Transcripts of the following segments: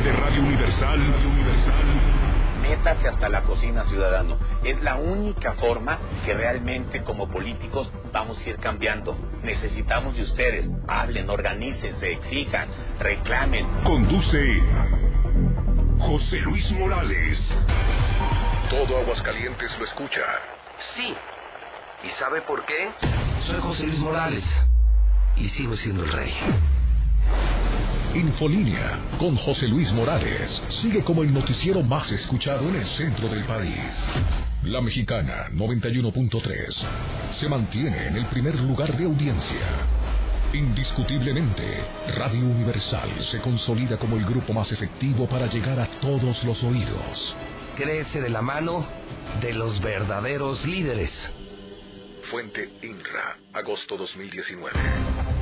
de Radio Universal. Universal. Métase hasta la cocina, ciudadano. Es la única forma que realmente como políticos vamos a ir cambiando. Necesitamos de ustedes. Hablen, organícense, exijan, reclamen. Conduce José Luis Morales. Todo Aguascalientes lo escucha. Sí. ¿Y sabe por qué? Soy José Luis Morales. Y sigo siendo el rey. Infolínea con José Luis Morales sigue como el noticiero más escuchado en el centro del país. La Mexicana 91.3 se mantiene en el primer lugar de audiencia. Indiscutiblemente, Radio Universal se consolida como el grupo más efectivo para llegar a todos los oídos. Crece de la mano de los verdaderos líderes. Fuente INRA, agosto 2019.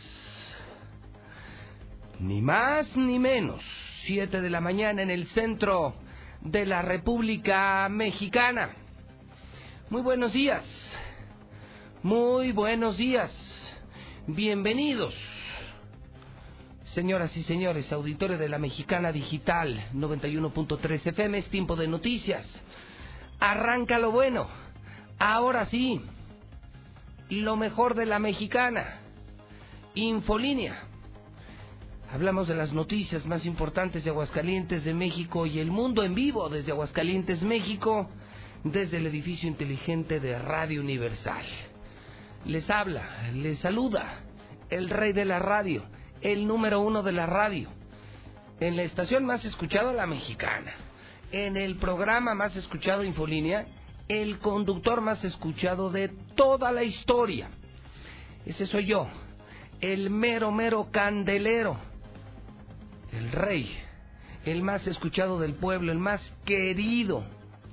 Ni más ni menos. 7 de la mañana en el centro de la República Mexicana. Muy buenos días. Muy buenos días. Bienvenidos. Señoras y señores, auditores de la Mexicana Digital 91.3 FM, es tiempo de noticias. Arranca lo bueno. Ahora sí. Lo mejor de la Mexicana. Infolínea. Hablamos de las noticias más importantes de Aguascalientes, de México y el mundo en vivo desde Aguascalientes, México, desde el edificio inteligente de Radio Universal. Les habla, les saluda el rey de la radio, el número uno de la radio, en la estación más escuchada, la mexicana, en el programa más escuchado, Infolínea, el conductor más escuchado de toda la historia. Ese soy yo, el mero, mero candelero el rey, el más escuchado del pueblo, el más querido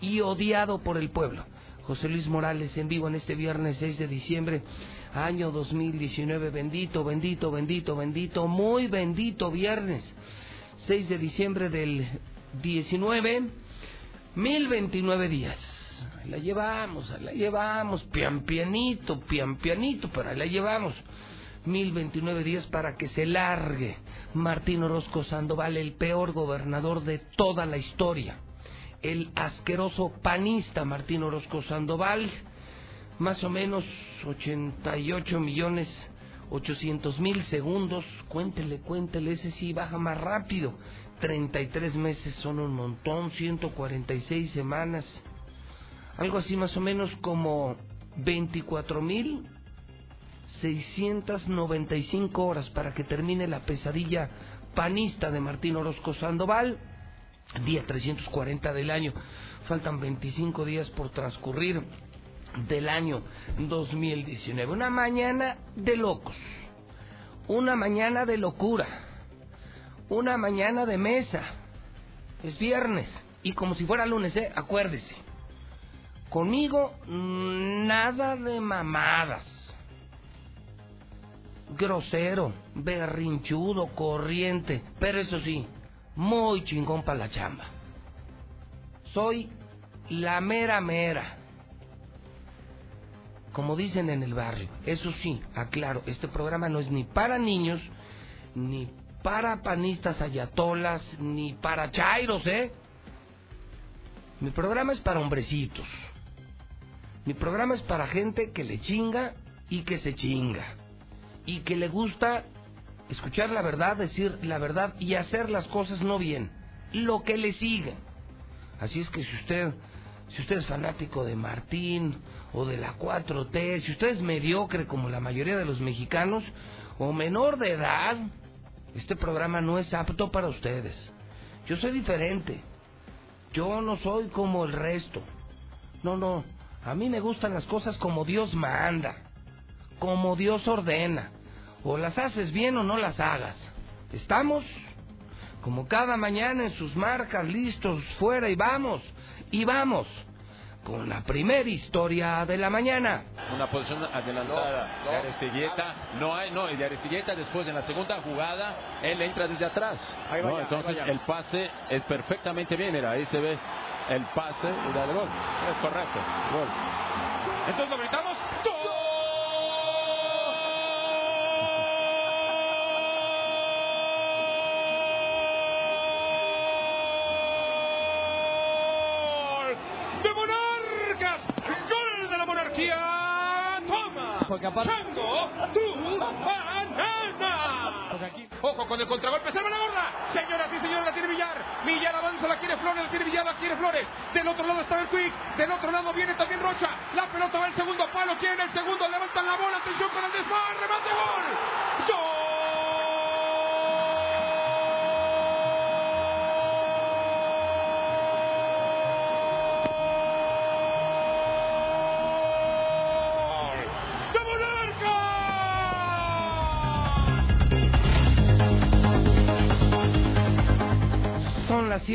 y odiado por el pueblo. José Luis Morales en vivo en este viernes 6 de diciembre, año 2019. Bendito, bendito, bendito, bendito, muy bendito viernes 6 de diciembre del 19, 1029 días. Ahí la llevamos, ahí la llevamos, pian pianito, pian pianito, pero ahí la llevamos. 1029 días para que se largue Martín Orozco Sandoval, el peor gobernador de toda la historia. El asqueroso panista Martín Orozco Sandoval, más o menos 88 millones 800 mil segundos, cuéntele, cuéntele, ese sí baja más rápido. 33 meses son un montón, 146 semanas, algo así más o menos como 24 mil 695 horas para que termine la pesadilla panista de Martín Orozco Sandoval, día 340 del año. Faltan 25 días por transcurrir del año 2019. Una mañana de locos, una mañana de locura, una mañana de mesa. Es viernes y como si fuera lunes, ¿eh? acuérdese. Conmigo nada de mamadas grosero, berrinchudo, corriente, pero eso sí, muy chingón para la chamba. Soy la mera mera. Como dicen en el barrio, eso sí, aclaro, este programa no es ni para niños, ni para panistas ayatolas, ni para chairos, ¿eh? Mi programa es para hombrecitos. Mi programa es para gente que le chinga y que se chinga y que le gusta escuchar la verdad, decir la verdad y hacer las cosas no bien, lo que le sigue. Así es que si usted, si usted es fanático de Martín o de la 4T, si usted es mediocre como la mayoría de los mexicanos o menor de edad, este programa no es apto para ustedes. Yo soy diferente. Yo no soy como el resto. No, no. A mí me gustan las cosas como Dios manda, como Dios ordena. O las haces bien o no las hagas. ¿Estamos? Como cada mañana en sus marcas, listos, fuera y vamos, y vamos, con la primera historia de la mañana. Una posición adelantada de Aristilleta, no hay, no, y de Aristilleta después en la segunda jugada, él entra desde atrás. ¿no? Entonces el pase es perfectamente bien, era ahí se ve el pase y da el gol. Es correcto, gol. Entonces lo gritamos. ¡Gol! ¡De Monarcas! ¡Gol de la monarquía! ¡Toma! ¡Chango! ¡Tu banana! Ojo con el contragolpe, salva la gorda. Señoras y señores, la tiene Villar. Villar avanza, la quiere Flores, la tiene Villar, la quiere Flores. Del otro lado está el Quick. Del otro lado viene también Rocha. La pelota va al segundo palo. Quiere el segundo. Levantan la bola. Atención con el desmar. Remate. ¡Gol!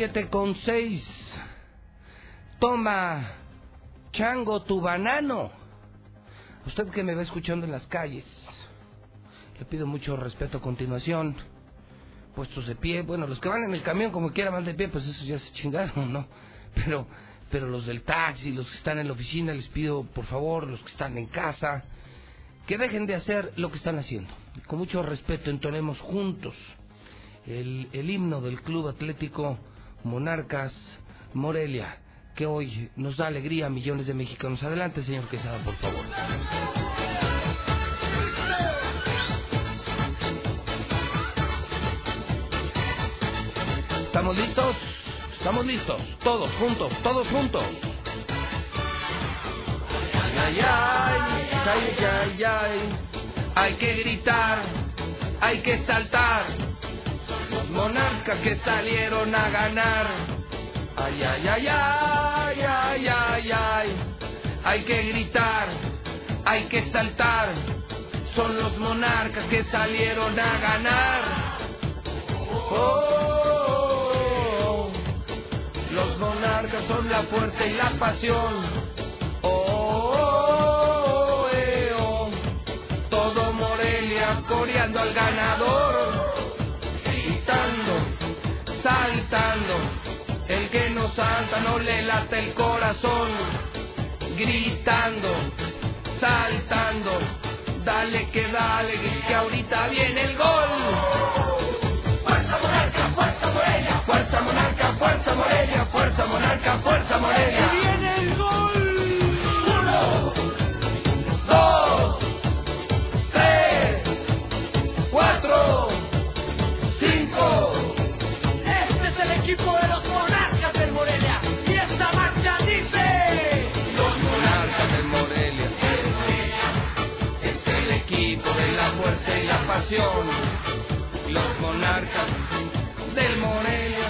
Siete con seis. Toma, chango, tu banano. Usted que me va escuchando en las calles, le pido mucho respeto a continuación. Puestos de pie, bueno, los que van en el camión como quiera van de pie, pues eso ya se chingaron, ¿no? Pero, pero los del taxi, los que están en la oficina, les pido por favor, los que están en casa, que dejen de hacer lo que están haciendo. Con mucho respeto entonemos juntos el, el himno del Club Atlético Monarcas Morelia, que hoy nos da alegría a millones de mexicanos. Adelante, señor Quesada, por favor. ¿Estamos listos? ¿Estamos listos? Todos juntos, todos juntos. Ay, ay, ay, ay, ay. Hay que gritar, hay que saltar. Monarcas que salieron a ganar. Ay, ay, ay, ay, ay, ay, ay. Hay que gritar, hay que saltar. Son los monarcas que salieron a ganar. Oh, los monarcas son la fuerza y la pasión. Oh, eh, oh. todo Morelia coreando al ganador, El que no salta no le late el corazón, gritando, saltando. Dale que dale, que ahorita viene el gol. Fuerza monarca, fuerza Morelia, fuerza monarca, fuerza Morelia, fuerza monarca, fuerza Morelia. Los monarcas del Morelia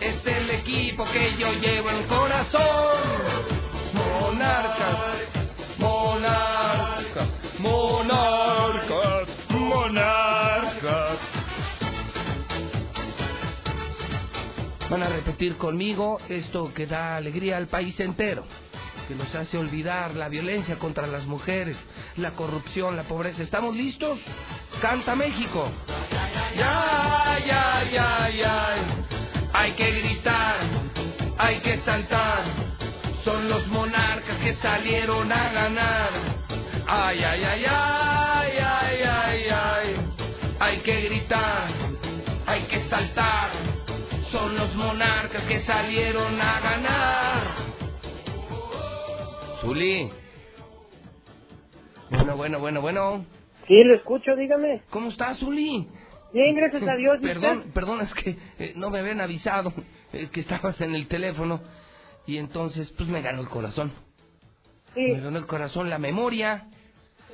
es el equipo que yo llevo en corazón. Monarcas, monarcas, monarcas, monarcas. Van a repetir conmigo esto que da alegría al país entero, que nos hace olvidar la violencia contra las mujeres, la corrupción, la pobreza. ¿Estamos listos? Canta México. Ya, ya, ya, ya. Hay que gritar, hay que saltar. Son los monarcas que salieron a ganar. Ay, ay, ay, ay, ay, ay, ay. Hay que gritar, hay que saltar. Son los monarcas que salieron a ganar. Zuli. Bueno, bueno, bueno, bueno. Sí, lo escucho, dígame. ¿Cómo estás, Zuli? Bien, gracias a Dios. Perdón, perdón, es que eh, no me habían avisado eh, que estabas en el teléfono y entonces pues me ganó el corazón. Sí. Me ganó el corazón la memoria.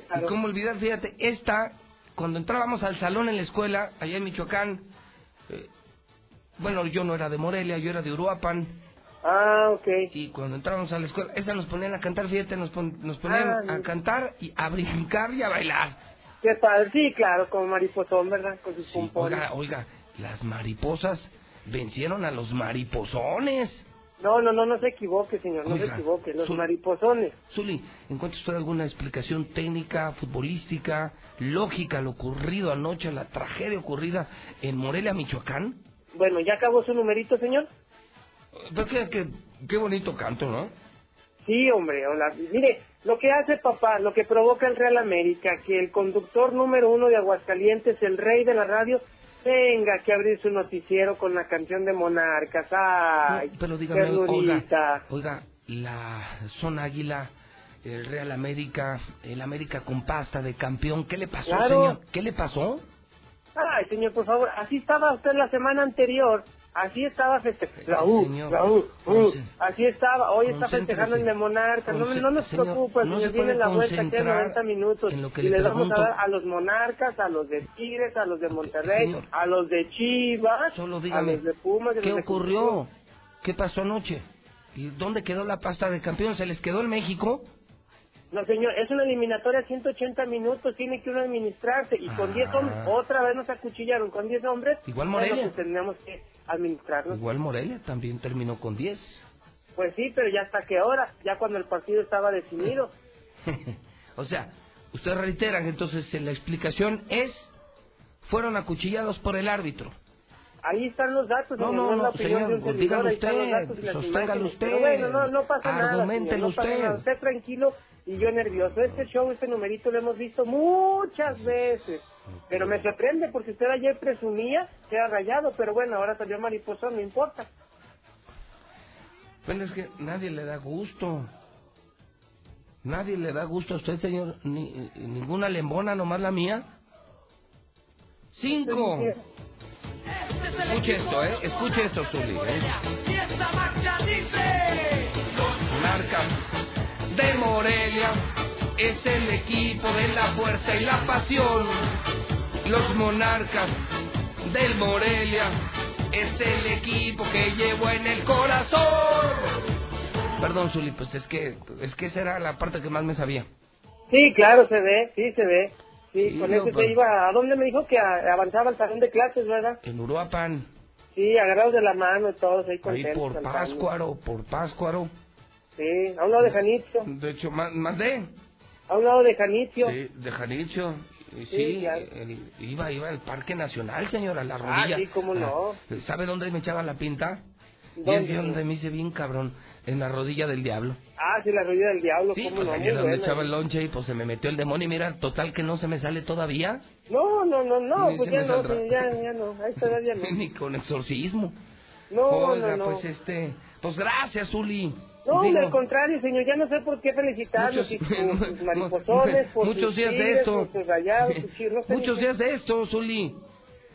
Claro. Y cómo olvidar, fíjate, esta, cuando entrábamos al salón en la escuela, allá en Michoacán, eh, bueno, yo no era de Morelia, yo era de Uruapan, Ah, ok. y cuando entrábamos a la escuela, esa nos ponían a cantar, fíjate, nos, pon- nos ponían Ah, a cantar y a brincar y a bailar. Qué padre. Sí, claro, como mariposón, ¿verdad? Con sus Sí, oiga, oiga, las mariposas vencieron a los mariposones. No, no, no, no se equivoque, señor, no se equivoque. Los su- mariposones. Zuli, ¿encuentra usted alguna explicación técnica, futbolística, lógica a lo ocurrido anoche, a la tragedia ocurrida en Morelia, Michoacán? Bueno, ¿ya acabó su numerito, señor? Qué, qué, qué bonito canto, ¿no? Sí, hombre, hola. Mire, lo que hace papá, lo que provoca el Real América, que el conductor número uno de Aguascalientes, el rey de la radio, tenga que abrir su noticiero con la canción de Monarcas. ¡Ay! No, pero dígame, oiga, oiga, la Zona Águila, el Real América, el América con pasta de campeón, ¿qué le pasó, Claro. señor? ¿Qué le pasó? Ay, señor, por favor, así estaba usted la semana anterior. Así estaba festejando. La U, Señor, la U, U. concen- Así estaba. Hoy está festejando el de Monarcas. No, no nos Concé- señor, preocupe, no Viene la vuelta aquí a concentrar 90 minutos. que y le les vamos a pregunto. dar a los Monarcas, a los de Tigres, a los de Monterrey, señor. a los de Chivas, Solo a dígame, los de Pumas. a ¿qué ocurrió? ¿Qué pasó anoche? ¿Y dónde quedó la pasta de campeón? ¿Se les quedó en México? No, señor, es una eliminatoria a 180 minutos, tiene que uno administrarse. Y con 10 Ah. hombres, otra vez nos acuchillaron, con 10 hombres. Igual bueno, Morelia. pues tendríamos que administrarnos. Igual Morelia también terminó con 10. Pues sí, pero ya hasta qué hora, ya cuando el partido estaba definido. o sea, ustedes reiteran entonces eh, la explicación es fueron acuchillados por el árbitro. Ahí están los datos, No, no, no, señor, dígalo usted, sosténgalo usted, bueno, no, no pasa nada, argumentelo señor, no pasa usted. nada. Usted tranquilo y yo nervioso. Este show, este numerito lo hemos visto muchas veces. Pero me sorprende porque usted ayer presumía que era rayado, pero bueno, ahora salió mariposón, no importa. Bueno, es que nadie le da gusto. Nadie le da gusto a usted, señor. Ni, ninguna lembona, nomás la mía. Cinco. Escuche esto, ¿eh? Escuche esto, Zuli. ¿eh? Monarcas de Morelia es el equipo de la fuerza y la pasión. Los monarcas del Morelia es el equipo que llevo en el corazón. Perdón, Zuli, pues es que, es que esa era la parte que más me sabía. Sí, claro, se ve, sí, se ve. Sí, Sí, con no, eso pues- se iba. ¿A dónde me dijo que avanzaba el salón de clases, verdad? En Uruapan, Sí, agarrados de la mano y todos ahí ahí contentos. por cantando. Páscuaro, por Páscuaro. Sí, a un lado de Janitzio. De hecho, ma- mandé. A un lado de Janitzio. Sí, de Janicho. Y Sí, Sí, el- iba, iba al Parque Nacional, señora, la Ah, rodilla. sí, cómo no. Ah, ¿Sabe dónde me echaba la pinta? Y ¿Dónde? es donde me hice bien cabrón, en la rodilla del diablo. Ah, sí, la rodilla del diablo, Sí, cómo pues no, es donde echaba el lonche y pues se me metió el demonio y mira, total que no se me sale todavía. No, no, no, no, Ni pues ya no, ya, ya no, a esta edad ya no. Ni con exorcismo. No, Oiga, no, no. pues este, pues gracias, Uli. No, Digo, al contrario, señor, ya no sé por qué felicitarlos muchos, y sus mariposones, por muchos sus días de esto. sus rayados, sus muchos días de esto, Zuli.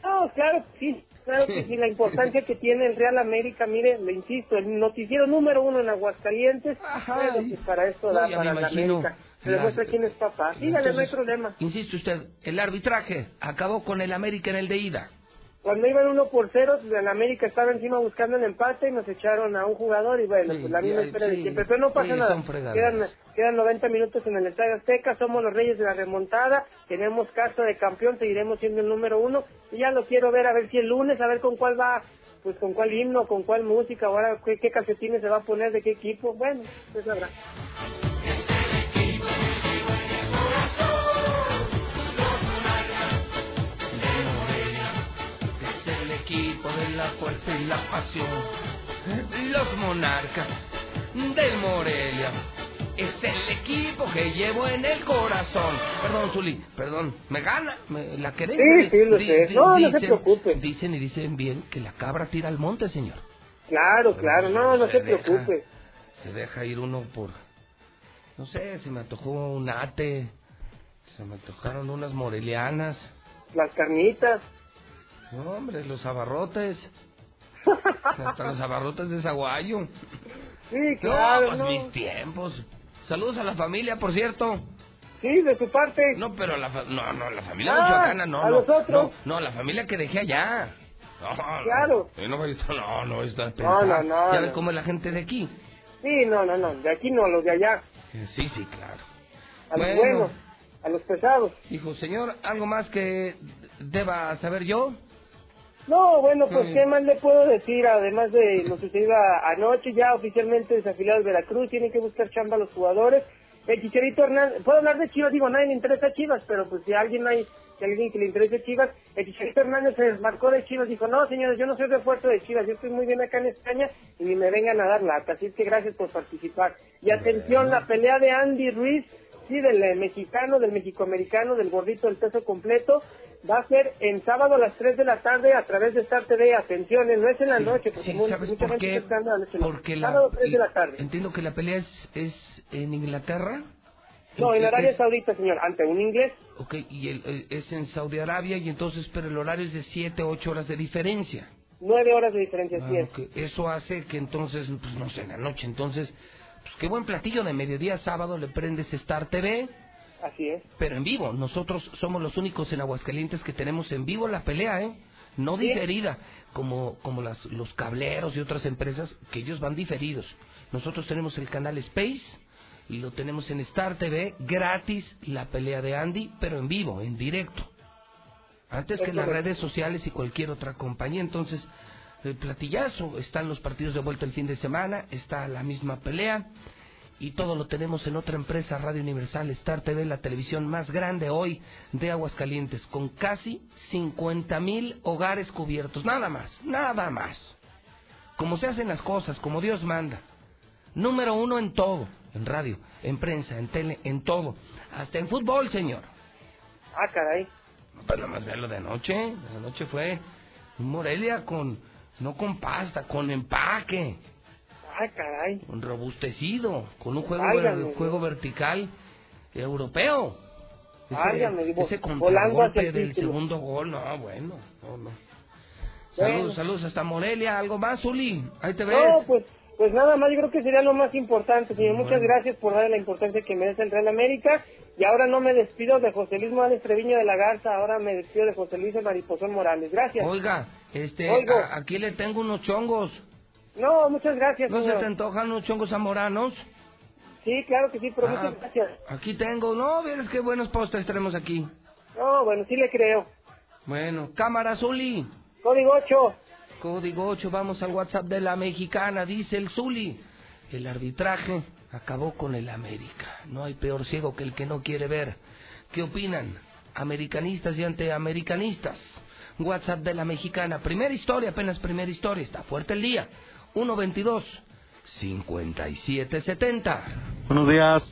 No, claro sí, claro que sí, la importancia que tiene el Real América, mire, le insisto, el noticiero número uno en Aguascalientes, Ajá. bueno, pues para esto No, da, para la América. Se demuestra quién es papá. Dígale, no hay problema. Insiste usted, el arbitraje acabó con el América en el de ida. Cuando iban uno por cero, el América estaba encima buscando el empate y nos echaron a un jugador y bueno, Sí, pues la misma espera de siempre. Pero no pasa sí, nada. Quedan, quedan 90 minutos en el Estadio Azteca, somos los reyes de la remontada, tenemos caso de campeón, seguiremos siendo el número uno y ya lo quiero ver a ver si el lunes, a ver con cuál va, pues con cuál himno, con cuál música, ahora qué, qué calcetines se va a poner, de qué equipo. Bueno, pues habrá. Equipo de la fuerza y la pasión. Los monarcas del Morelia. Es el equipo que llevo en el corazón. Perdón, Zuli, perdón. Me gana me, la querencia. Sí, sí, lo sé. No, no se preocupe. Dicen y dicen bien que la cabra tira al monte, señor. Claro, claro, no, no se deja- preocupe. se deja ir uno por... No sé, se me antojó un ate. Se me antojaron unas morelianas. Las carnitas. Hombre, los abarrotes. Hasta los abarrotes de Zaguayo. Sí, claro. No, pues mis tiempos. Saludos a la familia, por cierto. Sí, de su parte. No, pero la no, no, la familia Ah, michoacana no, a no, los otros. no, no, la familia que dejé allá. No, Claro. No, no, no, no estar No, no, no, Ya ves no. cómo es la gente de aquí. Sí, no, no, no. De aquí no, los de allá. Sí, sí, claro. A los Bueno. buenos. A los pesados. Dijo, señor, ¿algo más que deba saber yo? No, bueno, pues Sí. qué más le puedo decir, además de lo sucedido anoche, ya oficialmente desafiliados de Veracruz, tienen que buscar chamba a los jugadores. El Chicharito Hernández, puedo hablar de Chivas, digo, nadie le interesa a Chivas, pero pues si a alguien hay, si a alguien que le interese Chivas, el Chicharito Hernández se desmarcó de Chivas, dijo, no señores, yo no soy refuerzo de Chivas, yo estoy muy bien acá en España y ni me vengan a dar lata, así que gracias por participar. Y atención, la pelea de Andy Ruiz, sí, del eh, mexicano, del mexicoamericano, del gordito del peso completo, va a ser en sábado a las 3 de la tarde a través de Star TV. Atención, eh, no es en la noche, porque Sí, ¿sabes mucha por gente qué? está esperando la noche. no. Porque la, Sábado 3 de la tarde. entiendo que la pelea es, es en Inglaterra. No, en Es- Arabia es- Saudita, señor, ante un inglés. Ok, y el- el- es en Saudi Arabia y entonces, pero el horario es de 7, 8 horas de diferencia. Nueve horas de diferencia, Ah, es. ok. Eso hace que entonces, pues no sé, en la noche, entonces, pues qué buen platillo de mediodía sábado le prendes Star TV, Así es. pero en vivo. Nosotros somos los únicos en Aguascalientes que tenemos en vivo la pelea, ¿eh? No Sí. diferida, como, como las, los cableros y otras empresas que ellos van diferidos. Nosotros tenemos el canal Space y lo tenemos en Star TV, gratis la pelea de Andy, pero en vivo, en directo. Antes Es que las correcto. redes sociales y cualquier otra compañía. Entonces, el platillazo, están los partidos de vuelta el fin de semana, está la misma pelea y todo lo tenemos en otra empresa, Radio Universal, Star TV, la televisión más grande hoy de Aguascalientes, con casi 50 mil hogares cubiertos, nada más, nada más. Como se hacen las cosas, como Dios manda. Número uno en todo, en radio, en prensa, en tele, en todo. Hasta en fútbol, señor. Ah, caray. Pues nada más verlo de anoche. De anoche fue Morelia con, no con pasta, con empaque, Ah, caray. robustecido, con un juego, ver- juego vertical europeo. Válgame, Ese, digo, ese contragolpe del segundo gol, no, bueno, no, no. Bueno. Saludos, saludos hasta Morelia. ¿Algo más, Uli? Ahí te ves. No, pues, pues nada más, yo creo que sería lo más importante, señor. Bueno. Muchas gracias por darle la importancia que merece el Real América. Y ahora no me despido de José Luis Morales Treviño de la Garza, ahora me despido de José Luis Mariposón Morales. Gracias. Oiga, este, a- aquí le tengo unos chongos. No, muchas gracias, ¿No se te antojan unos chongos zamoranos? Sí, claro que sí, pero Ah, muchas gracias. Aquí tengo, no, vienes qué buenos postres tenemos aquí. No, bueno, sí le creo. Bueno, cámara Zuli. Código 8. Código 8, vamos al WhatsApp de la mexicana, dice el Zuli. El arbitraje acabó con el América. No hay peor ciego que el que no quiere ver. ¿Qué opinan? Americanistas y antiamericanistas. WhatsApp de la mexicana. Primera historia, apenas primera historia. Está fuerte el día. 122 5770. Buenos días.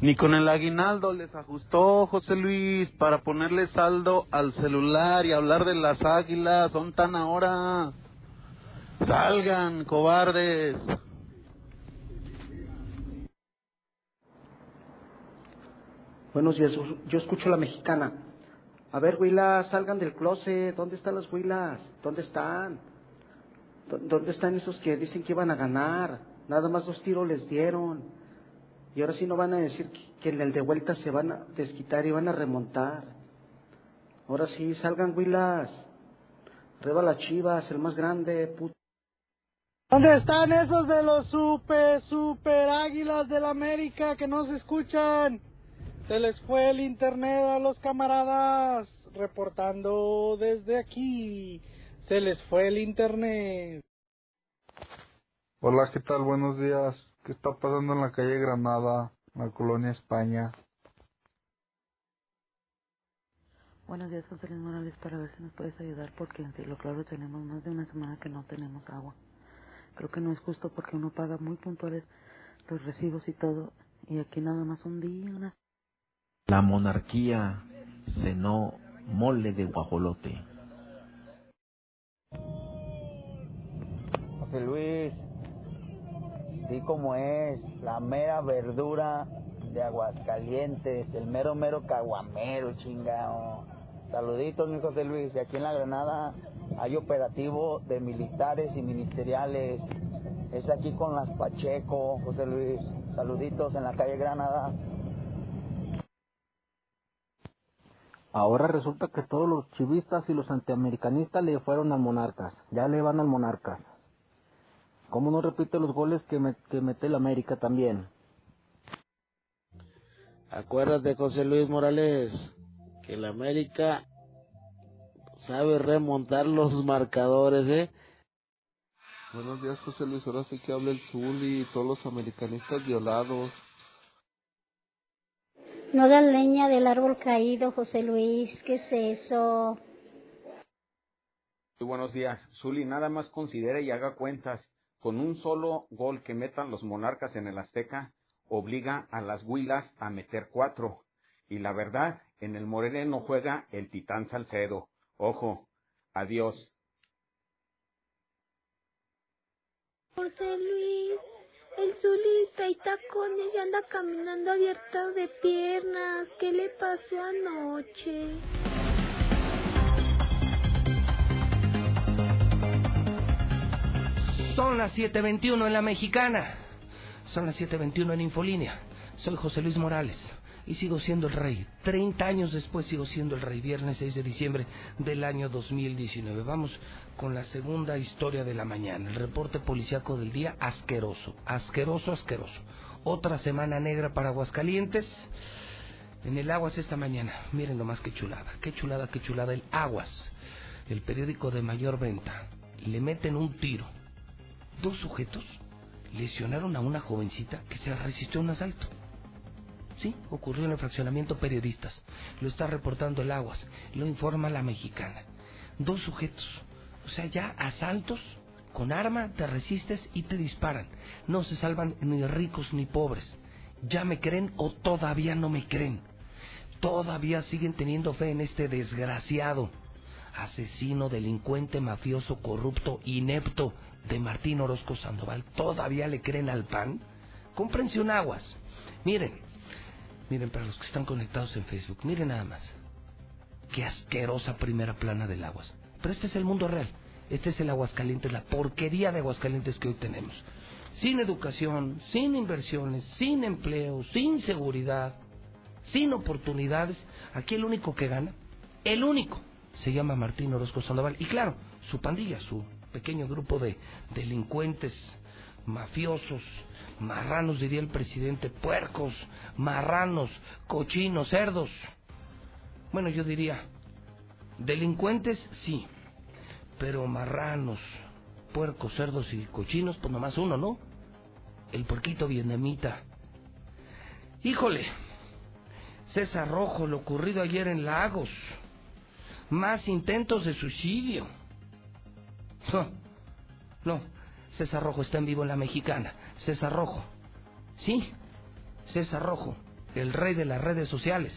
Ni con el aguinaldo les ajustó José Luis para ponerle saldo al celular y hablar de las águilas. Son tan ahora. Salgan, cobardes. Buenos días, yo escucho la mexicana. A ver, huilas, salgan del closet. ¿Dónde están las huilas? ¿Dónde están? ¿Dó- ¿Dónde están esos que dicen que iban a ganar? Nada más dos tiros les dieron. Y ahora sí no van a decir que, que en el de vuelta se van a desquitar y van a remontar. Ahora sí, salgan huilas. Arriba las chivas, el más grande, puto. ¿Dónde están esos de los super, super águilas del América que no se escuchan? Se les fue el internet a los camaradas. Reportando desde aquí. Se les fue el internet. Hola, ¿qué tal? Buenos días. ¿Qué está pasando en la calle Granada, en la colonia España? Buenos días, José Luis Morales, para ver si nos puedes ayudar, porque en Cielo Claro tenemos más de una semana que no tenemos agua. Creo que no es justo porque uno paga muy puntuales los recibos y todo, y aquí nada más un día, una... La monarquía cenó mole de guajolote. José Luis, sí como es, la mera verdura de Aguascalientes, el mero mero caguamero, chingao. Saluditos, mi José Luis. Y aquí en la Granada hay operativo de militares y ministeriales. Es aquí con las Pacheco, José Luis. Saluditos en la calle Granada. Ahora resulta que todos los chivistas y los antiamericanistas le fueron al Monarcas. Ya le van al Monarcas. ¿Cómo no repite los goles que, me, que mete el América también? Acuérdate, José Luis Morales, que el América sabe remontar los marcadores, ¿eh? Buenos días, José Luis. Ahora sí que habla el Zuli y todos los americanistas violados. No da leña del árbol caído, José Luis. ¿Qué es eso? Muy buenos días. Zuli, nada más considere y haga cuentas. Con un solo gol que metan los monarcas en el Azteca, obliga a las Huilas a meter cuatro. Y la verdad, en el Moreno juega el Titán Salcedo. Ojo, adiós. José Luis, el Zulita y tacones y anda caminando abierto de piernas. ¿Qué le pasó anoche? Son las 7.21 en la mexicana. Son las 7.21 en Infolínea. Soy José Luis Morales y sigo siendo el rey. 30 años después sigo siendo el rey. Viernes 6 de diciembre del año 2019. Vamos con la segunda historia de la mañana. El reporte policiaco del día asqueroso. Asqueroso, asqueroso. Otra semana negra para Aguascalientes. En el Aguas esta mañana. Miren nomás qué chulada. Qué chulada, qué chulada. El Aguas. El periódico de mayor venta. Le meten un tiro dos sujetos lesionaron a una jovencita que se resistió a un asalto. Sí, ocurrió en el fraccionamiento Periodistas. Lo está reportando el Aguas. Lo informa la mexicana. Dos sujetos. O sea, ya asaltos con arma, te resistes y te disparan. No se salvan ni ricos ni pobres. ¿Ya me creen o todavía no me creen? Todavía siguen teniendo fe en este desgraciado, asesino, delincuente, mafioso, corrupto, inepto, de Martín Orozco Sandoval todavía le creen al PAN, cómprense un aguas. Miren, miren para los que están conectados en Facebook, miren nada más. Qué asquerosa primera plana del aguas. Pero este es el mundo real. Este es el Aguascalientes, la porquería de Aguascalientes que hoy tenemos. Sin educación, sin inversiones, sin empleo, sin seguridad, sin oportunidades. Aquí el único que gana, el único, se llama Martín Orozco Sandoval. Y claro, su pandilla, su pequeño grupo de delincuentes, mafiosos, marranos, diría el presidente, puercos, marranos, cochinos, cerdos. Bueno, yo diría, delincuentes sí, pero marranos, puercos, cerdos y cochinos, pues nomás uno, ¿no? El puerquito vietnamita. Híjole, César Rojo, lo ocurrido ayer en Lagos. Más intentos de suicidio. No, no, César Rojo está en vivo en la mexicana. César Rojo. Sí, César Rojo, el rey de las redes sociales.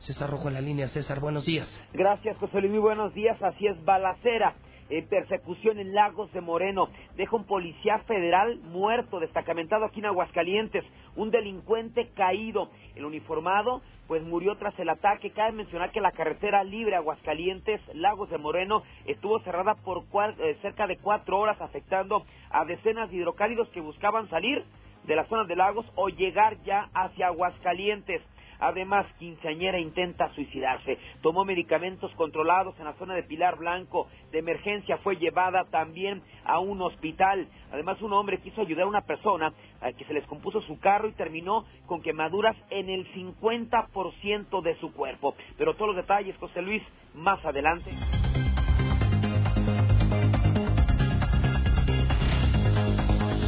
César Rojo en la línea. César, buenos días. Gracias, José Luis. Muy buenos días. Así es, balacera. En persecución en Lagos de Moreno. Deja un policía federal muerto, destacamentado aquí en Aguascalientes. Un delincuente caído. El uniformado pues murió tras el ataque. Cabe mencionar que la carretera libre Aguascalientes, Lagos de Moreno, estuvo cerrada por eh, cerca de cuatro horas, afectando a decenas de hidrocálidos que buscaban salir de la zona de Lagos o llegar ya hacia Aguascalientes. Además, quinceañera intenta suicidarse. Tomó medicamentos controlados en la zona de Pilar Blanco. De emergencia fue llevada también a un hospital. Además, un hombre quiso ayudar a una persona a que se les compuso su carro y terminó con quemaduras en el 50% de su cuerpo. Pero todos los detalles, José Luis, más adelante.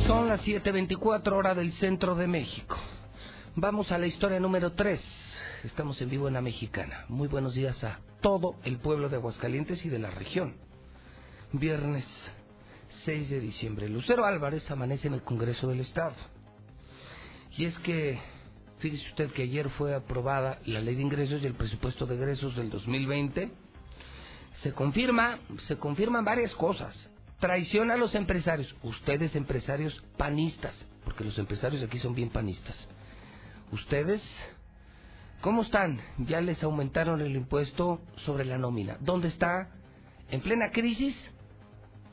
Son las 7:24 horas del centro de México. Vamos a la historia número 3. Estamos en vivo en la Mexicana. Muy buenos días a todo el pueblo de Aguascalientes y de la región. Viernes 6 de diciembre. Lucero Álvarez amanece en el Congreso del Estado. Y es que, fíjese usted que ayer fue aprobada la ley de ingresos y el presupuesto de egresos del 2020. Se confirma, se confirman varias cosas. Traición a los empresarios. Ustedes empresarios panistas, porque los empresarios aquí son bien panistas ustedes ¿Cómo están? Ya les aumentaron el impuesto sobre la nómina. ¿Dónde está? En plena crisis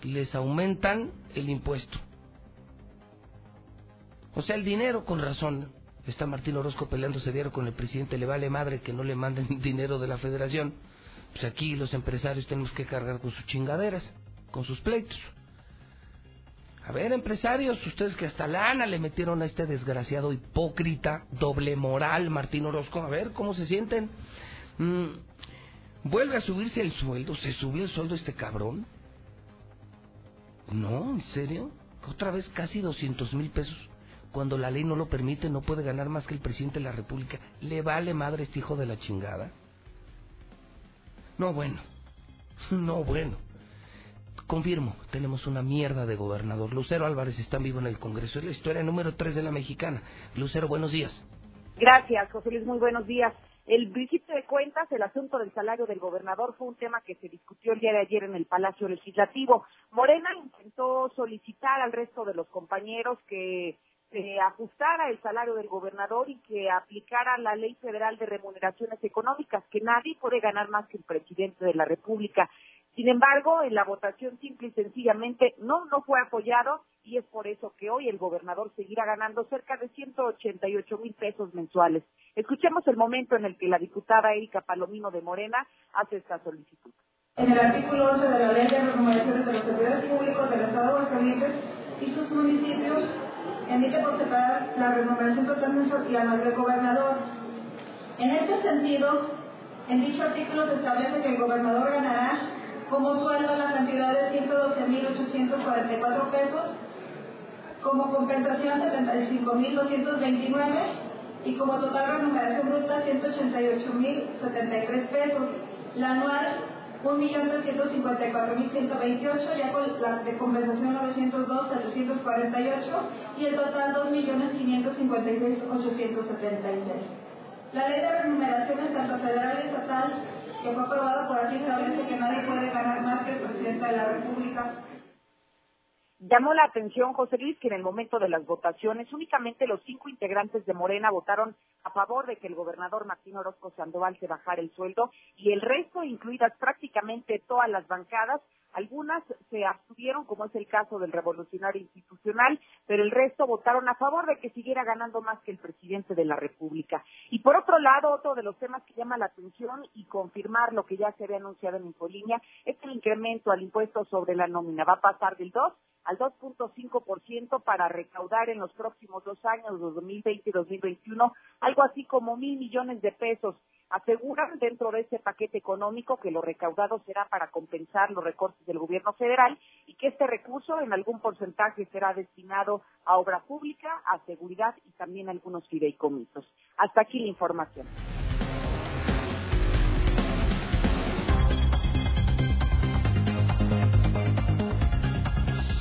les aumentan el impuesto. O sea, el dinero, con razón. Está Martín Orozco peleándose diario con el presidente. Le vale madre que no le manden dinero de la federación. Pues aquí los empresarios tenemos que cargar con sus chingaderas, con sus pleitos. A ver, empresarios, ustedes que hasta lana le metieron a este desgraciado hipócrita, doble moral, Martín Orozco, a ver cómo se sienten. Mm, ¿Vuelve a subirse el sueldo? ¿Se subió el sueldo este cabrón? No, ¿en serio? Otra vez casi 200 mil pesos. Cuando la ley no lo permite, no puede ganar más que el presidente de la República. ¿Le vale madre este hijo de la chingada? No, bueno. No, bueno. Confirmo, tenemos una mierda de gobernador. Lucero Álvarez está vivo en el Congreso. Es la historia número 3 de la mexicana. Lucero, buenos días. Gracias, José Luis. Muy buenos días. El principio de cuentas, el asunto del salario del gobernador fue un tema que se discutió el día de ayer en el Palacio Legislativo. Morena intentó solicitar al resto de los compañeros que se ajustara el salario del gobernador y que aplicara la ley federal de remuneraciones económicas, que nadie puede ganar más que el presidente de la República. Sin embargo, en la votación simple y sencillamente no, no fue apoyado y es por eso que hoy el gobernador seguirá ganando cerca de 188 mil pesos mensuales. Escuchemos el momento en el que la diputada Erika Palomino de Morena hace esta solicitud. En el artículo 11 de la Ley de Remuneraciones de los Servidores Públicos del Estado de Aguascalientes y sus municipios, emite por separar la remuneración total mensual y la del gobernador. En este sentido, en dicho artículo se establece que el gobernador ganará como sueldo la cantidad de 112.844 pesos, como compensación 75.229 y como total remuneración bruta 188.073 pesos. La anual 1.354.128, ya con la de compensación 902.748 y el total 2.556.876. La ley de remuneraciones tanto federal y estatal que fue aprobado por aquí establece que nadie puede ganar más que el presidente de la República. Llamó la atención, José Luis, que en el momento de las votaciones únicamente los cinco integrantes de Morena votaron a favor de que el gobernador Martín Orozco Sandoval se bajara el sueldo y el resto, incluidas prácticamente todas las bancadas, algunas se abstuvieron, como es el caso del revolucionario institucional, pero el resto votaron a favor de que siguiera ganando más que el presidente de la República. Y por otro lado, otro de los temas que llama la atención y confirmar lo que ya se había anunciado en Infolínea es el incremento al impuesto sobre la nómina. Va a pasar del 2 al 2.5% para recaudar en los próximos dos años, 2020 y 2021, algo así como mil millones de pesos. Aseguran dentro de ese paquete económico que lo recaudado será para compensar los recortes del gobierno federal y que este recurso en algún porcentaje será destinado a obra pública, a seguridad y también a algunos fideicomisos. Hasta aquí la información.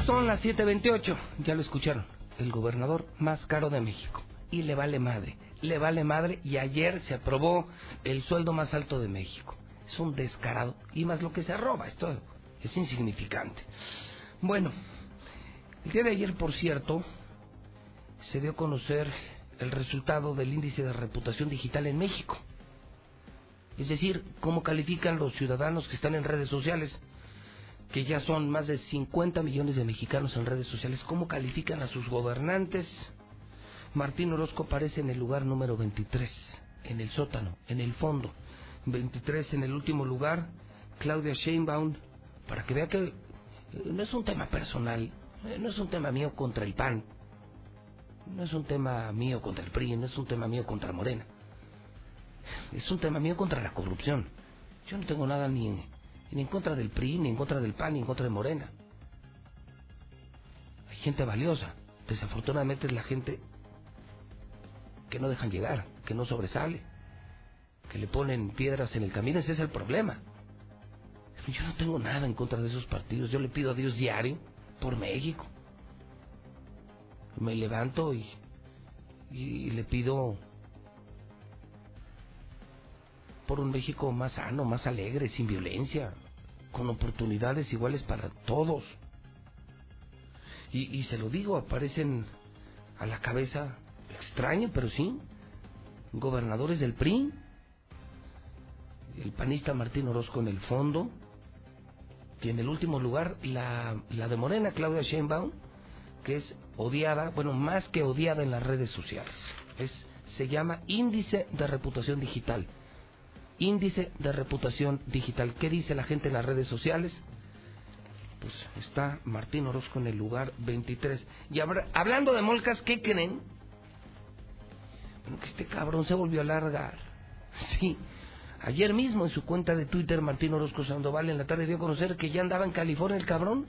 Son las 7:28, ya lo escucharon. El gobernador más caro de México. Y le vale madre, le vale madre. Y ayer se aprobó el sueldo más alto de México. Es un descarado. Y más lo que se roba, esto es insignificante. Bueno, el día de ayer, por cierto, se dio a conocer el resultado del índice de reputación digital en México. Es decir, cómo califican los ciudadanos que están en redes sociales que ya son más de 50 millones de mexicanos en redes sociales, ¿cómo califican a sus gobernantes? Martín Orozco aparece en el lugar número 23, en el sótano, en el fondo. 23 en el último lugar, Claudia Sheinbaum, para que vea que eh, no es un tema personal, eh, no es un tema mío contra el PAN, no es un tema mío contra el PRI, no es un tema mío contra Morena, es un tema mío contra la corrupción. Yo no tengo nada ni ni en contra del PRI, ni en contra del PAN, ni en contra de Morena. Hay gente valiosa. Desafortunadamente es la gente que no dejan llegar, que no sobresale, que le ponen piedras en el camino. Ese es el problema. Yo no tengo nada en contra de esos partidos. Yo le pido a Dios diario por México. Me levanto y, y le pido por un México más sano, más alegre, sin violencia, con oportunidades iguales para todos. Y, se lo digo, aparecen a la cabeza, extraño, pero sí, gobernadores del PRI, el panista Martín Orozco en el fondo, y en el último lugar la, la de Morena, Claudia Sheinbaum, que es odiada, bueno, más que odiada en las redes sociales. Es, se llama índice de reputación digital. Índice de reputación digital. ¿Qué dice la gente en las redes sociales? Pues está Martín Orozco en el lugar 23. Y hablando de molcas, ¿qué creen? Que este cabrón se volvió a largar. Sí, Ayer mismo en su cuenta de Twitter, Martín Orozco Sandoval en la tarde dio a conocer que ya andaba en California el cabrón.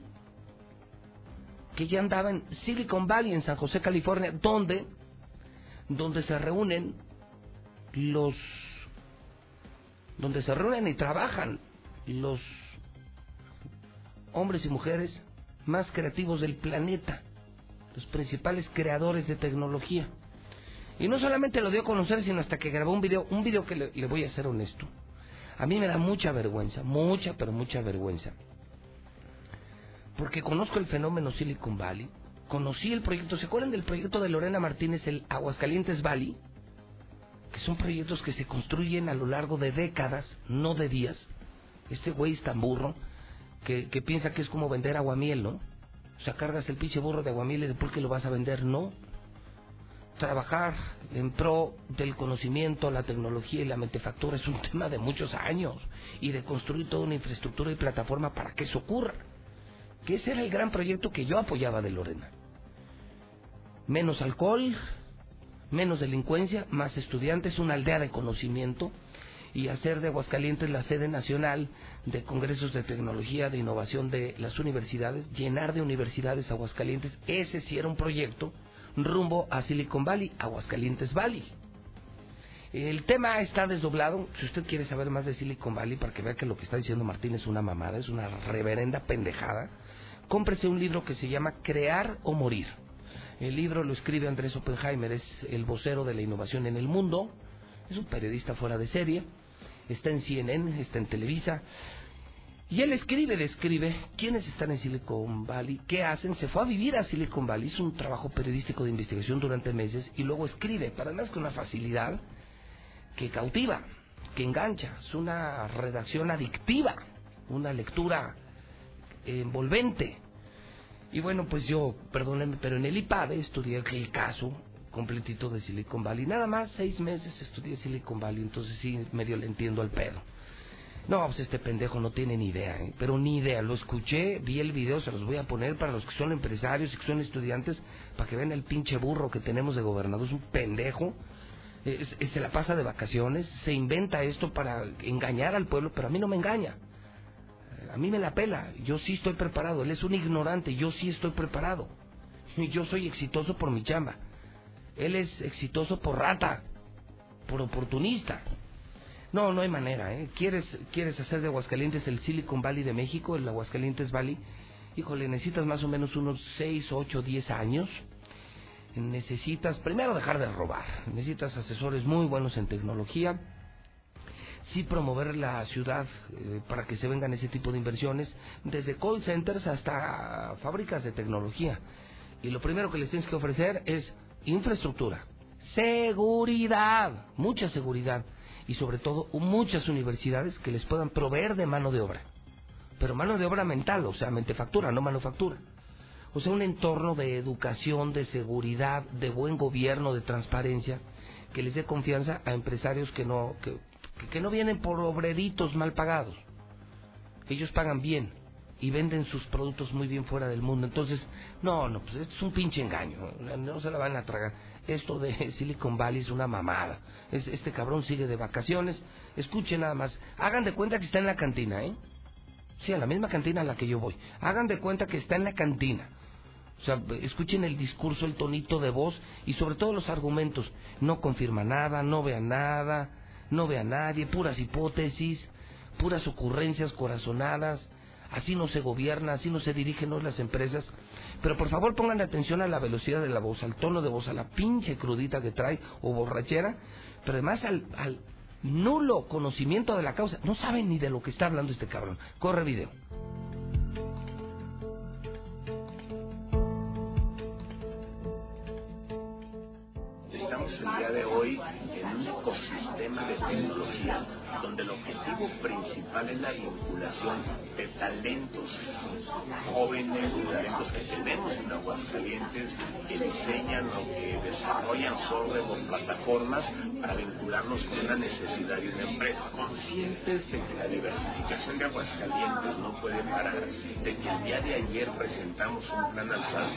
Que ya andaba en Silicon Valley, en San José, California, donde, donde se reúnen los, donde se reúnen y trabajan los hombres y mujeres más creativos del planeta, los principales creadores de tecnología. Y no solamente lo dio a conocer, sino hasta que grabó un video, un video que le, voy a ser honesto. A mí me da mucha vergüenza, mucha, pero mucha vergüenza. Porque conozco el fenómeno Silicon Valley, conocí el proyecto, ¿se acuerdan del proyecto de Lorena Martínez, el Aguascalientes Valley? Que son proyectos que se construyen a lo largo de décadas, no de días. Este güey es tan burro que, que piensa que es como vender aguamiel, ¿no? O sea, cargas el pinche burro de aguamiel y después que lo vas a vender, no trabajar en pro del conocimiento, la tecnología y la mentefactura es un tema de muchos años y de construir toda una infraestructura y plataforma para que eso ocurra. Que ese era el gran proyecto que yo apoyaba de Lorena. Menos alcohol, menos delincuencia, más estudiantes, una aldea de conocimiento y hacer de Aguascalientes la sede nacional de congresos de tecnología, de innovación de las universidades, llenar de universidades Aguascalientes, ese sí era un proyecto rumbo a Silicon Valley, Aguascalientes Valley. El tema está desdoblado. Si usted quiere saber más de Silicon Valley, para que vea que lo que está diciendo Martín es una mamada, es una reverenda pendejada, cómprese un libro que se llama Crear o Morir. El libro lo escribe Andrés Oppenheimer, es el vocero de la innovación en el mundo, es un periodista fuera de serie, está en CNN, está en Televisa, y él escribe, describe quiénes están en Silicon Valley, qué hacen. Se fue a vivir a Silicon Valley, hizo un trabajo periodístico de investigación durante meses y luego escribe, para más que una facilidad que cautiva, que engancha. Es una redacción adictiva, una lectura envolvente. Y bueno, pues yo, perdónenme, pero en el IPADE estudié el caso completito de Silicon Valley. Nada más seis meses estudié Silicon Valley, entonces sí medio le entiendo al pedo. No, pues este pendejo no tiene ni idea, ¿eh? pero ni idea. Lo escuché, vi el video, se los voy a poner para los que son empresarios y que son estudiantes, para que vean el pinche burro que tenemos de gobernador. Es un pendejo. se la pasa de vacaciones, se inventa esto para engañar al pueblo, pero a mí no me engaña. A mí me la pela, yo sí estoy preparado. Él es un ignorante, yo sí estoy preparado. Yo soy exitoso por mi chamba. Él es exitoso por rata, por oportunista. No, no hay manera, ¿eh? ¿Quieres, ¿Quieres hacer de Aguascalientes el Silicon Valley de México, el Aguascalientes Valley? Híjole, necesitas más o menos unos 6, 8, 10 años. Necesitas, primero, dejar de robar. Necesitas asesores muy buenos en tecnología. Sí promover la ciudad eh, para que se vengan ese tipo de inversiones, desde call centers hasta fábricas de tecnología. Y lo primero que les tienes que ofrecer es infraestructura, seguridad, mucha seguridad y sobre todo muchas universidades que les puedan proveer de mano de obra. Pero mano de obra mental, o sea, mentefactura, no manufactura. O sea, un entorno de educación, de seguridad, de buen gobierno, de transparencia, que les dé confianza a empresarios que no, que, que no vienen por obreritos mal pagados. Ellos pagan bien y venden sus productos muy bien fuera del mundo. Entonces, no, no, pues es un pinche engaño. No se la van a tragar esto de Silicon Valley es una mamada. Es, este cabrón sigue de vacaciones. Escuchen nada más. Hagan de cuenta que está en la cantina, ¿eh? Sí, a la misma cantina a la que yo voy. Hagan de cuenta que está en la cantina. O sea, escuchen el discurso, el tonito de voz y sobre todo los argumentos. No confirma nada, no vea nada, no vea a nadie, puras hipótesis, puras ocurrencias corazonadas. Así no se gobierna, así no se dirigen las empresas. Pero por favor pongan atención a la velocidad de la voz, al tono de voz, a la pinche crudita que trae o borrachera, pero además al, nulo conocimiento de la causa. No saben ni de lo que está hablando este cabrón. Corre video. estamos el día de hoy en un ecosistema de tecnología donde el objetivo principal es la vinculación de talentos jóvenes, de talentos que tenemos en Aguascalientes, que diseñan o que desarrollan software o plataformas para vincularnos con una necesidad de una empresa. Conscientes de que la diversificación de Aguascalientes no puede parar, de que el día de ayer presentamos un plan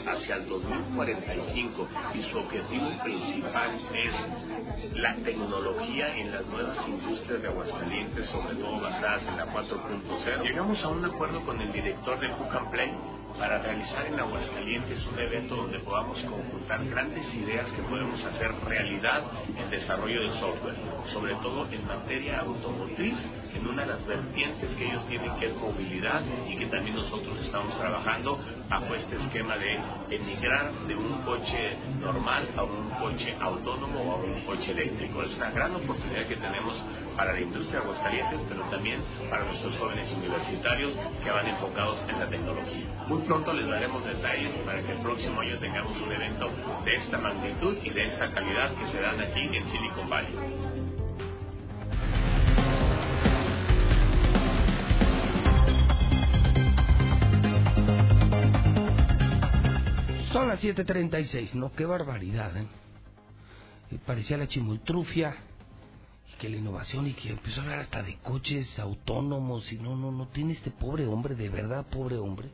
hacia el 2045 y su objetivo principal es la tecnología en las nuevas industrias de Aguascalientes, sobre todo basadas en la 4.0. Llegamos a un acuerdo con el director de Cook and Play para realizar en Aguascalientes un evento donde podamos conjuntar grandes ideas que podemos hacer realidad en desarrollo de software, sobre todo en materia automotriz, en una de las vertientes que ellos tienen que es movilidad y que también nosotros estamos trabajando bajo este esquema de emigrar de un coche normal a un coche autónomo o a un coche eléctrico. Es una gran oportunidad que tenemos para la industria de Aguascalientes, pero también para nuestros jóvenes universitarios que van enfocados en la tecnología. Muy pronto les daremos detalles para que el próximo año tengamos un evento de esta magnitud y de esta calidad que se dan aquí en Silicon Valley. Son las 7.36, ¿no? Qué barbaridad, ¿eh? Parecía la chimultrufia que la innovación y que empezó a hablar hasta de coches autónomos y no, no, no tiene este pobre hombre, de verdad pobre hombre.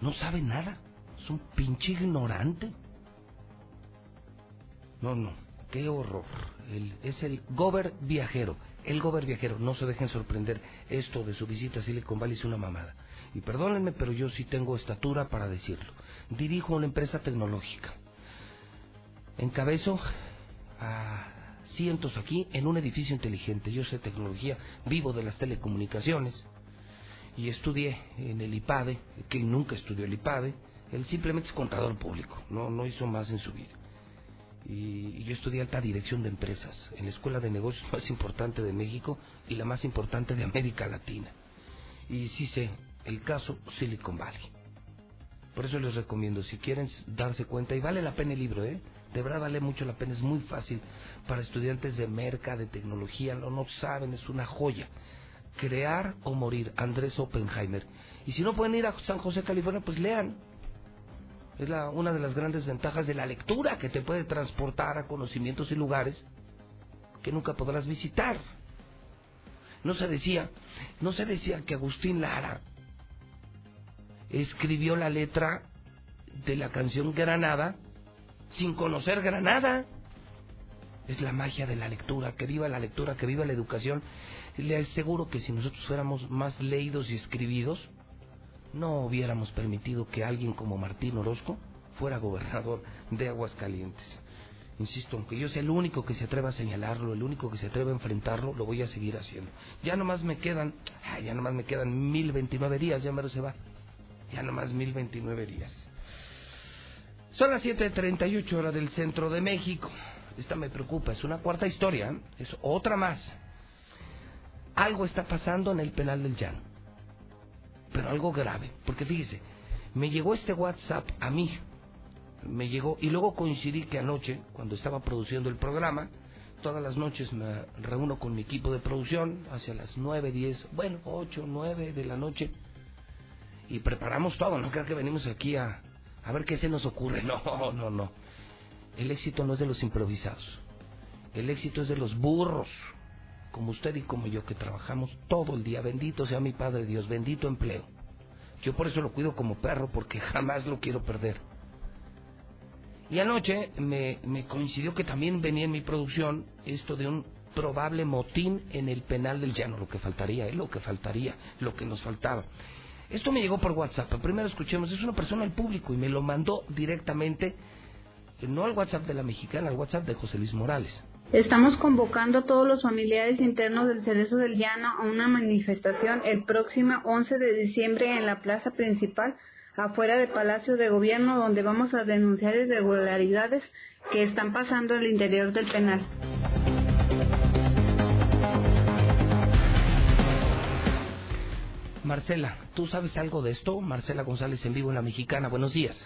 No sabe nada, es un pinche ignorante. No, no, qué horror. es el Gober viajero, el Gober viajero, no se dejen sorprender. Esto de su visita a Silicon Valley es una mamada. Y perdónenme, pero yo sí tengo estatura para decirlo. Dirijo una empresa tecnológica. Encabezo a cientos aquí en un edificio inteligente. Yo sé tecnología, vivo de las telecomunicaciones y estudié en el IPADE, que nunca estudió el IPADE, él simplemente es contador público, no, no hizo más en su vida. Y, y, yo estudié alta dirección de empresas en la escuela de negocios más importante de México y la más importante de América Latina. Y sí sé el caso Silicon Valley. Por eso les recomiendo, si quieren darse cuenta, y vale la pena el libro, ¿eh? De verdad vale mucho la pena, es muy fácil para estudiantes de merca, de tecnología, no, no saben, es una joya. Crear o morir, Andrés Oppenheimer. Y si no pueden ir a San José, California, pues lean. Es la, una de las grandes ventajas de la lectura que te puede transportar a conocimientos y lugares que nunca podrás visitar. No se decía, no se decía que Agustín Lara escribió la letra de la canción Granada sin conocer Granada. Es la magia de la lectura, que viva la lectura, que viva la educación. Le aseguro que si nosotros fuéramos más leídos y escribidos, no hubiéramos permitido que alguien como Martín Orozco fuera gobernador de Aguascalientes. Insisto, aunque yo sea el único que se atreva a señalarlo, el único que se atreva a enfrentarlo, lo voy a seguir haciendo. Ya nomás me quedan, ya nomás me quedan mil veintinueve días, ya mero se va. Ya nomás mil veintinueve días. Son las 7.38 horas del centro de México. Esta me preocupa, es una cuarta historia, ¿eh? es otra más. Algo está pasando en el penal del llano. Pero algo grave, porque fíjese, me llegó este WhatsApp a mí. Me llegó, y luego coincidí que anoche, cuando estaba produciendo el programa, todas las noches me reúno con mi equipo de producción, hacia las 9, 10, bueno, 8, 9 de la noche, y preparamos todo, no creo que venimos aquí a, a ver qué se nos ocurre. No, no, no. El éxito no es de los improvisados. El éxito es de los burros, como usted y como yo, que trabajamos todo el día. Bendito sea mi Padre Dios, bendito empleo. Yo por eso lo cuido como perro, porque jamás lo quiero perder. Y anoche me, me coincidió que también venía en mi producción esto de un probable motín en el penal del llano, lo que faltaría, ¿eh? lo que faltaría, lo que nos faltaba. Esto me llegó por WhatsApp. Primero escuchemos, es una persona al público y me lo mandó directamente, no al WhatsApp de la mexicana, al WhatsApp de José Luis Morales. Estamos convocando a todos los familiares internos del Cerezo del Llano a una manifestación el próximo 11 de diciembre en la plaza principal, afuera del Palacio de Gobierno, donde vamos a denunciar irregularidades que están pasando el interior del penal. Marcela, ¿tú sabes algo de esto? Marcela González en vivo en La Mexicana, buenos días.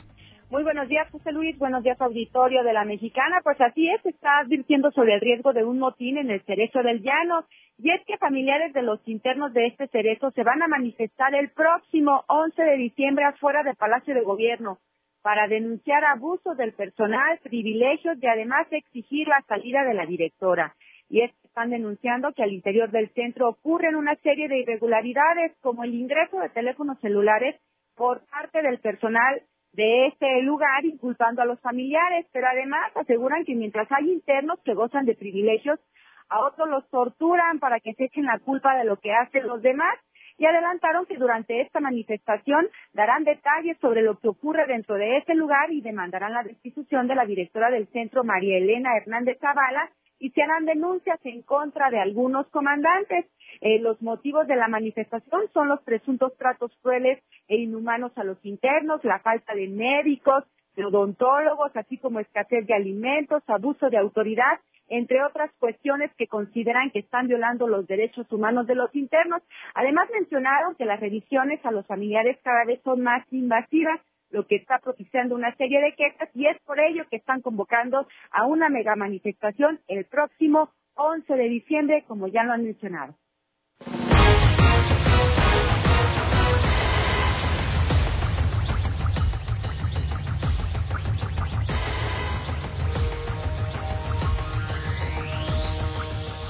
Muy buenos días, José Luis. Buenos días, auditorio de la Mexicana. Pues así es, está advirtiendo sobre el riesgo de un motín en el Cerezo del Llano. Y es que familiares de los internos de este cerezo se van a manifestar el próximo 11 de diciembre afuera del Palacio de Gobierno para denunciar abuso del personal, privilegios y además exigir la salida de la directora. Y es están denunciando que al interior del centro ocurren una serie de irregularidades como el ingreso de teléfonos celulares por parte del personal de este lugar inculpando a los familiares, pero además aseguran que mientras hay internos que gozan de privilegios, a otros los torturan para que se echen la culpa de lo que hacen los demás y adelantaron que durante esta manifestación darán detalles sobre lo que ocurre dentro de este lugar y demandarán la destitución de la directora del centro, María Elena Hernández Zavala, y se harán denuncias en contra de algunos comandantes. Eh, los motivos de la manifestación son los presuntos tratos crueles e inhumanos a los internos, la falta de médicos, de odontólogos, así como escasez de alimentos, abuso de autoridad, entre otras cuestiones que consideran que están violando los derechos humanos de los internos. Además mencionaron que las revisiones a los familiares cada vez son más invasivas lo que está propiciando una serie de quejas y es por ello que están convocando a una mega manifestación el próximo 11 de diciembre, como ya lo han mencionado.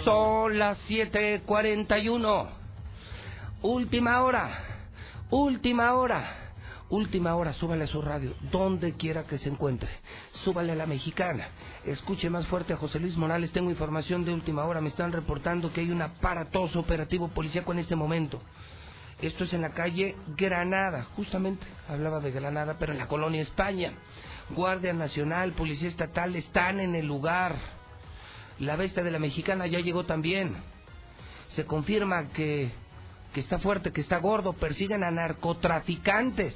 Son las 7:41. Última hora. Última hora. Última hora, súbale a su radio, donde quiera que se encuentre. Súbale a la mexicana. Escuche más fuerte a José Luis Morales. Tengo información de última hora. Me están reportando que hay un aparatoso operativo policíaco en este momento. Esto es en la calle Granada, justamente hablaba de Granada, pero en la colonia España. Guardia Nacional, Policía Estatal están en el lugar. La bestia de la mexicana ya llegó también. Se confirma que, que está fuerte, que está gordo. Persiguen a narcotraficantes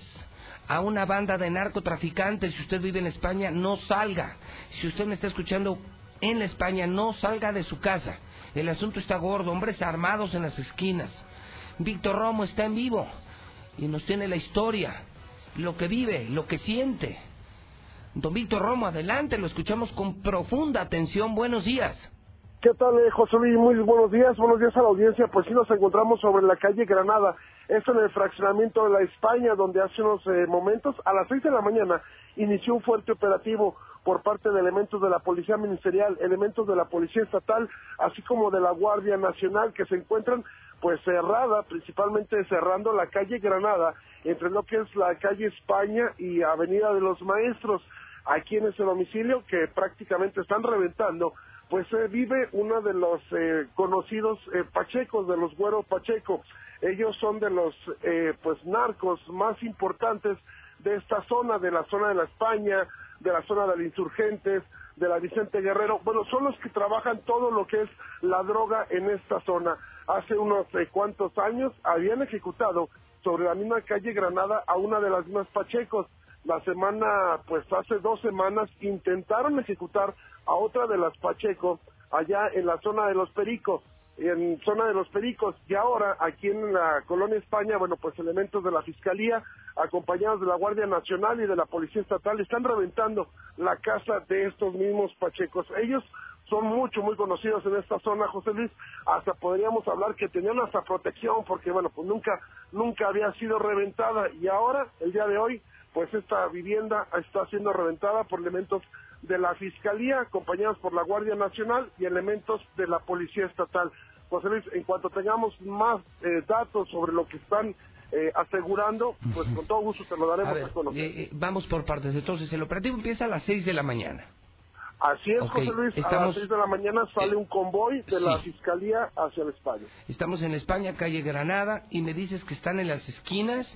a una banda de narcotraficantes. Si usted vive en España, no salga. Si usted me está escuchando en la España, no salga de su casa. El asunto está gordo, hombres armados en las esquinas. Víctor Romo está en vivo y nos tiene la historia, lo que vive, lo que siente. Don Víctor Romo, adelante, lo escuchamos con profunda atención. Buenos días. ¿Qué tal, eh, José Luis? Muy buenos días, buenos días a la audiencia. Pues sí, nos encontramos sobre la calle Granada, esto en el fraccionamiento de la España, donde hace unos eh, momentos, a las seis de la mañana, inició un fuerte operativo por parte de elementos de la Policía Ministerial, elementos de la Policía Estatal, así como de la Guardia Nacional, que se encuentran pues cerrada, principalmente cerrando la calle Granada, entre lo que es la calle España y Avenida de los Maestros, aquí en ese domicilio que prácticamente están reventando pues eh, vive uno de los eh, conocidos eh, pachecos, de los güeros pacheco. Ellos son de los pues narcos más importantes de esta zona, de la zona de la España, de la zona de los insurgentes, de la Vicente Guerrero. Bueno, son los que trabajan todo lo que es la droga en esta zona. Hace unos cuantos años habían ejecutado sobre la misma calle Granada a una de las mismas pachecos. La semana, pues hace dos semanas, intentaron ejecutar a otra de las Pacheco, allá en la zona de los Pericos, en zona de los Pericos, y ahora aquí en la colonia España, bueno, pues elementos de la Fiscalía, acompañados de la Guardia Nacional y de la Policía Estatal, están reventando la casa de estos mismos Pachecos. Ellos son mucho, muy conocidos en esta zona, José Luis, hasta podríamos hablar que tenían hasta protección, porque bueno, pues nunca, nunca había sido reventada, y ahora, el día de hoy, pues esta vivienda está siendo reventada por elementos de la Fiscalía, acompañados por la Guardia Nacional y elementos de la Policía Estatal. José Luis, en cuanto tengamos más eh, datos sobre lo que están eh, asegurando, pues con todo gusto te lo daremos a, conocer. Eh, vamos por partes. Entonces, el operativo empieza a las 6 de la mañana. Así es, José Luis. A las 6 de la mañana sale un convoy de la Fiscalía hacia el España. Estamos en España, calle Granada, y me dices que están en las esquinas.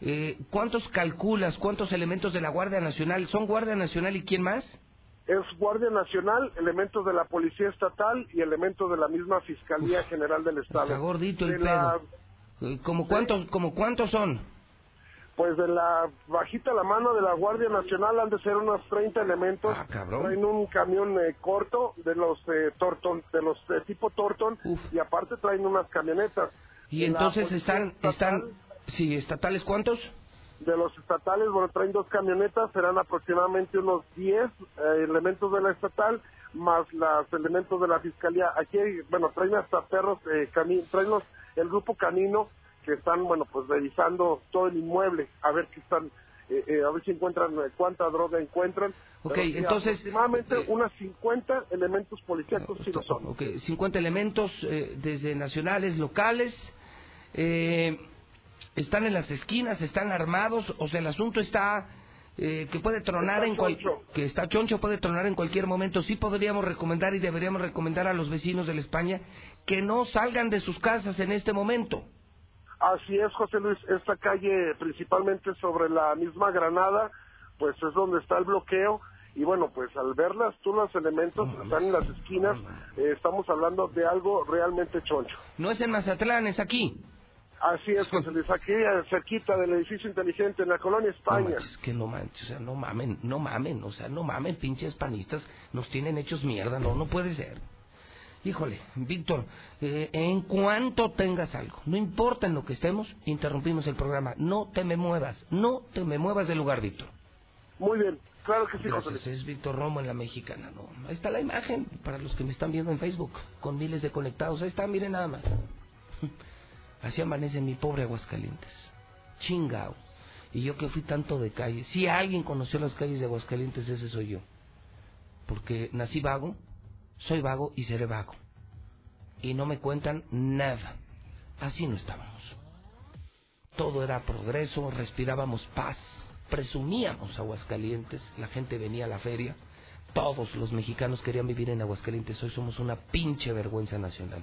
Eh, ¿Cuántos calculas? ¿Cuántos elementos de la Guardia Nacional? ¿Son Guardia Nacional y quién más? Es Guardia Nacional, elementos de la Policía Estatal y elementos de la misma Fiscalía General del Estado. Está gordito el pedo. Eh, ¿Cómo cuántos, como cuántos son? Pues de la bajita la mano de la Guardia Nacional han de ser unos 30 elementos. Ah, cabrón. Traen un camión eh, corto de los eh, Torton, de los tipo Torton y aparte traen unas camionetas. Y entonces están, están, sí, estatales cuántos? de los estatales, bueno, traen dos camionetas, serán aproximadamente unos 10 eh, elementos de la estatal, más los elementos de la fiscalía. Aquí, hay, bueno, traen hasta perros, eh, traen los, el grupo canino que están, bueno, pues revisando todo el inmueble, a ver qué están, eh, eh, a ver si encuentran, cuánta droga encuentran. Ok, entonces... Aproximadamente unas 50 elementos policíacos sí lo son. Ok, 50 elementos desde nacionales, locales, están en las esquinas, están armados, o sea, el asunto está eh, que puede tronar en cualquier que está choncho puede tronar en cualquier momento. Sí podríamos recomendar y deberíamos recomendar a los vecinos de la España que no salgan de sus casas en este momento. Así es José Luis. Esta calle principalmente sobre la misma Granada pues es donde está el bloqueo. Y bueno pues al verlas tú los elementos están en las esquinas eh, estamos hablando de algo realmente choncho. No es en Mazatlán es aquí Así es, José Luis, aquí cerquita del edificio inteligente en la colonia España. No es que no manches, o sea, no mamen, no mamen, o sea, no mamen, pinches panistas, nos tienen hechos mierda, no, no puede ser. Híjole, Víctor, eh, en cuanto tengas algo, no importa en lo que estemos, interrumpimos el programa. No te me muevas, no te me muevas del lugar, Víctor. Muy bien, claro que sí, José Luis. Es Víctor Romo en la mexicana, ¿no? Ahí está la imagen para los que me están viendo en Facebook, con miles de conectados. Ahí está, miren nada más. Así amanece mi pobre Aguascalientes. Chingao. Y yo que fui tanto de calle. Si alguien conoció las calles de Aguascalientes, ese soy yo. Porque nací vago, soy vago y seré vago. Y no me cuentan nada. Así no estábamos. Todo era progreso, respirábamos paz, presumíamos Aguascalientes, la gente venía a la feria. Todos los mexicanos querían vivir en Aguascalientes. Hoy somos una pinche vergüenza nacional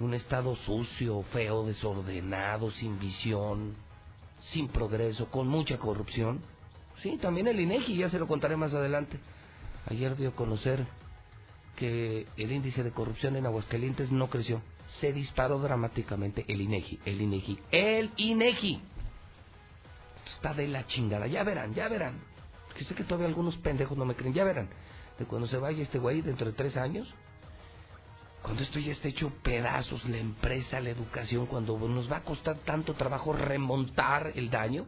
un estado sucio, feo, desordenado, sin visión, sin progreso, con mucha corrupción. Sí, también el INEGI, ya se lo contaré más adelante. Ayer dio a conocer que el índice de corrupción en Aguascalientes no creció, se disparó dramáticamente el INEGI, el INEGI, el INEGI. Está de la chingada, ya verán, ya verán. Que sé que todavía algunos pendejos no me creen, ya verán. De cuando se vaya este güey dentro de tres años, cuando esto ya está hecho pedazos, la empresa, la educación, cuando nos va a costar tanto trabajo remontar el daño,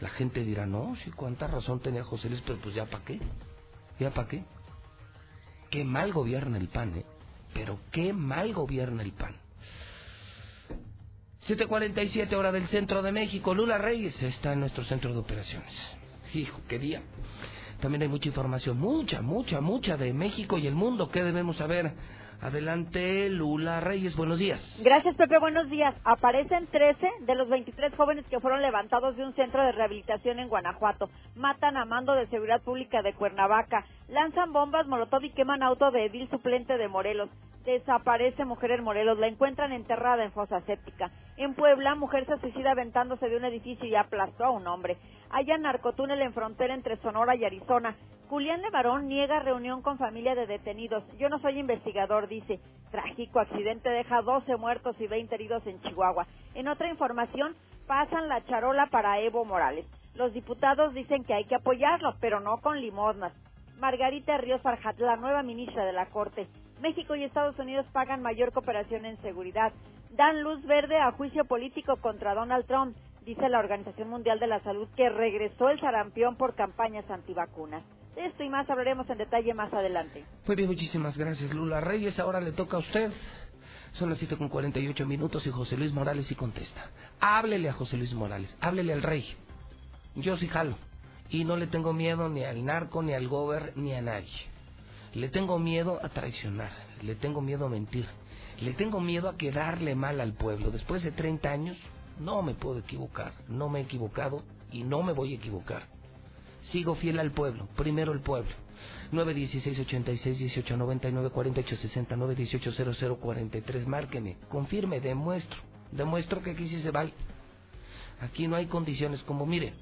la gente dirá, no, sí, cuánta razón tenía José Luis, pero pues ya para qué, ya para qué. Qué mal gobierna el PAN, ¿eh? Pero qué mal gobierna el PAN. 7.47 hora del centro de México. Lula Reyes está en nuestro centro de operaciones. Hijo, qué día. También hay mucha información, mucha, mucha, mucha de México y el mundo. ¿Qué debemos saber Adelante, Lula Reyes, buenos días. Gracias, Pepe, buenos días. Aparecen 13 de los 23 jóvenes que fueron levantados de un centro de rehabilitación en Guanajuato. Matan a mando de seguridad pública de Cuernavaca. Lanzan bombas molotov y queman auto de edil suplente de Morelos. Desaparece mujer en Morelos. La encuentran enterrada en fosa séptica. En Puebla, mujer se suicida aventándose de un edificio y aplastó a un hombre. Hay narcotúnel en frontera entre Sonora y Arizona. Julián Levarón niega reunión con familia de detenidos. Yo no soy investigador, dice. Trágico accidente deja 12 muertos y 20 heridos en Chihuahua. En otra información, pasan la charola para Evo Morales. Los diputados dicen que hay que apoyarlo, pero no con limosnas. Margarita Ríos Farjat, la nueva ministra de la Corte. México y Estados Unidos pagan mayor cooperación en seguridad. Dan luz verde a juicio político contra Donald Trump, dice la Organización Mundial de la Salud, que regresó el sarampión por campañas antivacunas. De esto y más hablaremos en detalle más adelante. Muy bien, muchísimas gracias, Lula Reyes. Ahora le toca a usted. Son las 7 con 48 minutos y José Luis Morales sí contesta. Háblele a José Luis Morales, háblele al rey. Yo sí jalo. Y no le tengo miedo ni al narco, ni al gober, ni a nadie. Le tengo miedo a traicionar, le tengo miedo a mentir, le tengo miedo a quedarle mal al pueblo. Después de 30 años, no me puedo equivocar, no me he equivocado y no me voy a equivocar. Sigo fiel al pueblo, primero el pueblo. 916 86 18 99 48 69 18 00 43 márqueme, confirme, demuestro, demuestro que aquí sí se vale. Aquí no hay condiciones como mire,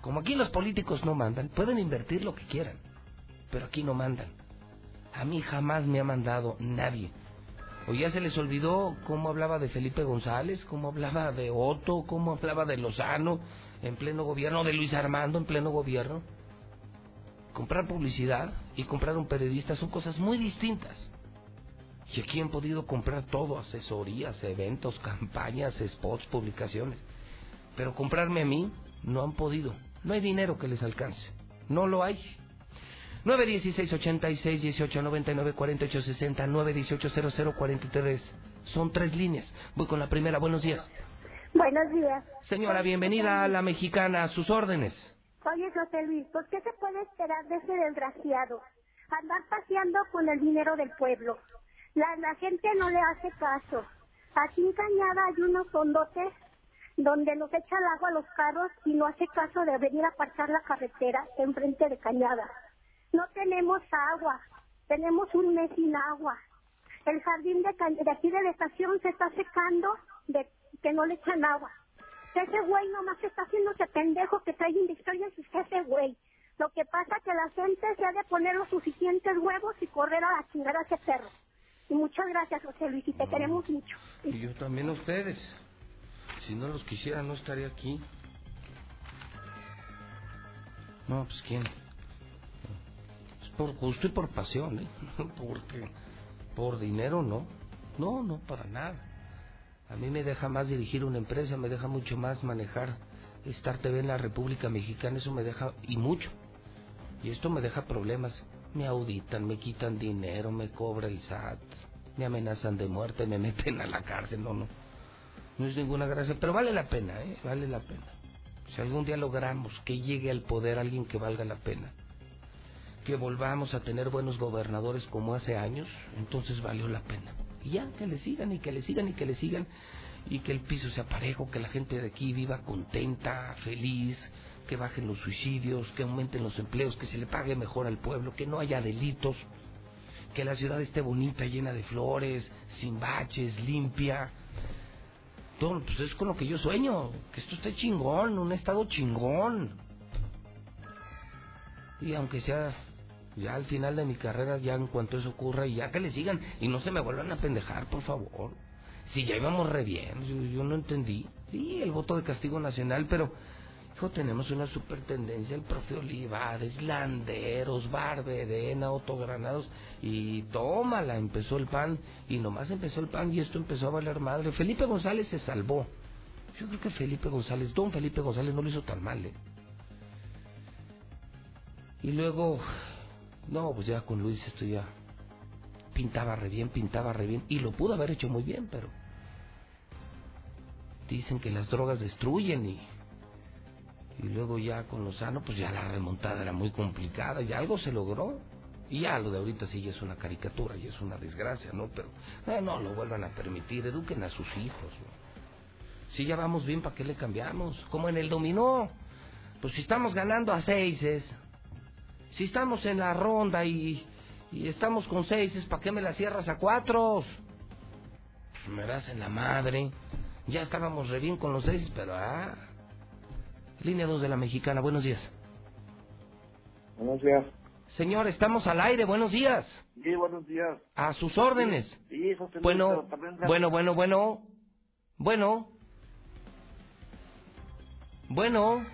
como aquí los políticos no mandan, pueden invertir lo que quieran, pero aquí no mandan. A mí jamás me ha mandado nadie. O ya se les olvidó cómo hablaba de Felipe González, cómo hablaba de Otto, cómo hablaba de Lozano, en pleno gobierno, de Luis Armando en pleno gobierno. Comprar publicidad y comprar un periodista son cosas muy distintas. Y aquí han podido comprar todo, asesorías, eventos, campañas, spots, publicaciones. Pero comprarme a mí no han podido. No hay dinero que les alcance. No lo hay. 916 86 18 99 48 60 918 00 43. Son tres líneas. Voy con la primera. Buenos días. Buenos días. Señora, bienvenida a la mexicana. A sus órdenes. Oye, José Luis, ¿por qué se puede esperar de ese desgraciado? Andar paseando con el dinero del pueblo. La, la gente no le hace caso. Aquí en Cañada hay unos fondotes donde nos echa el agua a los carros y no hace caso de venir a aparcar la carretera enfrente de Cañada. No tenemos agua. Tenemos un mes sin agua. El jardín de, de aquí de la estación se está secando de que no le echan agua. Ese güey nomás está haciendo ese pendejo que trae indictorias es ese güey. Lo que pasa que la gente se ha de poner los suficientes huevos y correr a la chingada a ese perro. Y muchas gracias, José Luis, y te queremos mucho. Y yo también a ustedes. Si no los quisiera, no estaría aquí. No, pues quién. Por gusto y por pasión, ¿eh? Porque por dinero no. No, no, para nada. A mí me deja más dirigir una empresa, me deja mucho más manejar Star TV en la República Mexicana, eso me deja, y mucho. Y esto me deja problemas. Me auditan, me quitan dinero, me cobra el SAT, me amenazan de muerte, me meten a la cárcel, no, no. No es ninguna gracia, pero vale la pena, ¿eh? Vale la pena. Si algún día logramos que llegue al poder alguien que valga la pena, que volvamos a tener buenos gobernadores como hace años, entonces valió la pena. Y ya, que le sigan y que le sigan y que le sigan y que el piso sea parejo, que la gente de aquí viva contenta, feliz, que bajen los suicidios, que aumenten los empleos, que se le pague mejor al pueblo, que no haya delitos, que la ciudad esté bonita, llena de flores, sin baches, limpia. Todo, pues es con lo que yo sueño, que esto esté chingón, un estado chingón. Y aunque sea ya al final de mi carrera, ya en cuanto eso ocurra, y ya que le sigan y no se me vuelvan a pendejar, por favor. Si ya íbamos re bien, yo, no entendí. Sí, el voto de castigo nacional, pero hijo, tenemos una supertendencia, el profe Olivares, Landeros, Barberena, Autogranados, y tómala, empezó el pan, y nomás empezó el pan y esto empezó a valer madre. Felipe González se salvó. Yo creo que Felipe González, don Felipe González no lo hizo tan mal, ¿eh? Y luego, no, pues ya con Luis esto ya pintaba re bien, pintaba re bien, y lo pudo haber hecho muy bien, pero dicen que las drogas destruyen y, y luego ya con Lozano, pues ya la remontada era muy complicada, y algo se logró. Y ya lo de ahorita sí ya es una caricatura y es una desgracia, ¿no? Pero eh, no lo vuelvan a permitir, eduquen a sus hijos. ¿no? Si ya vamos bien, ¿para qué le cambiamos? Como en el dominó. Pues si estamos ganando a seises, si estamos en la ronda y, y estamos con seises, ¿para qué me la cierras a cuatro? Pues me das en la madre. Ya estábamos re bien con los seises, pero ah. Línea 2 de la mexicana, buenos días. Buenos días. Señor, estamos al aire, buenos días. Sí, buenos días. A sus órdenes. Sí, José Luis, Bueno, bueno, bueno, bueno. Bueno. Bueno.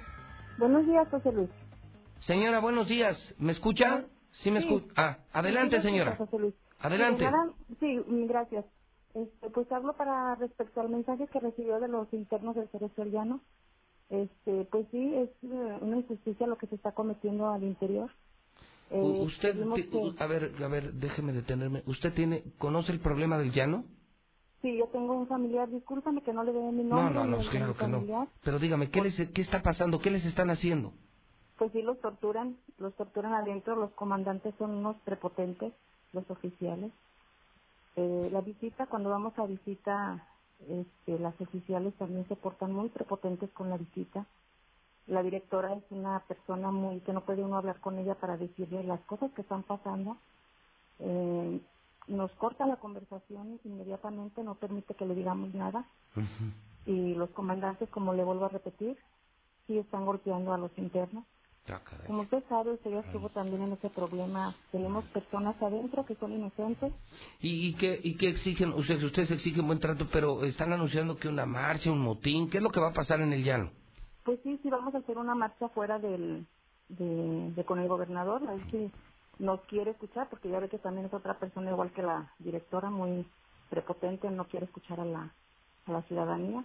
Buenos días, José Luis. Señora, buenos días. ¿Me escucha? Sí, me Sí. escucha. Ah, adelante, Sí, señora. José. Adelante. Sí, mm, gracias. Este, pues hablo para respecto al mensaje que recibió de los internos del Cerezo Llano. Este, pues sí, es eh, una injusticia lo que se está cometiendo al interior. Eh, Usted, que- a ver, a ver, déjeme detenerme. ¿Usted tiene, conoce el problema del llano? Sí, yo tengo un familiar, discúlpame que no le dé mi No, nombre. no, no, de claro que no. Pero dígame, ¿qué, les, ¿qué está pasando? ¿Qué les están haciendo? Pues sí, los torturan, los torturan adentro, los comandantes son unos prepotentes, los oficiales. Eh, la visita, cuando vamos a visita, este, las oficiales también se portan muy prepotentes con la visita. La directora es una persona muy que no puede uno hablar con ella para decirle las cosas que están pasando. Eh, nos corta la conversación inmediatamente, no permite que le digamos nada. Y los comandantes, como le vuelvo a repetir, sí están golpeando a los internos. Ah, caray. Como usted sabe, usted ya estuvo también en ese problema. Tenemos personas adentro que son inocentes. ¿Y, y qué, y qué exigen? Ustedes, ustedes exigen buen trato, pero están anunciando que una marcha, un motín. ¿Qué es lo que va a pasar en el llano? Pues sí, sí vamos a hacer una marcha fuera del, de, de con el gobernador, a ver si nos quiere escuchar, porque ya ve que también es otra persona igual que la directora, muy prepotente, no quiere escuchar a la, a la ciudadanía.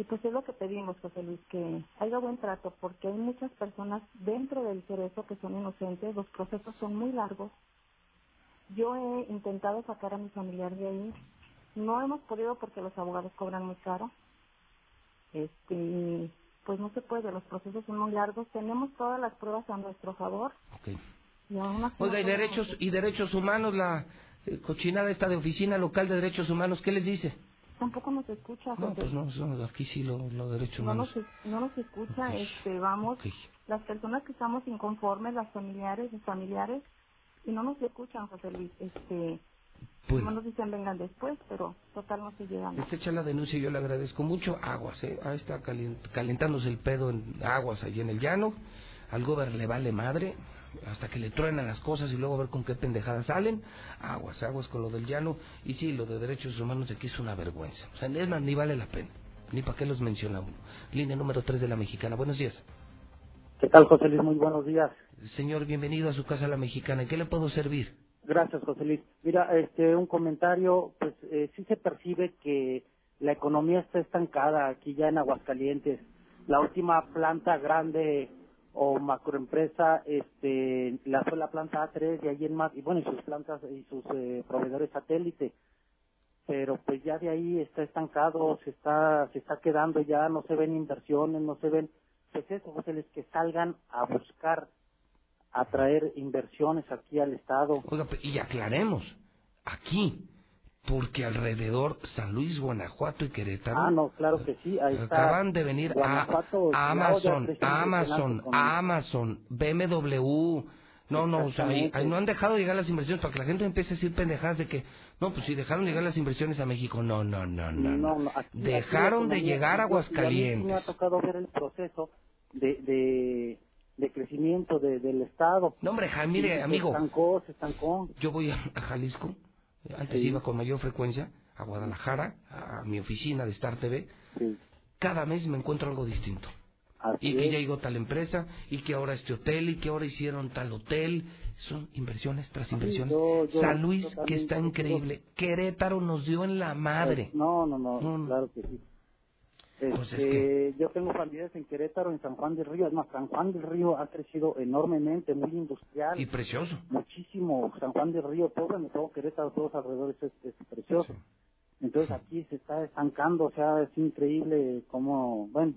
Y pues es lo que pedimos, José Luis, que haya buen trato, porque hay muchas personas dentro del cerezo que son inocentes, los procesos son muy largos. Yo he intentado sacar a mi familiar de ahí, no hemos podido porque los abogados cobran muy caro. Este, pues no se puede, los procesos son muy largos, tenemos todas las pruebas a nuestro favor. Y así no Oiga, y derechos, y derechos humanos, la eh, cochinada esta de Oficina Local de Derechos Humanos, ¿qué les dice? Tampoco nos escucha, No, José. pues no, aquí sí los lo derechos no humanos. nos, no nos escucha, este, vamos, las personas que estamos inconformes, las familiares, los familiares, y no nos escuchan, José Luis, este, Pues- no nos dicen vengan después, pero total no se llegan. Usted echa la denuncia y yo le agradezco mucho. Aguas, ¿eh? Ahí está calien- calentándose el pedo en aguas allí en el llano. Al gober le vale madre hasta que le truenan las cosas y luego a ver con qué pendejadas salen. Aguas, aguas con lo del llano. Y sí, lo de derechos humanos aquí es una vergüenza. O sea, es más, ni vale la pena. Ni para qué los menciona uno. Línea número 3 de la Mexicana. Buenos días. ¿Qué tal, José Luis? Muy buenos días. Señor, bienvenido a su casa La Mexicana. ¿En qué le puedo servir? Gracias, José Luis. Mira, este, un comentario, pues eh, sí se percibe que la economía está estancada aquí ya en Aguascalientes. La última planta grande o macroempresa, este, la fue la planta A3 y allí en más, y bueno, y sus plantas y sus eh, proveedores satélite. Pero pues ya de ahí está estancado, se está, se está quedando ya, no se ven inversiones, no se ven, pues eso, José Luis, que salgan a buscar atraer inversiones aquí al Estado. Oiga, y aclaremos, aquí, porque alrededor San Luis, Guanajuato y Querétaro Ah, no, claro que sí, ahí está. acaban de venir a, a Amazon, Amazon, Amazon, BMW. No, no, o sea, ahí- Exactamente. ahí no han dejado llegar las inversiones para que la gente empiece a decir pendejadas de que, no, pues si dejaron llegar las inversiones a México, no, no, no, no. no. No, aquí- Dejaron aquí de llegar a economía- y- y a mí sí me ha Aguascalientes. tocado ver el proceso de, de, de crecimiento de- del Estado. No, hombre, Ja, mire, se amigo. estancó, se estancó. Yo voy a, a Jalisco, antes Sí. iba con mayor frecuencia, a Guadalajara, a mi oficina de Star TV. Sí. Cada mes me encuentro algo distinto. Así y que es. ya llegó tal empresa, y que ahora este hotel, y que ahora hicieron tal hotel. Son inversiones tras inversiones. yo- yo San Luis, que está increíble. Querétaro nos dio en la madre. No, no, no, No, no. claro que sí. Pues Este, Yo tengo familiares en Querétaro, en San Juan del Río. Es más, San Juan del Río ha crecido enormemente, muy industrial. Y precioso. Muchísimo. San Juan del Río, todo, en todo Querétaro, todos alrededor es, es precioso. Entonces aquí se está estancando, o sea, es increíble cómo, bueno,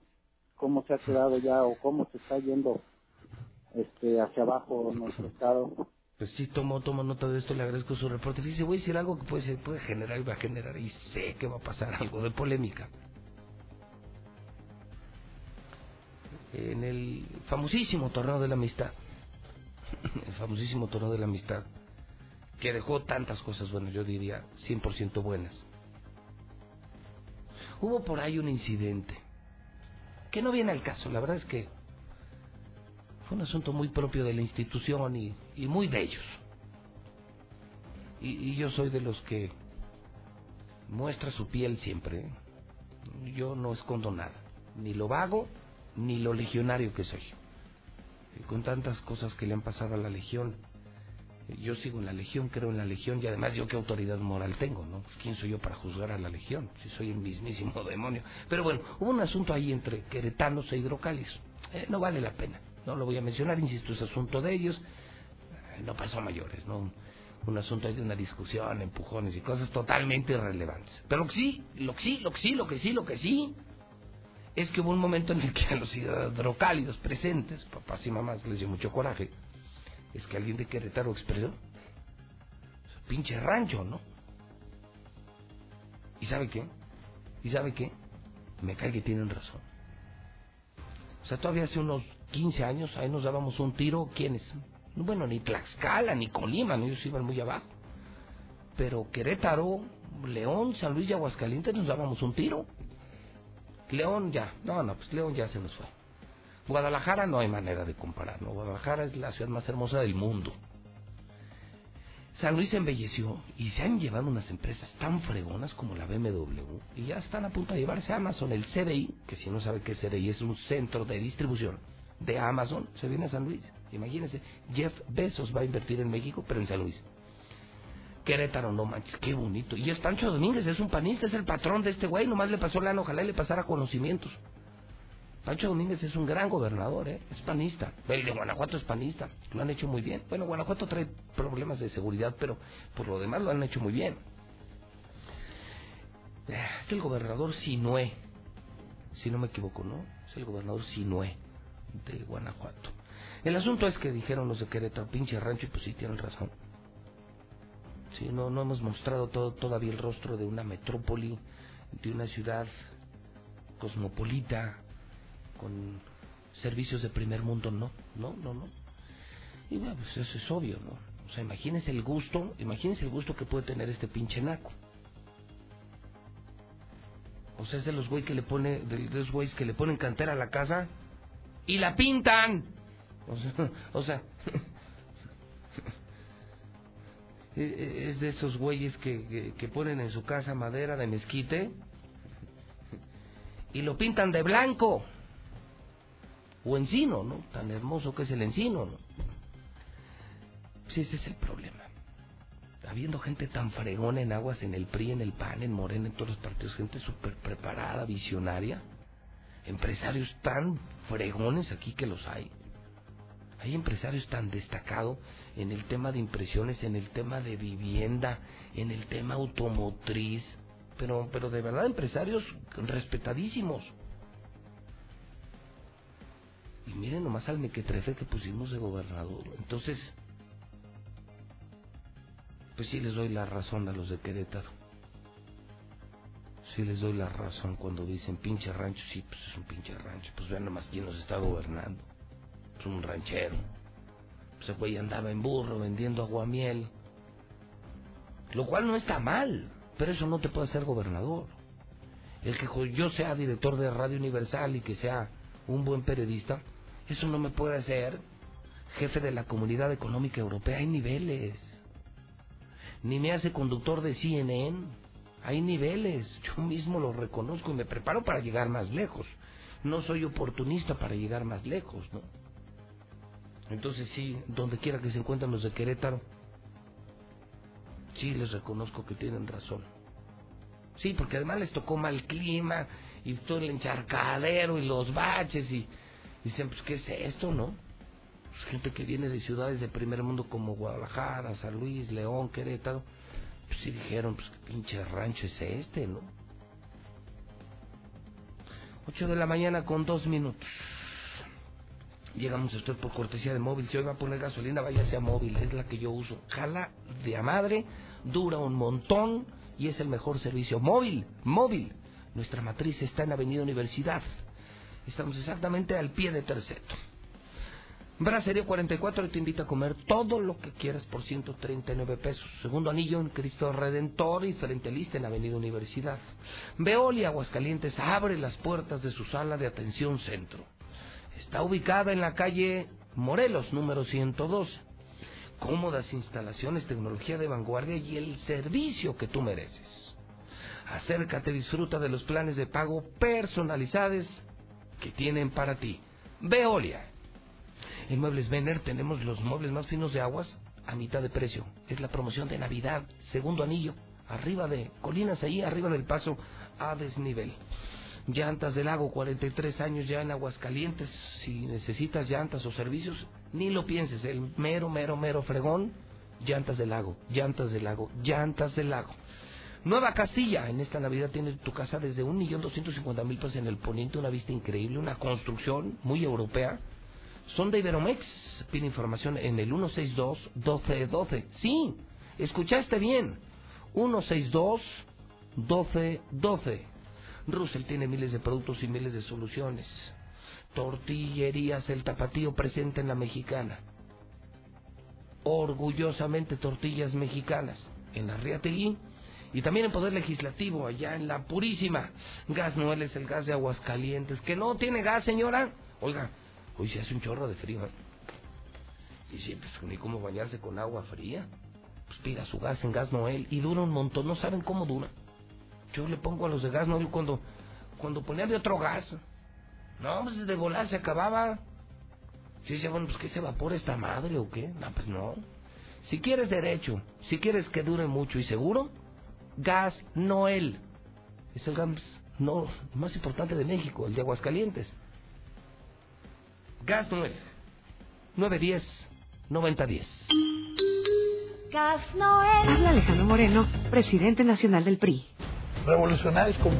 cómo se ha quedado ya o cómo se está yendo este hacia abajo nuestro estado. Pues sí, tomo, tomo nota de esto, le agradezco su reporte. Fíjese, voy a decir algo que puede, ser- puede generar y va a generar, y sé que va a pasar algo de polémica. En el famosísimo torneo de la amistad, el famosísimo torneo de la amistad, que dejó tantas cosas, bueno, yo diría 100% buenas. Hubo por ahí un incidente, que no viene al caso, la verdad es que fue un asunto muy propio de la institución y, y muy de ellos. Y, y yo soy de los que muestra su piel siempre. ¿eh? Yo no escondo nada, ni lo vago, ni lo legionario que soy. Y con tantas cosas que le han pasado a la legión, eh, yo sigo en la legión, creo en la legión y además yo qué autoridad moral tengo, ¿no? Pues, ¿Quién soy yo para juzgar a la legión? Si soy el mismísimo demonio. Pero bueno, hubo un asunto ahí entre queretanos e hidrocálidos. Eh, no vale la pena, no lo voy a mencionar, insisto, es asunto de ellos. Eh, no pasó a mayores, ¿no? Un asunto ahí de una discusión, empujones y cosas totalmente irrelevantes. Pero lo sí, lo que sí, lo que sí, lo que sí, lo que sí, es que hubo un momento en el que a los hidrocálidos presentes, papás y mamás, les dio mucho coraje, es que alguien de Querétaro expresó, pinche rancho, ¿no? ¿Y sabe qué? ¿Y sabe qué? Me cae que tienen razón. O sea, todavía hace unos 15 años, ahí nos dábamos un tiro, ¿quiénes? Bueno, ni Tlaxcala, ni Colima, ellos iban muy abajo. Pero Querétaro, León, San Luis y Aguascalientes nos dábamos un tiro. León ya, no, no, pues León ya se nos fue. Guadalajara no hay manera de comparar, ¿no? Guadalajara es la ciudad más hermosa del mundo. San Luis se embelleció y se han llevado unas empresas tan fregonas como la BMW y ya están a punto de llevarse a Amazon. El CDI, que si no sabe qué es CDI, es un centro de distribución de Amazon, se viene a San Luis. Imagínense, Jeff Bezos va a invertir en México, pero en San Luis. Querétaro, no manches, qué bonito. Y es Pancho Domínguez, es un panista, es el patrón de este güey, nomás le pasó lana, ojalá y le pasara conocimientos. Pancho Domínguez es un gran gobernador, ¿eh? es panista. El de Guanajuato es panista, lo han hecho muy bien. Bueno, Guanajuato trae problemas de seguridad, pero por lo demás lo han hecho muy bien. Es el gobernador Sinué, si no me equivoco, ¿no? Es el gobernador Sinué de Guanajuato. El asunto es que dijeron los de Querétaro, pinche rancho, y pues sí tienen razón. Sí, no, no hemos mostrado todo, todavía el rostro de una metrópoli, de una ciudad cosmopolita, con servicios de primer mundo, no, no, no, no. Y bueno, pues eso es obvio, ¿no? O sea, imagínense el gusto, imagínense el gusto que puede tener este pinche naco. O sea, es de los güeyes que le pone, de los güeyes que le ponen cantera a la casa y la pintan. O sea, o sea es de esos güeyes que, que, ponen en su casa madera de mezquite y lo pintan de blanco. O encino, ¿no? Tan hermoso que es el encino, ¿no? Ese es el problema. Habiendo gente tan fregona en aguas, en el PRI, en el PAN, en Morena, en todos los partidos, gente súper preparada, visionaria, empresarios tan fregones aquí que los hay. Hay empresarios tan destacados en el tema de impresiones, en el tema de vivienda, en el tema automotriz, pero, pero de verdad empresarios respetadísimos. Y miren nomás al mequetrefe que pusimos de gobernador. Entonces, pues sí les doy la razón a los de Querétaro. Sí les doy la razón cuando dicen pinche rancho, sí, pues es un pinche rancho. Pues vean nomás quién nos está gobernando. Un ranchero. Ese güey andaba en burro vendiendo aguamiel. Lo cual no está mal, pero eso no te puede hacer gobernador. El que yo sea director de Radio Universal y que sea un buen periodista, eso no me puede hacer jefe de la Comunidad Económica Europea. Hay niveles. Ni me hace conductor de CNN. Hay niveles. Yo mismo lo reconozco y me preparo para llegar más lejos. No soy oportunista para llegar más lejos, ¿no? Entonces sí, donde quiera que se encuentren los de Querétaro, sí les reconozco que tienen razón. Sí, porque además les tocó mal clima y todo el encharcadero y los baches y dicen, pues, ¿qué es esto, no? Pues gente que viene de ciudades de primer mundo como Guadalajara, San Luis, León, Querétaro, pues sí dijeron, pues, ¿qué pinche rancho es este, no? Ocho de la mañana con dos minutos. Llegamos a usted por cortesía de móvil. Si hoy va a poner gasolina, váyase a móvil. Es la que yo uso. Jala de a madre, dura un montón y es el mejor servicio. Móvil, móvil. Nuestra matriz está en Avenida Universidad. Estamos exactamente al pie de Terceto. Bracería 44 te invita a comer todo lo que quieras por 139 pesos. Segundo anillo en Cristo Redentor y frente lista en Avenida Universidad. Veolia Aguascalientes abre las puertas de su sala de atención centro. Está ubicada en la calle Morelos, número 112. Cómodas instalaciones, tecnología de vanguardia y el servicio que tú mereces. Acércate, disfruta de los planes de pago personalizados que tienen para ti. Veolia. En Muebles Vener tenemos los muebles más finos de aguas a mitad de precio. Es la promoción de Navidad, segundo anillo, arriba de Colinas, ahí arriba del paso a desnivel. Llantas del Lago, 43 años ya en Aguascalientes. Si necesitas llantas o servicios, ni lo pienses. El mero, mero, mero fregón. Llantas del Lago, llantas del Lago, llantas del Lago. Nueva Castilla, en esta Navidad tiene tu casa desde un millón doscientos cincuenta mil pesos en el poniente, una vista increíble, una construcción muy europea. Son de Iberomex. Pide información en el 162-1212. Sí, escuchaste bien. 162-1212. Russell tiene miles de productos y miles de soluciones. Tortillerías El Tapatío presente en la mexicana. Orgullosamente tortillas mexicanas. En la Riategui y también en Poder Legislativo, allá en la Purísima. Gas Noel es el gas de Aguascalientes. ¿Que no tiene gas, señora? Oiga, hoy se hace un chorro de frío. ¿eh? Y sí, pues ni cómo bañarse con agua fría. Pues pida su gas en Gas Noel y dura un montón. No saben cómo dura. Yo le pongo a los de Gas Noel cuando, cuando ponía de otro gas. No, pues de volar se acababa. Yo decía, bueno, pues que se evapora esta madre o qué. No, pues no. Si quieres derecho, si quieres que dure mucho y seguro, Gas Noel. Es el gas no, más importante de México, el de Aguascalientes. Gas Noel. 910 9010. Gas Noel. Habla Alejandro Moreno, presidente nacional del PRI. Revolucionarios como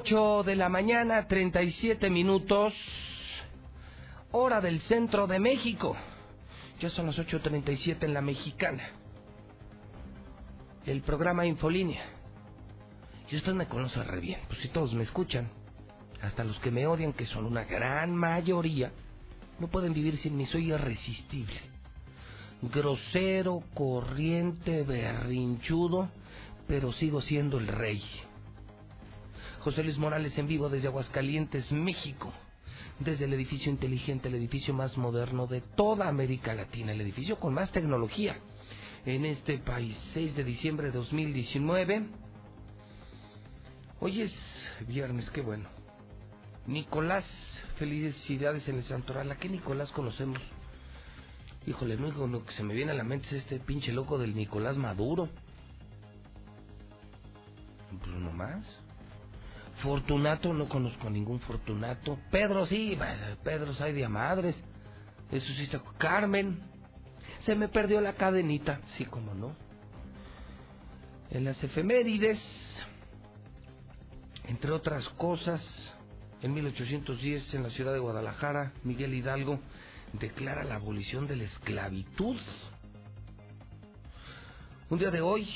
8 de la mañana, 37 minutos, hora del centro de México. Ya son las 8.37 en la mexicana. El programa Infolínea. Y usted me conoce re bien, pues si todos me escuchan, hasta los que me odian, que son una gran mayoría, no pueden vivir sin mí, soy irresistible grosero, corriente, berrinchudo, pero sigo siendo el rey. José Luis Morales en vivo desde Aguascalientes, México, desde el edificio inteligente, el edificio más moderno de toda América Latina, el edificio con más tecnología en este país. 6 de diciembre de 2019. Hoy es viernes, qué bueno. Nicolás, felicidades en el Santoral. ¿A qué Nicolás conocemos? Híjole, lo único que se me viene a la mente es este pinche loco del Nicolás Maduro. Pues no más. Fortunato, no conozco ningún Fortunato. Pedro sí, Pedro hay de madres. Eso sí está. Carmen, se me perdió la cadenita. Sí, como no. En las efemérides, entre otras cosas, en 1810 en la ciudad de Guadalajara, Miguel Hidalgo declara la abolición de la esclavitud. Un día de hoy,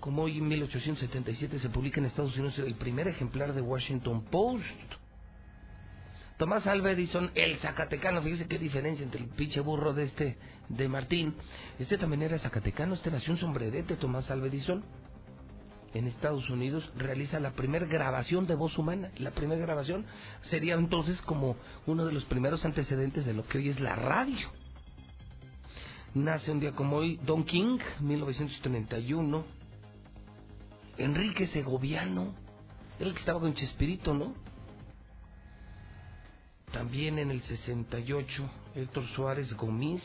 como hoy en 1877 se publica en Estados Unidos el primer ejemplar de Washington Post. Tomás Alva Edison, el zacatecano, fíjese qué diferencia entre el pinche burro de este, de Martín. Este también era zacatecano, este nació un sombrerete, Tomás Alva Edison en Estados Unidos realiza la primera grabación de voz humana. La primera grabación sería entonces como uno de los primeros antecedentes de lo que hoy es la radio. Nace un día como hoy Don King, 1931. Enrique Segoviano, el que estaba con Chespirito, ¿no? También en el 68, Héctor Suárez Gómez.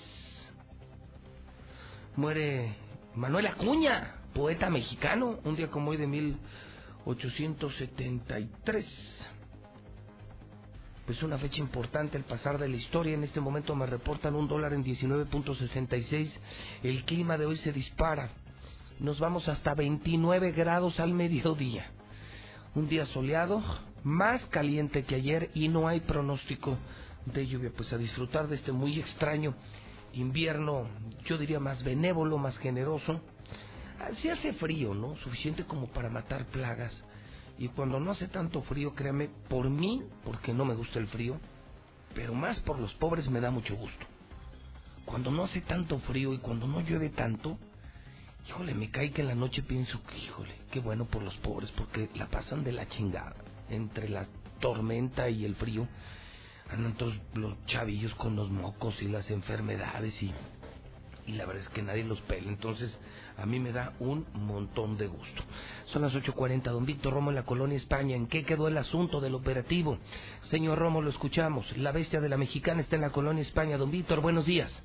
Muere Manuel Acuña, poeta mexicano, un día como hoy de 1873. Pues una fecha importante, el pasar de la historia. En este momento me reportan un dólar en 19.66. El clima de hoy se dispara. Nos vamos hasta 29 grados al mediodía. Un día soleado, más caliente que ayer y no hay pronóstico de lluvia. Pues a disfrutar de este muy extraño invierno, yo diría más benévolo, más generoso si hace frío, ¿no? Suficiente como para matar plagas. Y cuando no hace tanto frío, créame, por mí, porque no me gusta el frío, pero más por los pobres me da mucho gusto. Cuando no hace tanto frío y cuando no llueve tanto, híjole, me cae que en la noche pienso que, híjole, qué bueno por los pobres, porque la pasan de la chingada. Entre la tormenta y el frío, andan todos los chavillos con los mocos y las enfermedades y y la verdad es que nadie los pela. Entonces, a mí me da un montón de gusto. Son las 8.40, don Víctor Romo en la colonia España. ¿En qué quedó el asunto del operativo? Señor Romo, lo escuchamos. La bestia de la mexicana está en la colonia España. Don Víctor, buenos días.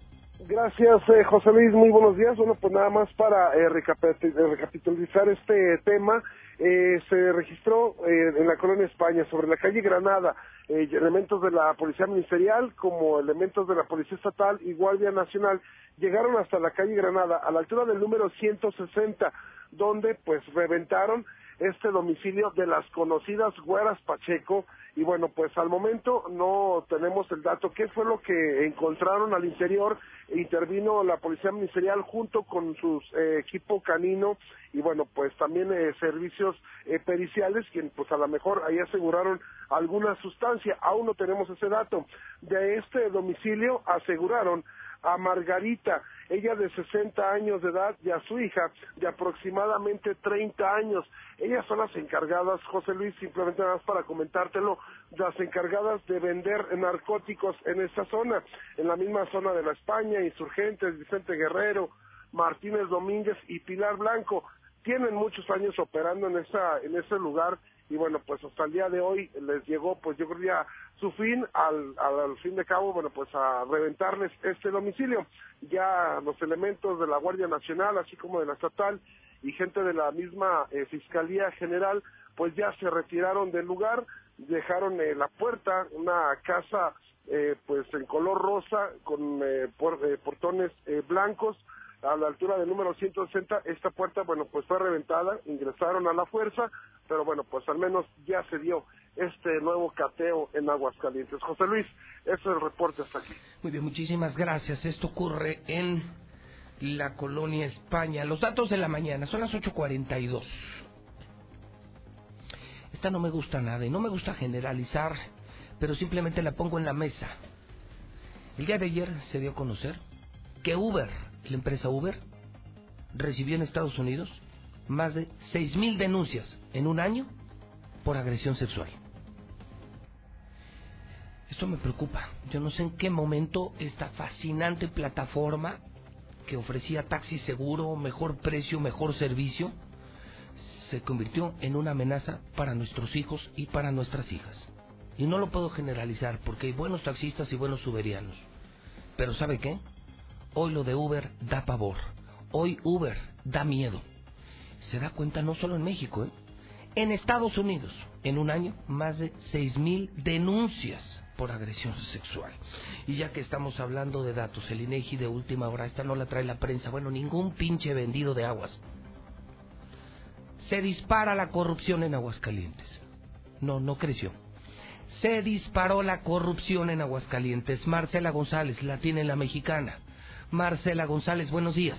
Gracias, eh, José Luis. Muy buenos días. Bueno, pues nada más para eh, recapitulizar este tema. eh, se registró eh, en la colonia España, sobre la calle Granada, eh, elementos de la Policía Ministerial como elementos de la Policía Estatal y Guardia Nacional llegaron hasta la calle Granada, a la altura del número 160, donde pues reventaron este domicilio de las conocidas Güeras Pacheco y bueno pues al momento no tenemos el dato. Qué fue lo que encontraron al interior intervino la policía ministerial junto con su equipo canino y bueno pues también eh, servicios eh, periciales quien pues a lo mejor ahí aseguraron alguna sustancia. Aún no tenemos ese dato. De este domicilio aseguraron a Margarita, ella de 60 años de edad, y a su hija de aproximadamente 30 años. Ellas son las encargadas, José Luis, simplemente nada más para comentártelo, las encargadas de vender narcóticos en esa zona, en la misma zona de la España, Insurgentes, Vicente Guerrero, Martínez Domínguez y Pilar Blanco. Tienen muchos años operando en esa en ese lugar y bueno, pues hasta el día de hoy les llegó, pues yo creo ya su fin, al, al, fin de cabo, bueno, pues a reventarles este domicilio. Ya los elementos de la Guardia Nacional, así como de la estatal y gente de la misma eh, Fiscalía General, pues ya se retiraron del lugar, dejaron eh, la puerta, una casa eh, pues en color rosa con portones blancos, a la altura del número 160, esta puerta, bueno, pues fue reventada, ingresaron a la fuerza, pero bueno, pues al menos ya se dio este nuevo cateo en Aguascalientes. José Luis, ese es el reporte hasta aquí. Muy bien, muchísimas gracias. Esto ocurre en la colonia España. Los datos de la mañana son las 8.42. Esta no me gusta nada y no me gusta generalizar, pero simplemente la pongo en la mesa. El día de ayer se dio a conocer que Uber, la empresa Uber, recibió en Estados Unidos más de 6.000 denuncias en un año por agresión sexual. Esto me preocupa. Yo no sé en qué momento esta fascinante plataforma que ofrecía taxi seguro, mejor precio, mejor servicio, se convirtió en una amenaza para nuestros hijos y para nuestras hijas. Y no lo puedo generalizar porque hay buenos taxistas y buenos uberianos. Pero ¿sabe qué? Hoy lo de Uber da pavor. Hoy Uber da miedo. Se da cuenta no solo en México, ¿eh? En Estados Unidos, en un año, más de 6.000 denuncias por agresión sexual. Y ya que estamos hablando de datos, el INEGI de última hora, esta no la trae la prensa, bueno, ningún pinche vendido de aguas. Se dispara la corrupción en Aguascalientes. No, no creció. Se disparó la corrupción en Aguascalientes. Marcela González, la tiene la mexicana. Marcela González, buenos días.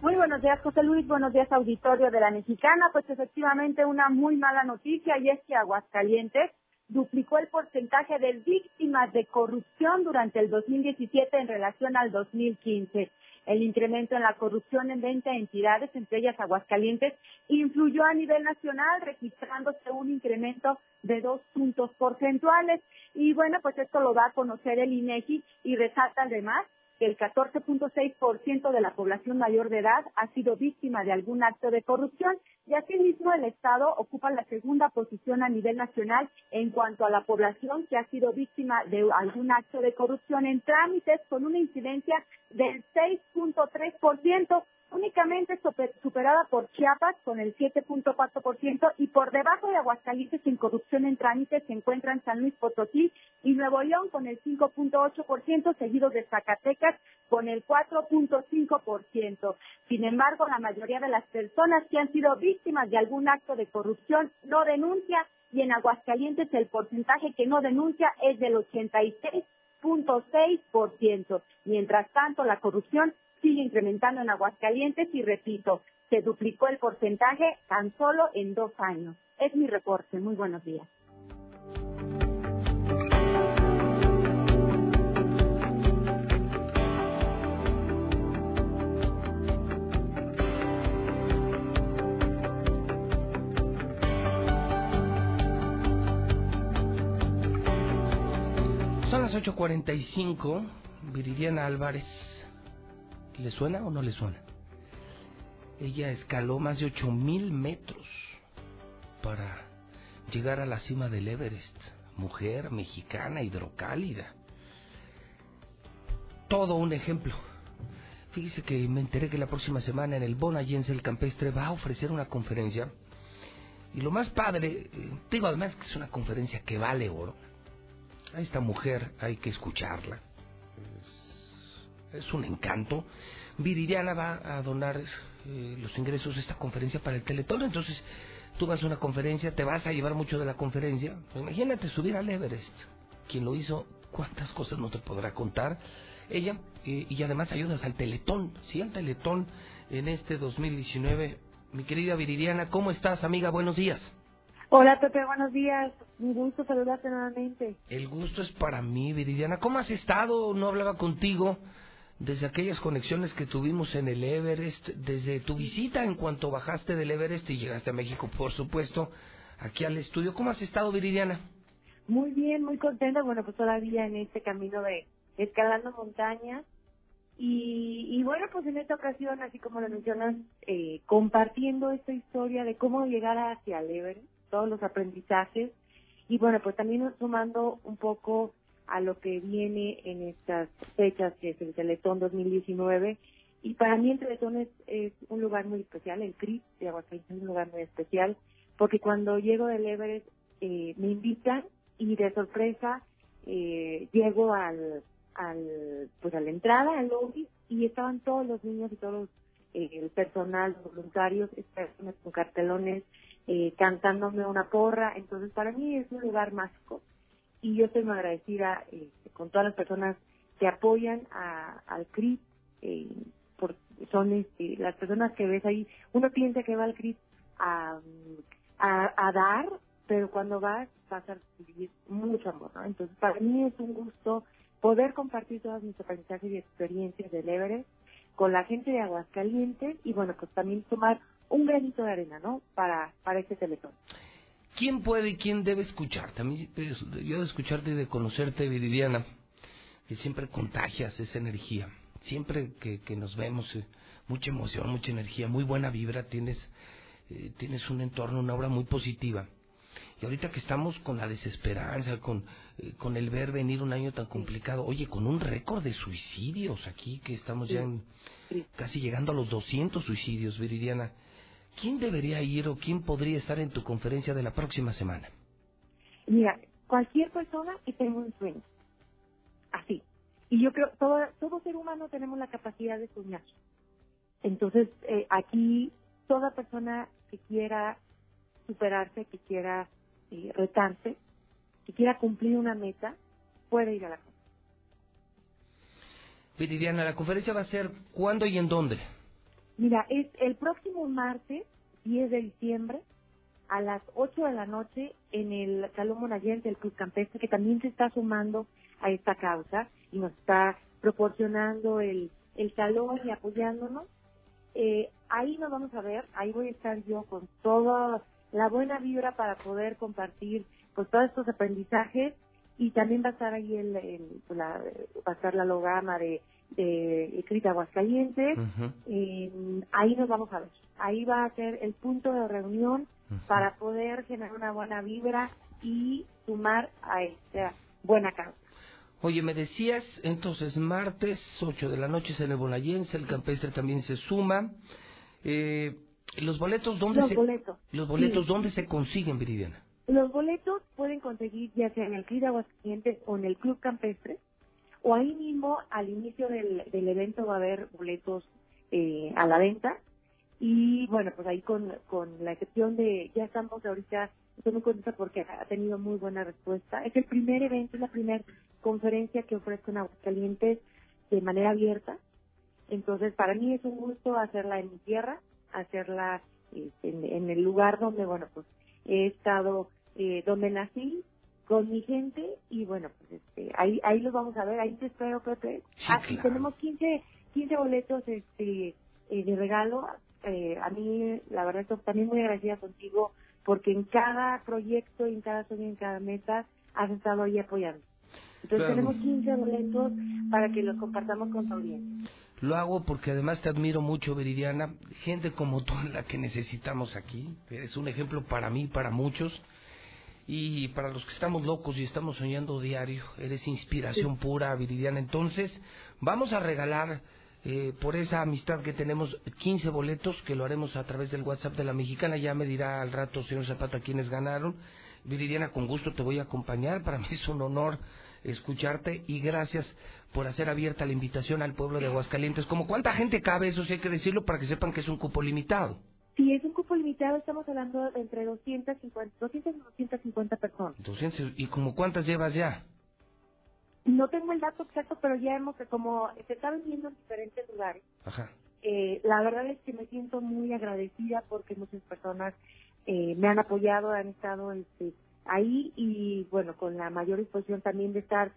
Muy buenos días, José Luis. Buenos días, auditorio de la Mexicana. Pues efectivamente una muy mala noticia y es que Aguascalientes duplicó el porcentaje de víctimas de corrupción durante el 2017 en relación al 2015. El incremento en la corrupción en 20 entidades, entre ellas Aguascalientes, influyó a nivel nacional, registrándose un incremento de dos puntos porcentuales. Y bueno, pues esto lo va a conocer el INEGI y resalta además que el 14.6% de la población mayor de edad ha sido víctima de algún acto de corrupción y asimismo el Estado ocupa la segunda posición a nivel nacional en cuanto a la población que ha sido víctima de algún acto de corrupción en trámites con una incidencia del 6.3%, únicamente superada por Chiapas con el 7.4% y por debajo de Aguascalientes en corrupción en trámites se encuentran San Luis Potosí y Nuevo León con el 5.8%, seguidos de Zacatecas con el 4.5%. Sin embargo, la mayoría de las personas que han sido víctimas de algún acto de corrupción no denuncia y en Aguascalientes el porcentaje que no denuncia es del 86.6%. Mientras tanto, la corrupción sigue incrementando en Aguascalientes y repito, se duplicó el porcentaje tan solo en dos años. Es mi reporte. Muy buenos días. 8.45. Viridiana Álvarez ¿Le suena o no le suena? Ella escaló más de 8000 metros para llegar a la cima del Everest. Mujer mexicana, hidrocálida. Todo un ejemplo. Fíjese que me enteré que la próxima semana en el Bonayense el Campestre va a ofrecer una conferencia Y lo más padre, eh, digo además que es una conferencia que vale oro. A esta mujer hay que escucharla. Es, es un encanto. Viridiana va a donar eh, los ingresos de esta conferencia para el Teletón. Entonces, tú vas a una conferencia, te vas a llevar mucho de la conferencia. Imagínate subir al Everest. Quien lo hizo, cuántas cosas no te podrá contar. Ella, eh, y además ayudas al Teletón. Sí, al Teletón en este 2019. Mi querida Viridiana, ¿cómo estás, amiga? Buenos días. Hola, Pepe, buenos días. Un gusto saludarte nuevamente. El gusto es para mí, Viridiana. ¿Cómo has estado? No hablaba contigo desde aquellas conexiones que tuvimos en el Everest, desde tu visita en cuanto bajaste del Everest y llegaste a México, por supuesto, aquí al estudio. ¿Cómo has estado, Viridiana? Muy bien, muy contenta. Bueno, pues todavía en este camino de escalando montañas. Y, y bueno, pues en esta ocasión, así como lo mencionas, eh, compartiendo esta historia de cómo llegar hacia el Everest, todos los aprendizajes. Y bueno, pues también sumando un poco a lo que viene en estas fechas, que es el Teletón 2019. Y para mí el Teletón es, un lugar muy especial, el CRIS de Aguascalientes es un lugar muy especial, porque cuando llego del Everest eh, me invitan y de sorpresa eh, llego al, al, pues a la entrada, al lobby, y estaban todos los niños y todos eh, el personal, los voluntarios, con cartelones, eh, cantándome una porra. Entonces, para mí es un lugar mágico y yo estoy muy agradecida eh, con todas las personas que apoyan a, al CRIS. Eh, por, son este, las personas que ves ahí. Uno piensa que va al CRIS a, dar, pero cuando vas vas a recibir mucho amor. ¿no? Entonces, para mí es un gusto poder compartir todas mis aprendizajes y experiencias del Everest con la gente de Aguascalientes y, bueno, pues también tomar un granito de arena, ¿no? Para, para este teletón. ¿Quién puede y quién debe escucharte? A mí, pues, yo de escucharte y de conocerte, Viridiana, que siempre contagias esa energía. Siempre que, que nos vemos, eh, mucha emoción, mucha energía, muy buena vibra, tienes, eh, tienes un entorno, una obra muy positiva. Y ahorita que estamos con la desesperanza, con, eh, con el ver venir un año tan complicado, oye, con un récord de suicidios aquí, que estamos ya en, casi llegando a los 200 suicidios, Viridiana. ¿Quién debería ir o quién podría estar en tu conferencia de la próxima semana? Mira, cualquier persona que tenga un sueño. Así. Y yo creo, todo, todo ser humano tenemos la capacidad de soñar. Entonces, eh, aquí, toda persona que quiera superarse, que quiera eh, retarse, que quiera cumplir una meta, puede ir a la conferencia. Viridiana, ¿la conferencia va a ser cuándo y en dónde? Mira, es el próximo martes, 10 de diciembre, a las 8 de la noche, en el Salón Monayense del Club Campestre, que también se está sumando a esta causa y nos está proporcionando el, el salón y apoyándonos. Eh, ahí nos vamos a ver, ahí voy a estar yo con toda la buena vibra para poder compartir pues todos estos aprendizajes y también va a estar ahí el, el la, va a estar la logama de de Escrita Aguascalientes. eh, ahí nos vamos a ver. Ahí va a ser el punto de reunión para poder generar una buena vibra y sumar a esta buena causa. Oye, me decías, entonces martes, 8 de la noche es en el Bonayense, el campestre también se suma. Eh, ¿Los boletos dónde Los se boletos. los boletos Sí. dónde se consiguen, Viridiana? Los boletos pueden conseguir ya sea en el CRID Aguascalientes o en el Club Campestre, o ahí mismo al inicio del, del evento va a haber boletos eh, a la venta. Y bueno, pues ahí con, con la excepción de, ya estamos ahorita, estoy muy contenta porque ha tenido muy buena respuesta. Es el primer evento, es la primera conferencia que ofrezco en Aguascalientes de manera abierta. Entonces, para mí es un gusto hacerla en mi tierra, hacerla este, en, en el lugar donde, bueno, pues he estado, eh, donde nací, con mi gente y bueno, pues este, ahí ahí los vamos a ver, ahí te espero, Pepe. Ah, y tenemos 15, 15 boletos este eh, de regalo. Eh, a mí, la verdad, estoy también muy agradecida contigo porque en cada proyecto, en cada sueño, en cada meta, has estado ahí apoyando. Entonces Claro. tenemos 15 boletos para que los compartamos con tu audiencia. Lo hago porque además te admiro mucho, Viridiana. Gente como tú la que necesitamos aquí. Eres un ejemplo para mí, para muchos. Y para los que estamos locos y estamos soñando diario, eres inspiración pura, Viridiana. Entonces, vamos a regalar eh, por esa amistad que tenemos 15 boletos, que lo haremos a través del WhatsApp de la mexicana. Ya me dirá al rato, señor Zapata, quiénes ganaron. Viridiana, con gusto te voy a acompañar. Para mí es un honor escucharte y gracias por hacer abierta la invitación al pueblo de Aguascalientes. ¿Como cuánta gente cabe? Eso sí hay que decirlo para que sepan que es un cupo limitado. Sí, es un cupo limitado, estamos hablando de entre 250, 200 y 250 personas. 200, ¿y como cuántas llevas ya? No tengo el dato exacto, pero ya hemos, como se está vendiendo en diferentes lugares. Ajá. Eh, la verdad es que me siento muy agradecida porque muchas personas eh, me han apoyado, han estado este, ahí y bueno, con la mayor disposición también de estar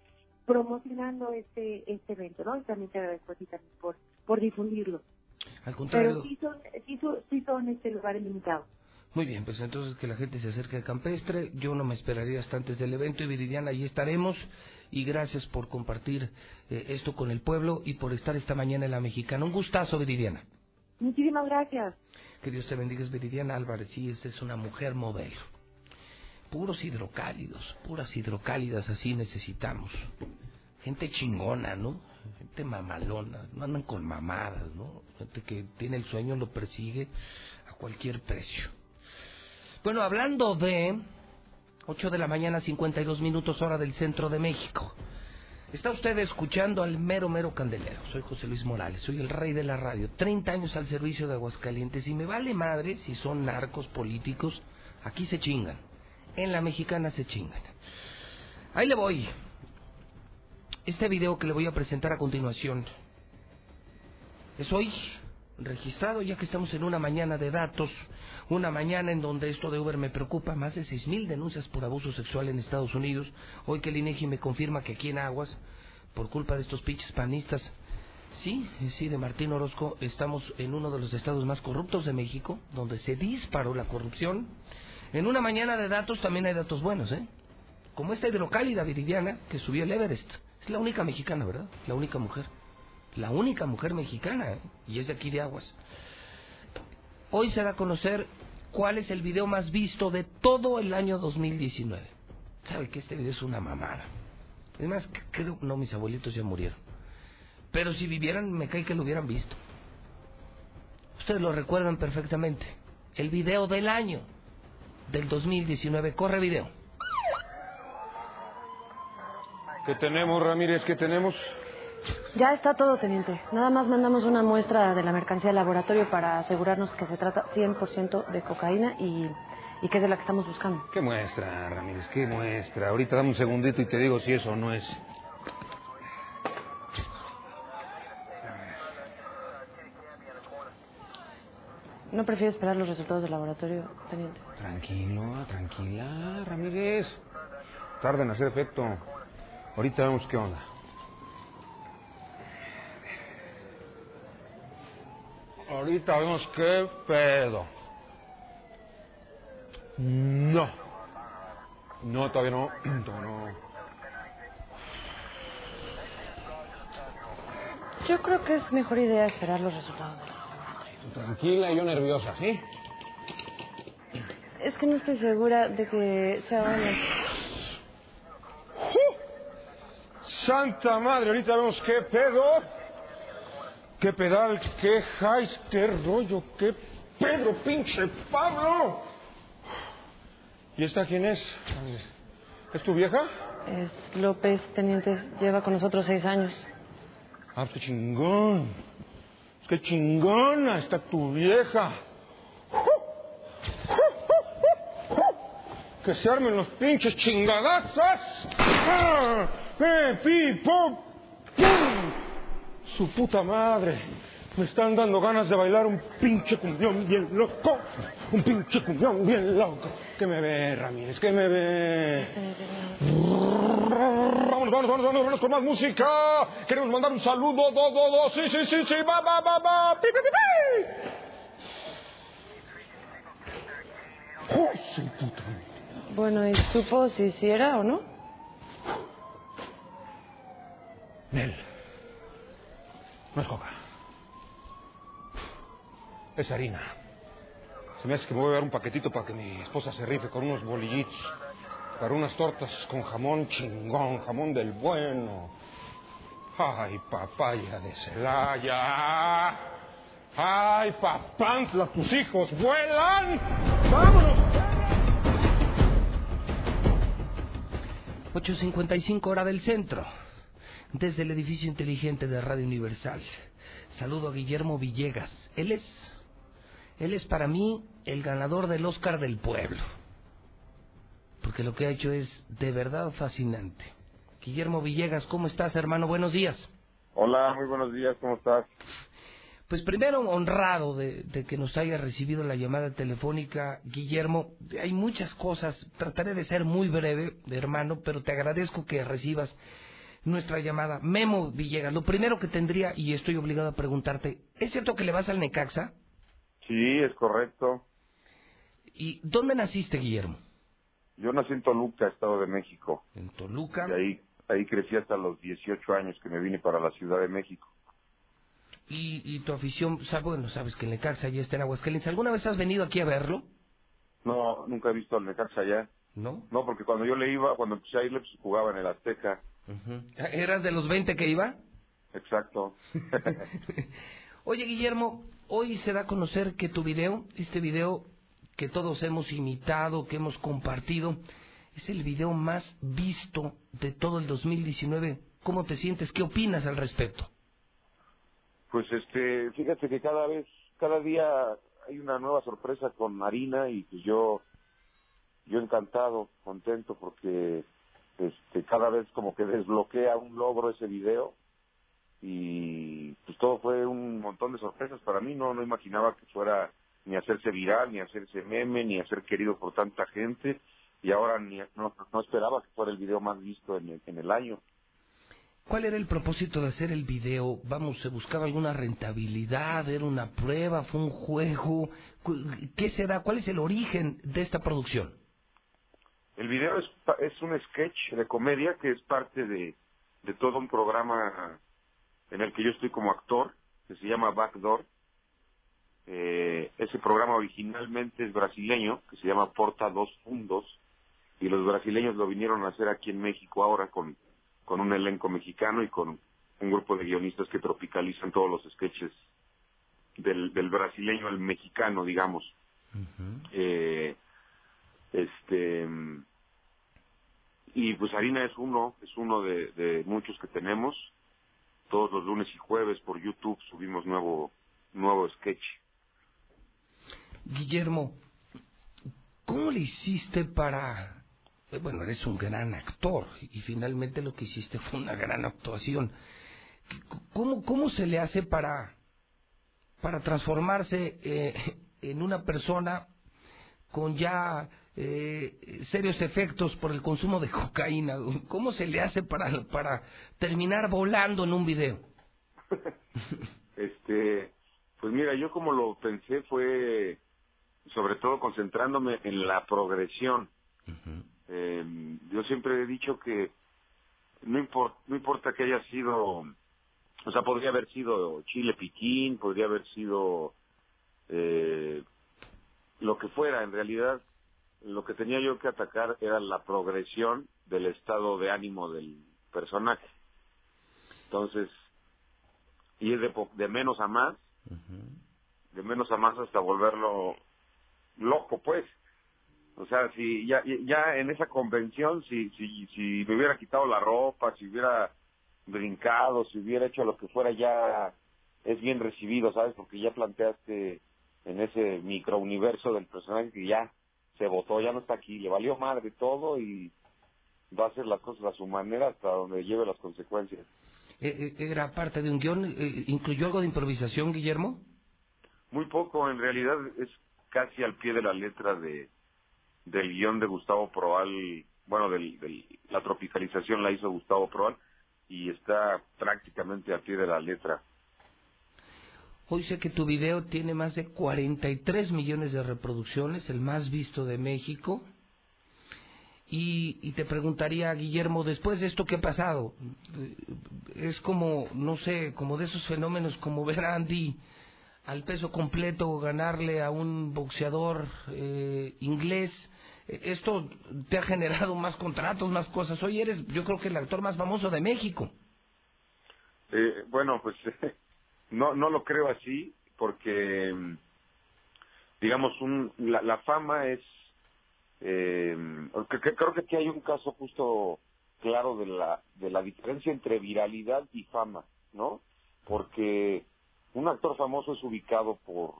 promocionando este este evento, ¿no? Y también te agradezco a ti también por, por difundirlo. Al contrario. Pero sí son, sí son, sí son este lugares limitados. Muy bien, pues entonces que la gente se acerque al campestre. Yo no me esperaría hasta antes del evento y Viridiana, ahí estaremos. Y gracias por compartir eh, esto con el pueblo y por estar esta mañana en la mexicana. Un gustazo, Viridiana. Muchísimas gracias. Que Dios te bendiga, Viridiana Álvarez. Sí, esta es una mujer modelo. Puros hidrocálidos, puras hidrocálidas así necesitamos. Gente chingona, ¿no? Gente mamalona, no andan con mamadas, ¿no? Gente que tiene el sueño, lo persigue a cualquier precio. Bueno, hablando de 8 de la mañana, 52 minutos hora del centro de México. Está usted escuchando al mero, mero candelero. Soy José Luis Morales, soy el rey de la radio. 30 años al servicio de Aguascalientes y me vale madre si son narcos políticos. Aquí se chingan. En la mexicana se chingan. Ahí le voy. Este video que le voy a presentar a continuación es hoy registrado ya que estamos en una mañana de datos, una mañana en donde esto de Uber me preocupa, más de seis mil denuncias por abuso sexual en Estados Unidos, hoy que el INEGI me confirma que aquí en Aguas, por culpa de estos pinches panistas, sí, sí, de Martín Orozco, estamos en uno de los estados más corruptos de México, donde se disparó la corrupción. En una mañana de datos también hay datos buenos, ¿eh? Como esta hidrocálida viridiana que subió el Everest. Es la única mexicana, ¿verdad? La única mujer. La única mujer mexicana, ¿eh? y es de aquí de Aguas. Hoy se da a conocer cuál es el video más visto de todo el año 2019. ¿Sabe que este video es una mamada? Es más, creo, no, mis abuelitos ya murieron. Pero si vivieran, me cae que lo hubieran visto. Ustedes lo recuerdan perfectamente. El video del año del 2019. Corre video. ¿Qué tenemos, Ramírez? ¿Qué tenemos? Ya está todo, teniente. Nada más mandamos una muestra de la mercancía al laboratorio para asegurarnos que se trata 100% de cocaína y, y que es de la que estamos buscando. ¿Qué muestra, Ramírez? ¿Qué muestra? Ahorita dame un segundito y te digo si eso o no es. ¿No prefiere esperar los resultados del laboratorio, teniente? Tranquilo, tranquila, Ramírez. Tarda en hacer efecto. Ahorita vemos qué onda. Ahorita vemos qué pedo. No. No, todavía no. Todavía no. Yo creo que es mejor idea esperar los resultados del Tranquila y yo nerviosa, ¿sí? Es que no estoy segura de que sea bueno. Santa madre, ahorita vemos qué pedo. Qué pedal, qué highs, qué rollo, qué Pedro, pinche Pablo. ¿Y esta quién es? ¿Es tu vieja? Es López, teniente. Lleva con nosotros seis años. Ah, qué chingón. Qué chingona está tu vieja. Que se armen los pinches chingadazos. ¡Eh, pi, pum! ¡Pum! Su puta madre. Me están dando ganas de bailar un pinche cumbión bien loco. Un pinche cumbión bien loco. ¿Qué me ve, Ramírez? ¿Qué me ve? Vámonos, vámonos, vámonos, vámonos con más música. Queremos mandar un saludo. Do, do, do. Sí, sí, sí, sí. Va, va, va, va. Pi, pi, pi, pi. ¡Oh, su puta! Bueno, ¿y supo si sí era o no? Nel. No es coca. Es harina. Se me hace que me voy a dar un paquetito para que mi esposa se rife con unos bolillitos. Para unas tortas con jamón chingón, jamón del bueno. Ay, papaya de Celaya. Ay, papantla, tus hijos vuelan. ¡Vámonos! 8.55 hora del centro, desde el edificio inteligente de Radio Universal. Saludo a Guillermo Villegas. Él es, él es para mí el ganador del Oscar del Pueblo. Porque lo que ha hecho es de verdad fascinante. Guillermo Villegas, ¿cómo estás, hermano? Buenos días. Hola, muy buenos días, ¿cómo estás? Pues primero honrado de, de, que nos haya recibido la llamada telefónica, Guillermo. Hay muchas cosas, trataré de ser muy breve, hermano, pero te agradezco que recibas nuestra llamada. Memo Villegas, lo primero que tendría, y estoy obligado a preguntarte, ¿es cierto que le vas al Necaxa? Sí, es correcto. ¿Y dónde naciste, Guillermo? Yo nací en Toluca, Estado de México. ¿En Toluca? Y ahí, ahí crecí hasta los 18 años que me vine para la Ciudad de México. Y, y tu afición, sabes, bueno, sabes que el Necaxa ya está en Aguascalientes. ¿Alguna vez has venido aquí a verlo? No, nunca he visto al Necaxa allá. ¿No? No, porque cuando yo le iba, cuando empecé a irle, pues jugaba en el Azteca. Uh ¿Eras de los 20 que iba? Exacto. Oye, Guillermo, hoy se da a conocer que tu video, este video que todos hemos imitado, que hemos compartido, es el video más visto de todo el 2019. ¿Cómo te sientes? ¿Qué opinas al respecto? Pues este, fíjate que cada vez, cada día hay una nueva sorpresa con Marina y pues yo, yo encantado, contento porque este, cada vez como que desbloquea un logro ese video y pues todo fue un montón de sorpresas para mí, no, no imaginaba que fuera ni hacerse viral, ni hacerse meme, ni hacer querido por tanta gente y ahora ni, no, no esperaba que fuera el video más visto en el, en el año. ¿Cuál era el propósito de hacer el video? Vamos, ¿se buscaba alguna rentabilidad? ¿Era una prueba? ¿Fue un juego? ¿Qué se da? ¿Cuál es el origen de esta producción? El video es, es un sketch de comedia que es parte de, de todo un programa en el que yo estoy como actor, que se llama Backdoor. Eh, ese programa originalmente es brasileño, que se llama Porta dos Fundos, y los brasileños lo vinieron a hacer aquí en México ahora con con un elenco mexicano y con un grupo de guionistas que tropicalizan todos los sketches del, del brasileño al mexicano, digamos. Uh -huh. eh, este y pues Harina es uno, es uno de, muchos que tenemos. Todos los lunes y jueves por YouTube subimos nuevo nuevo sketch. Guillermo, ¿cómo le hiciste para bueno, eres un gran actor y finalmente lo que hiciste fue una gran actuación. ¿Cómo, cómo se le hace para, para transformarse eh, en una persona con ya eh, serios efectos por el consumo de cocaína? ¿Cómo se le hace para, para terminar volando en un video? este, pues mira, yo como lo pensé fue sobre todo concentrándome en la progresión. Uh -huh. Eh, yo siempre he dicho que no, import, no importa que haya sido, o sea, podría haber sido Chile Piquín, podría haber sido eh, lo que fuera, en realidad lo que tenía yo que atacar era la progresión del estado de ánimo del personaje. Entonces, ir de, de menos a más, uh -huh. de menos a más hasta volverlo loco, pues. O sea, si ya, ya en esa convención, si, si, si me hubiera quitado la ropa, si hubiera brincado, si hubiera hecho lo que fuera, ya es bien recibido, ¿sabes? Porque ya planteaste en ese microuniverso del personaje que ya se votó, ya no está aquí, le valió madre todo y va a hacer las cosas a su manera hasta donde lleve las consecuencias. ¿Era parte de un guion? ¿Incluyó algo de improvisación, Guillermo? Muy poco, en realidad es casi al pie de la letra de del guion de Gustavo Proal, bueno, del, del, la tropicalización la hizo Gustavo Proal y está prácticamente al pie de la letra. Hoy sé que tu video tiene más de 43 millones de reproducciones, el más visto de México. Y, y, te preguntaría, Guillermo, después de esto, ¿qué ha pasado? Es como, no sé, como de esos fenómenos como ver a Andy al peso completo ganarle a un boxeador eh, inglés. Esto te ha generado más contratos, más cosas. Hoy eres, yo creo que el actor más famoso de México. Eh, bueno, pues no, no lo creo así, porque, digamos, un, la, la fama es... Eh, creo que aquí hay un caso justo claro de la, de la diferencia entre viralidad y fama, ¿no? Porque un actor famoso es ubicado por,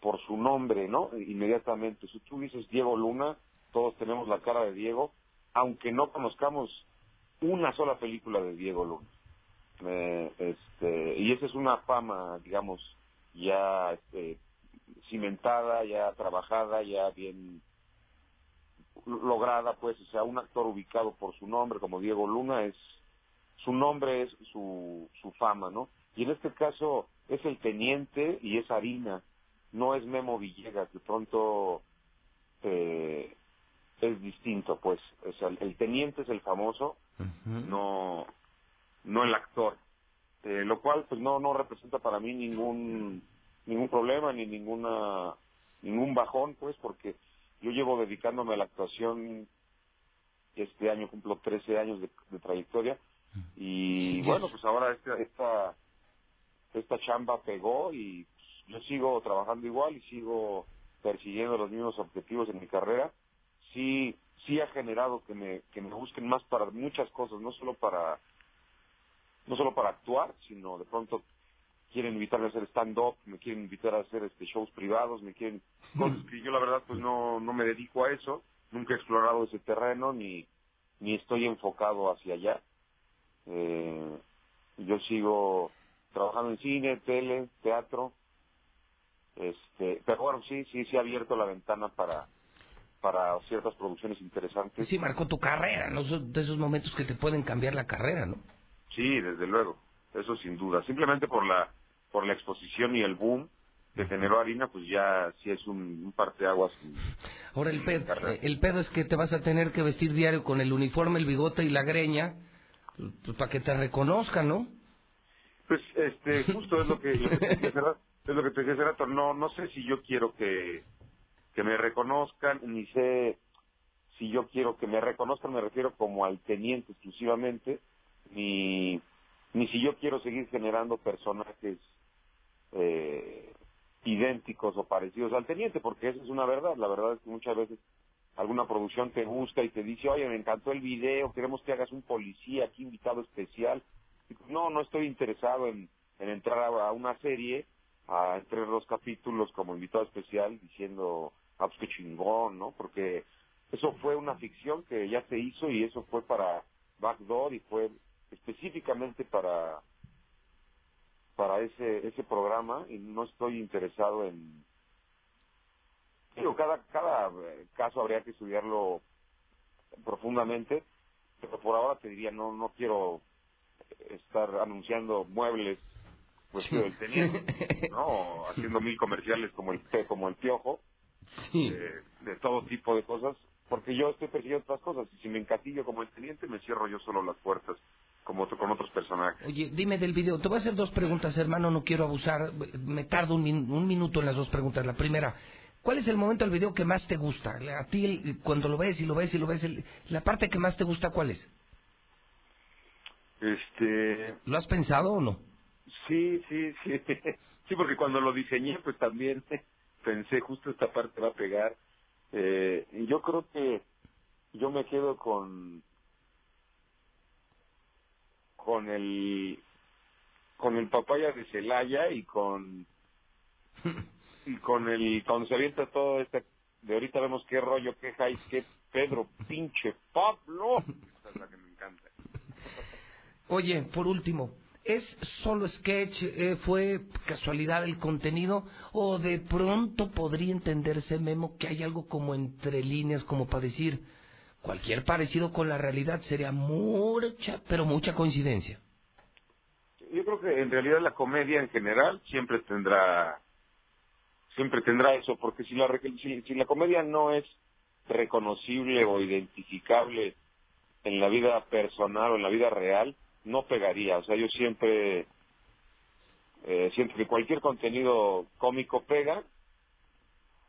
por su nombre, ¿no? Inmediatamente. Si tú dices Diego Luna, todos tenemos la cara de Diego, aunque no conozcamos una sola película de Diego Luna. Eh, este, y esa es una fama, digamos, ya este, cimentada, ya trabajada, ya bien lograda, pues, o sea, un actor ubicado por su nombre, como Diego Luna, es su nombre es su, su fama, ¿no? Y en este caso es el teniente y es Harina, no es Memo Villegas, de pronto eh, es distinto, pues, o sea, el, el teniente es el famoso, no, no el actor, Eh, lo cual, pues, no, no representa para mí ningún, ningún problema ni ninguna, ningún bajón, pues, porque yo llevo dedicándome a la actuación este año cumplo 13 años de, de trayectoria y bueno pues ahora esta esta esta chamba pegó y pues, yo sigo trabajando igual y sigo persiguiendo los mismos objetivos en mi carrera. Sí sí ha generado que me que me busquen más para muchas cosas no solo para no solo para actuar sino de pronto quieren invitarme a hacer stand up me quieren invitar a hacer este shows privados me quieren cosas que yo la verdad pues no no me dedico a eso nunca he explorado ese terreno ni ni estoy enfocado hacia allá eh, yo sigo trabajando en cine tele teatro este pero bueno sí sí sí ha abierto la ventana para para ciertas producciones interesantes Sí, marcó tu carrera, ¿no? De esos momentos que te pueden cambiar la carrera, ¿no? Sí, desde luego, eso sin duda. Simplemente por la por la exposición y el boom que generó Harina, pues ya sí es un, un parteaguas. Ahora el pedo, el pedo es que te vas a tener que vestir diario con el uniforme, el bigote y la greña, pues, para que te reconozcan, ¿no? Pues este, justo es lo que, lo que te decía hace rato- es lo que te decía hace rato. No, no sé si yo quiero que, que me reconozcan, ni sé si yo quiero que me reconozcan, me refiero como al teniente exclusivamente, ni, ni si yo quiero seguir generando personajes eh, idénticos o parecidos al teniente, porque eso es una verdad. La verdad es que muchas veces alguna producción te gusta y te dice, oye, me encantó el video, queremos que hagas un policía aquí invitado especial. Y pues, no, no estoy interesado en, en entrar a, a una serie, a entre dos capítulos como invitado especial diciendo, ah, pues qué chingón, ¿no? Porque eso fue una ficción que ya se hizo y eso fue para Backdoor y fue específicamente para para ese ese programa y no estoy interesado en digo cada cada eh, caso habría que estudiarlo profundamente pero por ahora te diría no no quiero estar anunciando muebles pues del teniente no haciendo mil comerciales como el como el piojo de, de todo tipo de cosas porque yo estoy persiguiendo otras cosas y si me encasillo como el teniente me cierro yo solo las puertas como con otros personajes Oye, dime del video. Te voy a hacer dos preguntas, hermano. No quiero abusar. Me tardo un, min- un minuto en las dos preguntas. La primera, ¿cuál es el momento del video que más te gusta? A ti, el- cuando lo ves y lo ves y lo ves, el- la parte que más te gusta, ¿cuál es? este ¿Lo has pensado o no? Sí, sí, sí. Sí, porque cuando lo diseñé, pues también pensé, justo esta parte va a pegar. Eh, yo creo que yo me quedo con con el con el papaya de Celaya y con y con el cuando se avienta todo este de ahorita vemos qué rollo, qué high, qué Pedro, pinche Pablo. Esa es la que me encanta. Oye, por último, ¿es solo sketch? eh, ¿Fue casualidad el contenido? ¿O de pronto podría entenderse, Memo, que hay algo como entre líneas, como para decir, cualquier parecido con la realidad sería mucha, pero mucha coincidencia? Yo creo que en realidad la comedia en general siempre tendrá siempre tendrá eso, porque si la si, si la comedia no es reconocible o identificable en la vida personal o en la vida real, no pegaría. O sea, yo siempre eh, siento que cualquier contenido cómico pega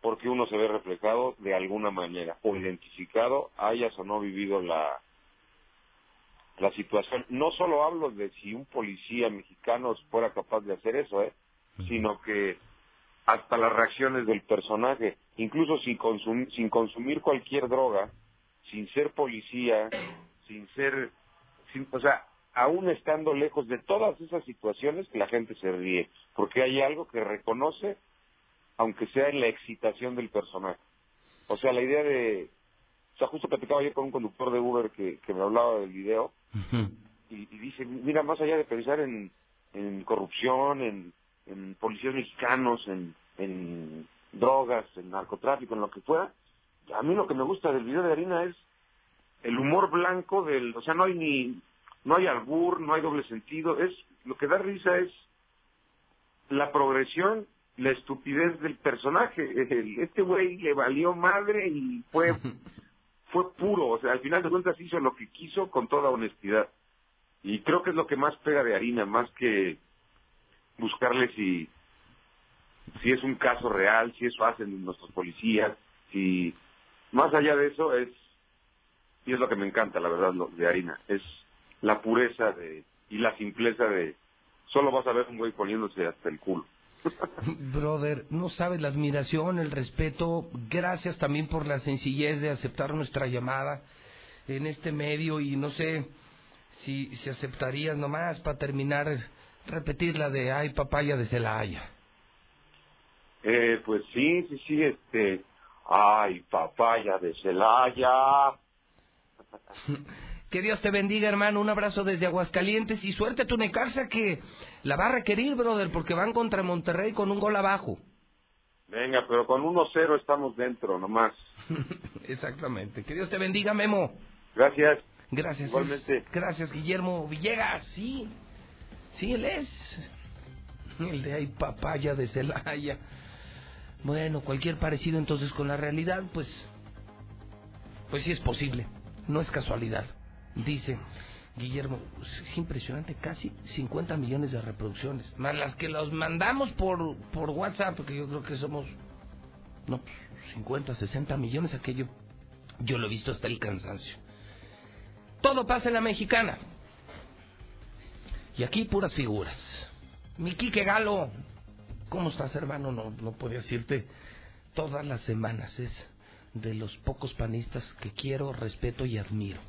porque uno se ve reflejado de alguna manera o identificado, hayas o no vivido la la situación. No solo hablo de si un policía mexicano fuera capaz de hacer eso, ¿eh? sino que hasta las reacciones del personaje, incluso sin, consum sin consumir cualquier droga, sin ser policía, sin ser, sin, o sea, aún estando lejos de todas esas situaciones, la gente se ríe, porque hay algo que reconoce, aunque sea en la excitación del personaje. O sea, la idea de, o sea, justo platicaba ayer con un conductor de Uber que, que me hablaba del video, y, y dice, mira, más allá de pensar en, en corrupción, en, en policías mexicanos, en, en drogas, en narcotráfico, en lo que fuera, a mí lo que me gusta del video de Harina es el humor blanco del, o sea, no hay ni, no hay albur, no hay doble sentido, es, lo que da risa es la progresión, la estupidez del personaje, este güey le valió madre y fue, fue puro, o sea, al final de cuentas hizo lo que quiso con toda honestidad. Y creo que es lo que más pega de harina, más que buscarle si, si es un caso real, si eso hacen nuestros policías, si más allá de eso es, y es lo que me encanta, la verdad, lo de harina, es la pureza de, y la simpleza de, solo vas a ver un güey poniéndose hasta el culo. Brother, no sabes la admiración, el respeto. Gracias también por la sencillez de aceptar nuestra llamada en este medio y no sé si, si aceptarías nomás para terminar repetir la de ay papaya de Celaya. Eh, pues sí, sí, sí, este, ay, papaya de Celaya. Que Dios te bendiga, hermano. Un abrazo desde Aguascalientes y suerte a tu Necaxa que la va a requerir, brother, porque van contra Monterrey con un gol abajo. Venga, pero con 1-0 estamos dentro, nomás. Exactamente. Que Dios te bendiga, Memo. Gracias. Gracias. Igualmente. Gracias, Guillermo Villegas. Sí, sí, él es. El de ahí, papaya de Celaya. Bueno, cualquier parecido entonces con la realidad, pues. Pues sí es posible. No es casualidad. Dice Guillermo, es impresionante, casi 50 millones de reproducciones. Más las que los mandamos por, por WhatsApp, porque yo creo que somos. No, 50, 60 millones, aquello. Yo lo he visto hasta el cansancio. Todo pasa en la mexicana. Y aquí puras figuras. Mi Quique Galo, ¿cómo estás, hermano? No, no podía decirte todas las semanas. Es de los pocos panistas que quiero, respeto y admiro.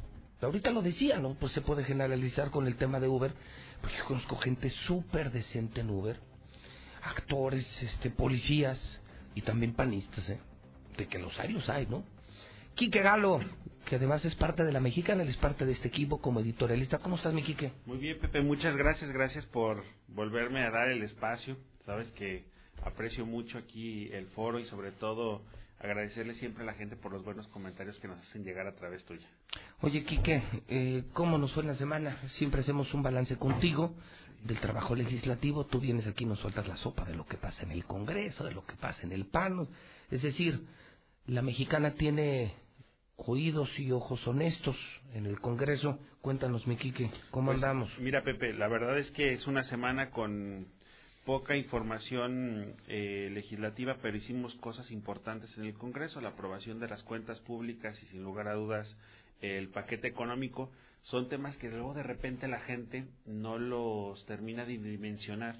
Ahorita lo decía, ¿no? Pues se puede generalizar con el tema de Uber, porque yo conozco gente súper decente en Uber, actores, este, policías y también panistas, ¿eh? De que los hay, los hay, ¿no? Quique Galo, que además es parte de la mexicana, él es parte de este equipo como editorialista. ¿Cómo estás, mi Quique? Muy bien, Pepe, muchas gracias, gracias por volverme a dar el espacio. Sabes que aprecio mucho aquí el foro y sobre todo agradecerle siempre a la gente por los buenos comentarios que nos hacen llegar a través tuya. Oye, Quique, eh, ¿cómo nos fue en la semana? Siempre hacemos un balance contigo del trabajo legislativo. Tú vienes aquí y nos sueltas la sopa de lo que pasa en el Congreso, de lo que pasa en el PAN. Es decir, la mexicana tiene oídos y ojos honestos en el Congreso. Cuéntanos, mi Quique, ¿cómo Pues, andamos? Mira, Pepe, la verdad es que es una semana con poca información eh, legislativa, pero hicimos cosas importantes en el Congreso, la aprobación de las cuentas públicas y sin lugar a dudas el paquete económico, son temas que luego de repente la gente no los termina de dimensionar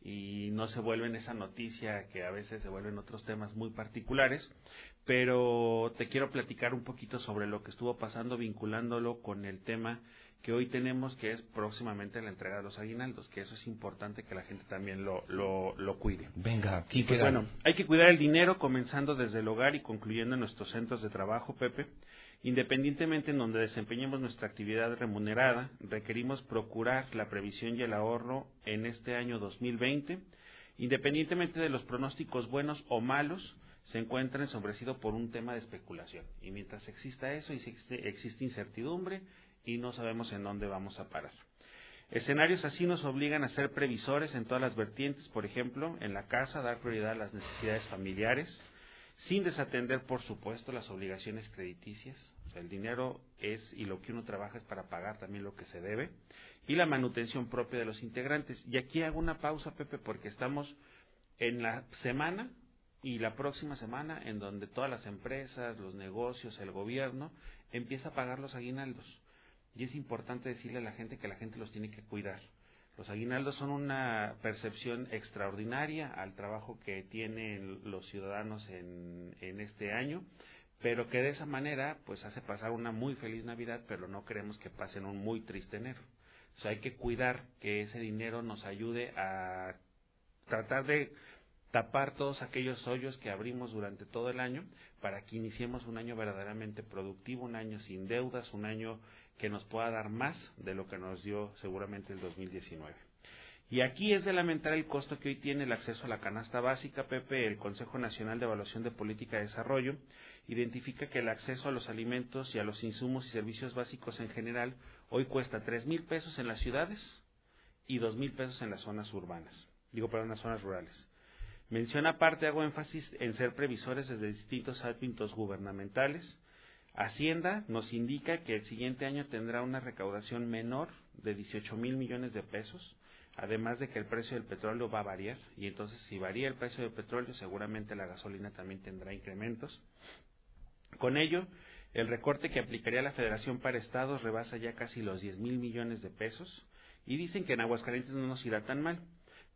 y no se vuelven esa noticia que a veces se vuelven otros temas muy particulares, pero te quiero platicar un poquito sobre lo que estuvo pasando vinculándolo con el tema que hoy tenemos que es próximamente la entrega de los aguinaldos, que eso es importante que la gente también lo, lo, lo cuide. Venga, Y Quique pues, bueno, hay que cuidar el dinero comenzando desde el hogar y concluyendo en nuestros centros de trabajo, Pepe. Independientemente en donde desempeñemos nuestra actividad remunerada, requerimos procurar la previsión y el ahorro en este año 2020, independientemente de los pronósticos buenos o malos, se encuentra ensombrecido por un tema de especulación. Y mientras exista eso, existe, existe incertidumbre y no sabemos en dónde vamos a parar. Escenarios así nos obligan a ser previsores en todas las vertientes, por ejemplo, en la casa, dar prioridad a las necesidades familiares, sin desatender, por supuesto, las obligaciones crediticias. O sea, el dinero es y lo que uno trabaja es para pagar también lo que se debe, y la manutención propia de los integrantes. Y aquí hago una pausa, Pepe, porque estamos en la semana y la próxima semana en donde todas las empresas, los negocios, el gobierno empieza a pagar los aguinaldos. Y es importante decirle a la gente que la gente los tiene que cuidar. Los aguinaldos son una percepción extraordinaria al trabajo que tienen los ciudadanos en, este año, pero que de esa manera pues hace pasar una muy feliz Navidad, pero no queremos que pasen un muy triste enero. Hay que cuidar que ese dinero nos ayude a tratar de tapar todos aquellos hoyos que abrimos durante todo el año para que iniciemos un año verdaderamente productivo, un año sin deudas, un año que nos pueda dar más de lo que nos dio seguramente el 2019. Y aquí es de lamentar el costo que hoy tiene el acceso a la canasta básica, Pepe. El Consejo Nacional de Evaluación de Política de Desarrollo identifica que el acceso a los alimentos y a los insumos y servicios básicos en general hoy cuesta tres mil pesos en las ciudades y dos mil pesos en las zonas urbanas. Digo, en las zonas rurales. Menciona aparte, hago énfasis en ser previsores desde distintos ámbitos gubernamentales. Hacienda nos indica que el siguiente año tendrá una recaudación menor de 18 mil millones de pesos, además de que el precio del petróleo va a variar, y entonces si varía el precio del petróleo, seguramente la gasolina también tendrá incrementos. Con ello, el recorte que aplicaría la Federación para Estados rebasa ya casi los 10 mil millones de pesos, y dicen que en Aguascalientes no nos irá tan mal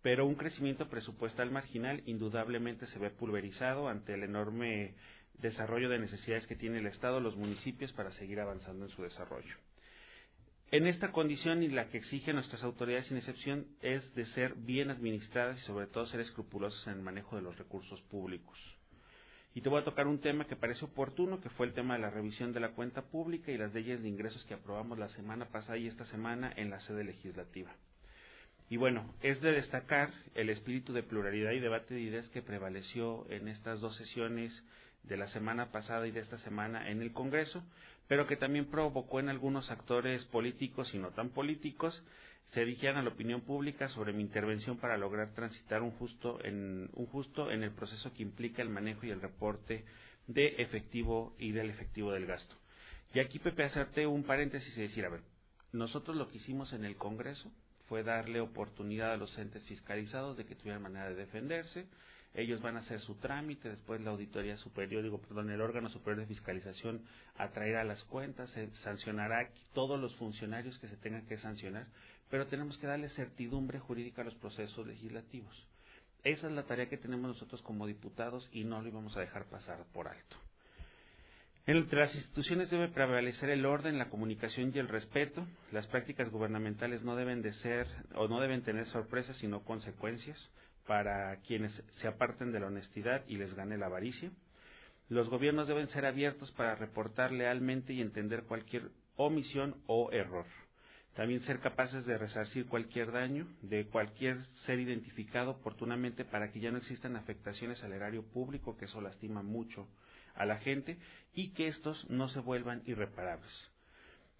pero un crecimiento presupuestal marginal indudablemente se ve pulverizado ante el enorme desarrollo de necesidades que tiene el Estado, los municipios para seguir avanzando en su desarrollo. En esta condición y la que exigen nuestras autoridades sin excepción es de ser bien administradas y sobre todo ser escrupulosas en el manejo de los recursos públicos. Y te voy a tocar un tema que parece oportuno, que fue el tema de la revisión de la cuenta pública y las leyes de ingresos que aprobamos la semana pasada y esta semana en la sede legislativa. Y bueno, es de destacar el espíritu de pluralidad y debate de ideas que prevaleció en estas dos sesiones de la semana pasada y de esta semana en el Congreso, pero que también provocó en algunos actores políticos y no tan políticos se dirigían a la opinión pública sobre mi intervención para lograr transitar un justo en un justo en el proceso que implica el manejo y el reporte de efectivo y del efectivo del gasto. Y aquí Pepe hacerte un paréntesis y decir, a ver, nosotros lo que hicimos en el Congreso fue darle oportunidad a los entes fiscalizados de que tuvieran manera de defenderse. Ellos van a hacer su trámite, después la auditoría superior, digo, perdón, el órgano superior de fiscalización atraerá las cuentas, se sancionará todos los funcionarios que se tengan que sancionar, pero tenemos que darle certidumbre jurídica a los procesos legislativos. Esa es la tarea que tenemos nosotros como diputados y no lo íbamos a dejar pasar por alto. Entre las instituciones debe prevalecer el orden, la comunicación y el respeto. Las prácticas gubernamentales no deben de ser o no deben tener sorpresas, sino consecuencias para quienes se aparten de la honestidad y les gane la avaricia. Los gobiernos deben ser abiertos para reportar lealmente y entender cualquier omisión o error. También ser capaces de resarcir cualquier daño de cualquier ser identificado oportunamente para que ya no existan afectaciones al erario público, que eso lastima mucho a la gente y que estos no se vuelvan irreparables.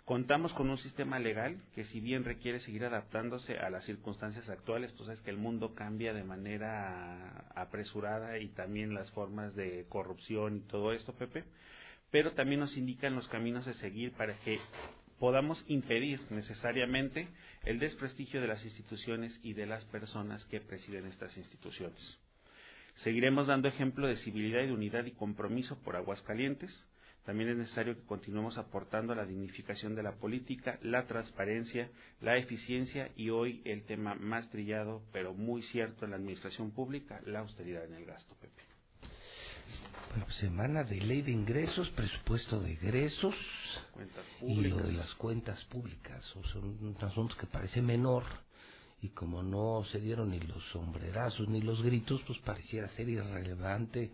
Contamos con un sistema legal que si bien requiere seguir adaptándose a las circunstancias actuales, tú sabes que el mundo cambia de manera apresurada y también las formas de corrupción y todo esto, Pepe, pero también nos indican los caminos de seguir para que podamos impedir necesariamente el desprestigio de las instituciones y de las personas que presiden estas instituciones. Seguiremos dando ejemplo de civilidad y de unidad y compromiso por Aguascalientes. También es necesario que continuemos aportando a la dignificación de la política, la transparencia, la eficiencia y hoy el tema más trillado, pero muy cierto en la administración pública, la austeridad en el gasto, Pepe. Bueno, semana de ley de ingresos, presupuesto de egresos y lo de las cuentas públicas. son asuntos que parece menor, y como no se dieron ni los sombrerazos ni los gritos, pues pareciera ser irrelevante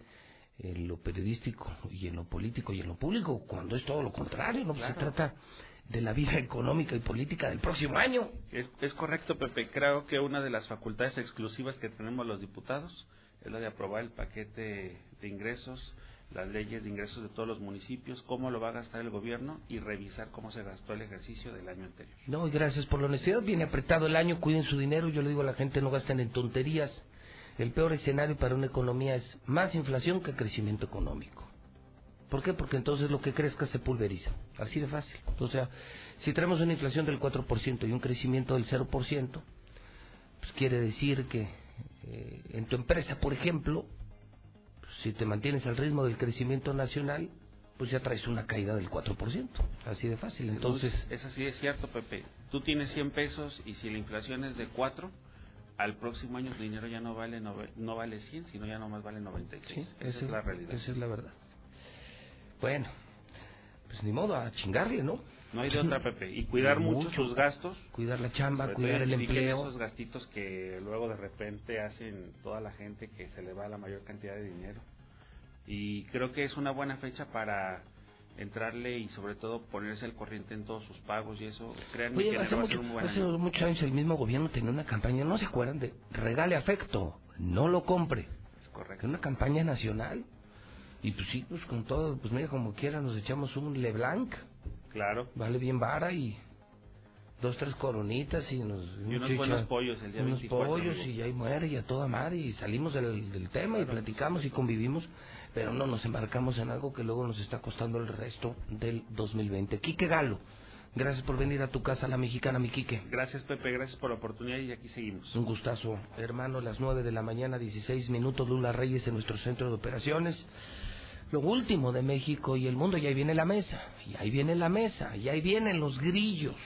en lo periodístico y en lo político y en lo público, cuando es todo lo contrario, ¿no? Pues se trata de la vida económica y política del próximo año. Es, es correcto, Pepe. Creo que una de las facultades exclusivas que tenemos los diputados es la de aprobar el paquete de ingresos las leyes de ingresos de todos los municipios, cómo lo va a gastar el gobierno y revisar cómo se gastó el ejercicio del año anterior. No, y gracias por la honestidad. Viene apretado el año, cuiden su dinero. Yo le digo a la gente, no gasten en tonterías. El peor escenario para una economía es más inflación que crecimiento económico. ¿Por qué? Porque entonces lo que crezca se pulveriza. Así de fácil. O sea, si tenemos una inflación del 4% y un crecimiento del 0%, pues quiere decir que eh, en tu empresa, por ejemplo, si te mantienes al ritmo del crecimiento nacional, pues ya traes una caída del 4%. Así de fácil. Entonces, Eso sí es cierto, Pepe. Tú tienes 100 pesos y si la inflación es de 4, al próximo año tu dinero ya no vale nove- no vale 100, sino ya nomás vale 96. Sí, esa es la realidad. Esa es la verdad. Bueno, pues ni modo, a chingarle, ¿no? No hay de otra, Pepe. Y cuidar mucho, tus gastos. Cuidar la chamba, cuidar el empleo. esos gastitos que luego de repente hacen toda la gente que se le va la mayor cantidad de dinero. Y creo que es una buena fecha para entrarle y sobre todo ponerse al corriente en todos sus pagos y eso. Créanme Oye, que hace, enero va a ser mucho- un buen hace año. muchos años el mismo gobierno tenía una campaña, ¿no se acuerdan? De regale afecto, no lo compre. Es correcto. Una campaña nacional. Y pues sí, pues con todo, pues mira, como quiera, nos echamos un Leblanc. Claro. Vale bien vara y dos, tres coronitas y nos... Y unos chicha- buenos pollos el día Unos 24, pollos amigo. y ahí muere y a toda madre y salimos del, del tema y platicamos y convivimos, pero no nos embarcamos en algo que luego nos está costando el resto del 2020. Quique Galo, gracias por venir a tu casa, la mexicana, mi Quique. Gracias, Pepe. Gracias por la oportunidad y aquí seguimos. Un gustazo, hermano, las 9 de la mañana, 16 minutos, Lula Reyes en nuestro centro de operaciones. Lo último de México y el mundo, y ahí viene la mesa, y ahí viene la mesa, y ahí vienen los grillos.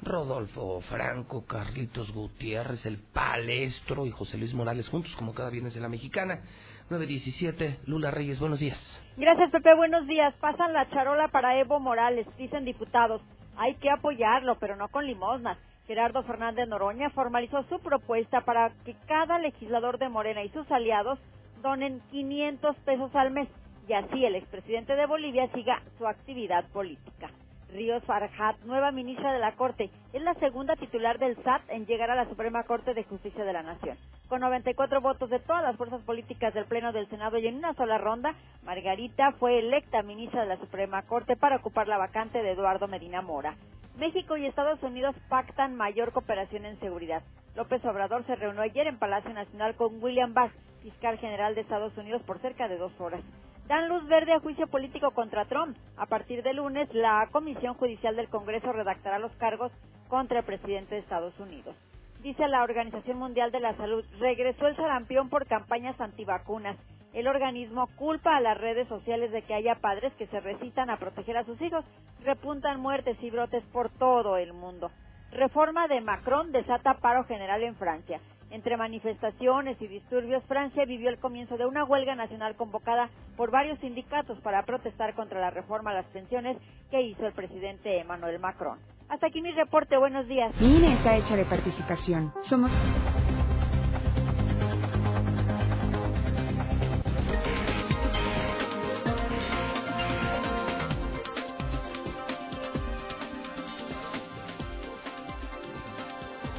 Rodolfo Franco, Carlitos Gutiérrez, el Palestro y José Luis Morales juntos como cada viernes en la mexicana. 917, Lula Reyes, buenos días. Gracias, Pepe. Buenos días. Pasan la charola para Evo Morales, dicen diputados. Hay que apoyarlo, pero no con limosnas. Gerardo Fernández Noroña formalizó su propuesta para que cada legislador de Morena y sus aliados donen 500 pesos al mes y así el expresidente de Bolivia siga su actividad política. Ríos Farhat, nueva ministra de la Corte, es la segunda titular del SAT en llegar a la Suprema Corte de Justicia de la Nación. Con 94 votos de todas las fuerzas políticas del Pleno del Senado y en una sola ronda, Margarita fue electa ministra de la Suprema Corte para ocupar la vacante de Eduardo Medina Mora. México y Estados Unidos pactan mayor cooperación en seguridad. López Obrador se reunió ayer en Palacio Nacional con William Barr, fiscal general de Estados Unidos, por cerca de dos horas. Dan luz verde a juicio político contra Trump. A partir de lunes, la Comisión Judicial del Congreso redactará los cargos contra el presidente de Estados Unidos. Dice la Organización Mundial de la Salud, regresó el sarampión por campañas antivacunas. El organismo culpa a las redes sociales de que haya padres que se resistan a proteger a sus hijos. Repuntan muertes y brotes por todo el mundo. Reforma de Macron desata paro general en Francia. Entre manifestaciones y disturbios, Francia vivió el comienzo de una huelga nacional convocada por varios sindicatos para protestar contra la reforma a las pensiones que hizo el presidente Emmanuel Macron. Hasta aquí mi reporte. Buenos días. INE está hecha de participación. Somos.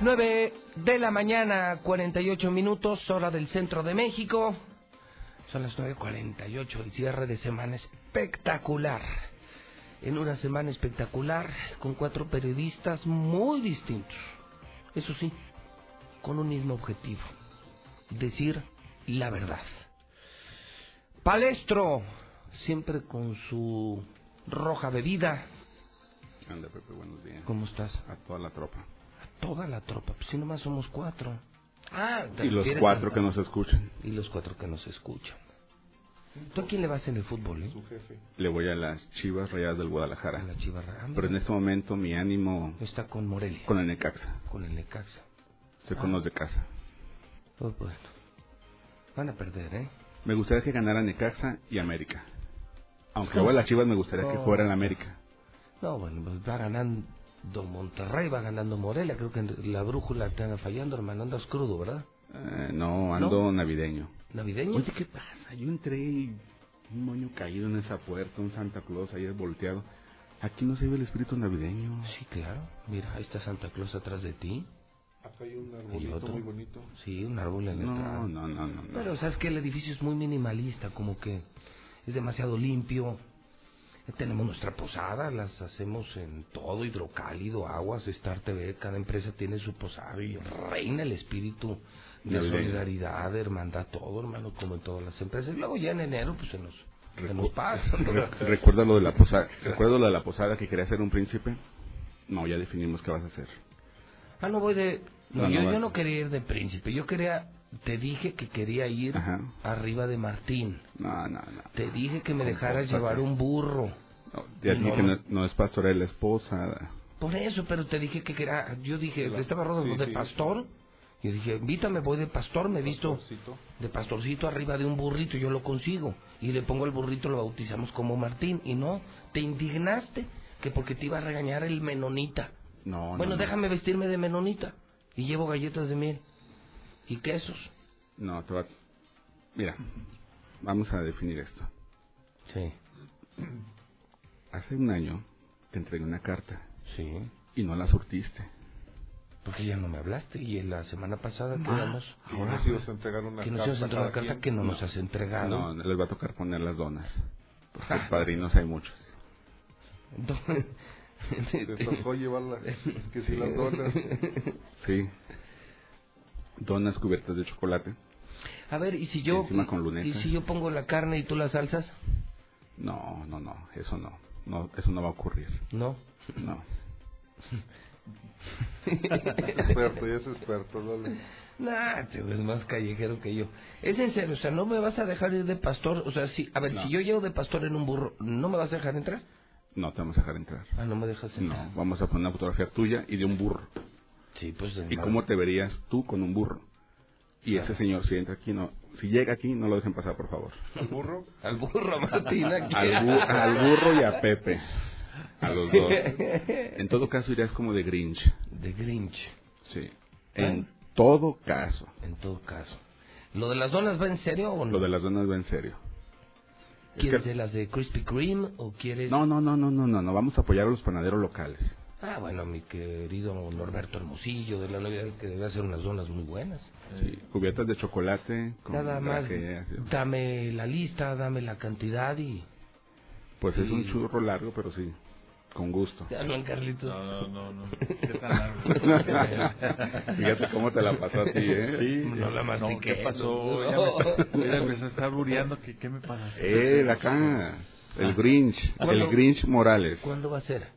Nueve de la mañana, 48 minutos, hora del centro de México. Son las 9.48, el cierre de semana espectacular. En una semana espectacular, con cuatro periodistas muy distintos. Eso sí, con un mismo objetivo. Decir la verdad. Palestro, siempre con su roja bebida. Anda, Pepe, buenos días. ¿Cómo estás? A toda la tropa. Toda la tropa, pues si nomás somos cuatro. Ah, ¿te Y los cuatro a- que nos escuchan. Y los cuatro que nos escuchan. ¿Tú a quién le vas en el fútbol, eh? Le voy a las Chivas Rayadas del Guadalajara. Chivas. Pero en este momento mi ánimo... Está con Morelia. Con el Necaxa. Con el Necaxa. Estoy con Ah. los de casa. Oh, bueno. Van a perder, ¿eh? Me gustaría que ganara Necaxa y América. Aunque luego a las Chivas me gustaría que Oh. fuera en América. No, bueno, pues va ganando Monterrey, va ganando Morelia. Creo que la brújula te anda fallando, hermano. Andas crudo, ¿verdad? Eh, no, ando navideño. ¿Navideño? Oye, ¿qué pasa? Yo entré y un moño caído en esa puerta, un Santa Claus ahí volteado. Aquí no se ve el espíritu navideño. Sí, claro. Mira, ahí está Santa Claus atrás de ti. Acá hay un Y arbolito otro. muy bonito. Sí, un árbol en la No, no, no, no, no. Pero sabes que el edificio es muy minimalista, como que es demasiado limpio. Tenemos nuestra posada, las hacemos en todo, hidrocálido, aguas, Star TV, cada empresa tiene su posada y reina el espíritu de solidaridad, de hermandad, todo, hermano, como en todas las empresas. Luego ya en enero, pues se nos, se nos pasa. Re- ¿Recuerda lo de la posada? ¿Recuerda lo de la posada que quería ser un príncipe? No, ya definimos qué vas a hacer. Ah, no voy de... No, No, no yo, vas. yo no quería ir de príncipe, yo quería Te dije que quería ir Ajá. arriba de Martín. No, no, no. Te dije que me dejaras llevar un burro. Ya Y dije no, que no. no, no es pastora de la esposa. Por eso, pero te dije que quería... Yo dije, estaba rodando Sí, de sí. pastor. Yo dije, invítame, voy de pastor, me he visto de pastorcito arriba de un burrito, yo lo consigo. Y le pongo el burrito, lo bautizamos como Martín. Y no, te indignaste que porque te iba a regañar el menonita. No, no, Bueno, no. déjame vestirme de menonita. Y llevo galletas de miel. Y quesos. No, te va... Mira, vamos a definir esto. Sí. Hace un año te entregué una carta. Sí. Y no la surtiste. Porque ya no me hablaste. Y en la semana pasada quedamos... ahora nos ibas a entregar una que nos carta ibas a entregar cada una carta quien. que no, nos has entregado. No, les va a tocar poner las donas. Porque padrinos hay muchos. Te tocó llevarla, que si las donas. Sí. Donas cubiertas de chocolate. A ver, ¿y si yo... Encima con y si yo pongo la carne y tú las salsas? No, no, no, eso no. no eso no va a ocurrir. No. No. experto, ya es experto, dale. Nah, te ves más callejero que yo. Es en serio, o sea, ¿no me vas a dejar ir de pastor? O sea, si, a ver, No. si yo llevo de pastor en un burro, ¿no me vas a dejar entrar? No te vamos a dejar entrar. Ah, no me dejas entrar. No, vamos a poner una fotografía tuya y de un burro. Sí, pues... ¿Y cómo te verías tú con un burro? Y ese señor, si entra aquí, no, si llega aquí, no lo dejen pasar, por favor. ¿Al burro? Al burro, Martina. Al, bu- al burro y a Pepe. A los dos. En todo caso, irías como de Grinch. De Grinch. Sí. En todo caso. En todo caso. ¿Lo de las donas va en serio o no? Lo de las donas va en serio. Es ¿Quieres que- de las de Krispy Kreme o quieres...? No, no, no, no, no, no, no. Vamos a apoyar a los panaderos locales. Ah, bueno, mi querido Norberto Hermosillo de la Navidad que debe hacer unas donas muy buenas. Sí, cubiertas de chocolate. Con Nada más, dame la lista, dame la cantidad y... Pues es un churro largo, pero sí, con gusto. Ya no, Carlitos. No, no, no, no. ¿Qué tan largo? Fíjate cómo te la pasó a ti, ¿eh? Sí, No la no, mastiqué. ¿qué pasó? No. Ya me, me estar bureando. ¿Qué, ¿Qué me pasa? Él acá, el Grinch, ¿Cuándo? el Grinch Morales. ¿Cuándo va a ser?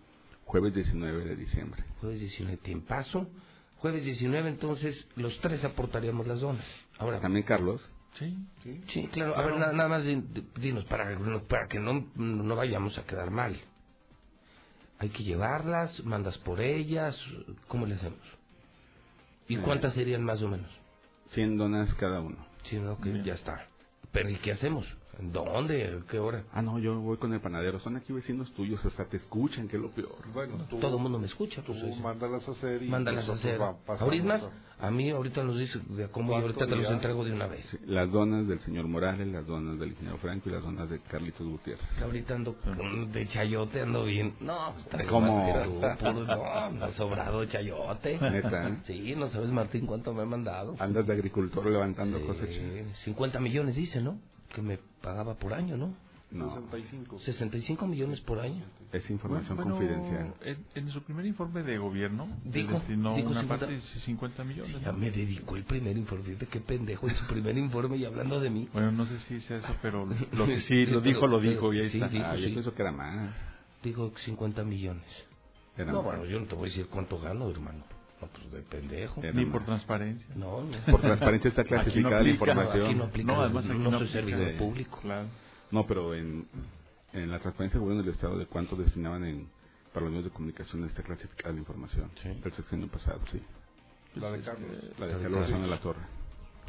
Jueves 19 de diciembre. Jueves 19, tiempazo. Jueves 19, entonces los tres aportaríamos las donas. Ahora, También Carlos. Sí, sí. sí, claro. A ver, na- nada más di- di- dinos, para, para que no, no vayamos a quedar mal. Hay que llevarlas, mandas por ellas, ¿cómo le hacemos? ¿Y Eh. cuántas serían más o menos? 100 donas cada uno. Sí, no, que ya está. Pero ¿y qué hacemos? ¿En ¿Dónde? ¿Qué hora? Ah, no, yo voy con el panadero. Son aquí vecinos tuyos, hasta te escuchan, que es lo peor. Bueno, tú, Todo el mundo me escucha. tú Pues, es- mándalas a hacer y Mándalas a hacer. Ahorita a- a mí ahorita nos dice de cómo y ¿Cuánto ahorita te los entrego de una vez. Sí, las donas del señor Morales, las donas del ingeniero Franco y las donas de Carlitos Gutiérrez. Ahorita ando de chayote, ando bien. No, traigo ¿Cómo? tú, puro- no, no, sobrado chayote. Neta. Sí, no sabes, Martín, cuánto me ha mandado. Andas de agricultor levantando cosechas. Sí, 50 millones dice, ¿no? Que me pagaba por año, ¿no? No, 65. 65 millones por año. es información Bueno, confidencial. En, en su primer informe de gobierno, Dijo- destinó dijo una 50 parte de 50 millones. Ya ¿no? me dedicó el primer informe. Fíjate qué pendejo en su primer informe y hablando de mí. Bueno, no sé si sea eso, pero lo que sí lo dijo, lo dijo y ahí Sí, está. dijo, Ah, yo sí. pienso que era más. Dijo 50 millones. Era No, más. bueno, yo no te voy a decir cuánto gano, hermano. No, pues de pendejo. Ni por transparencia. No, no. Por transparencia está Aquí no clasificada la información. Aquí no aplica. No, además aquí no, no soy servidor público. Claro. No, pero en, en la transparencia del gobierno del Estado de cuánto destinaban en, para los medios de comunicación está clasificada la información. Sí. El sexenio pasado, sí. La de Carlos. La de La de Carlos de la Torre.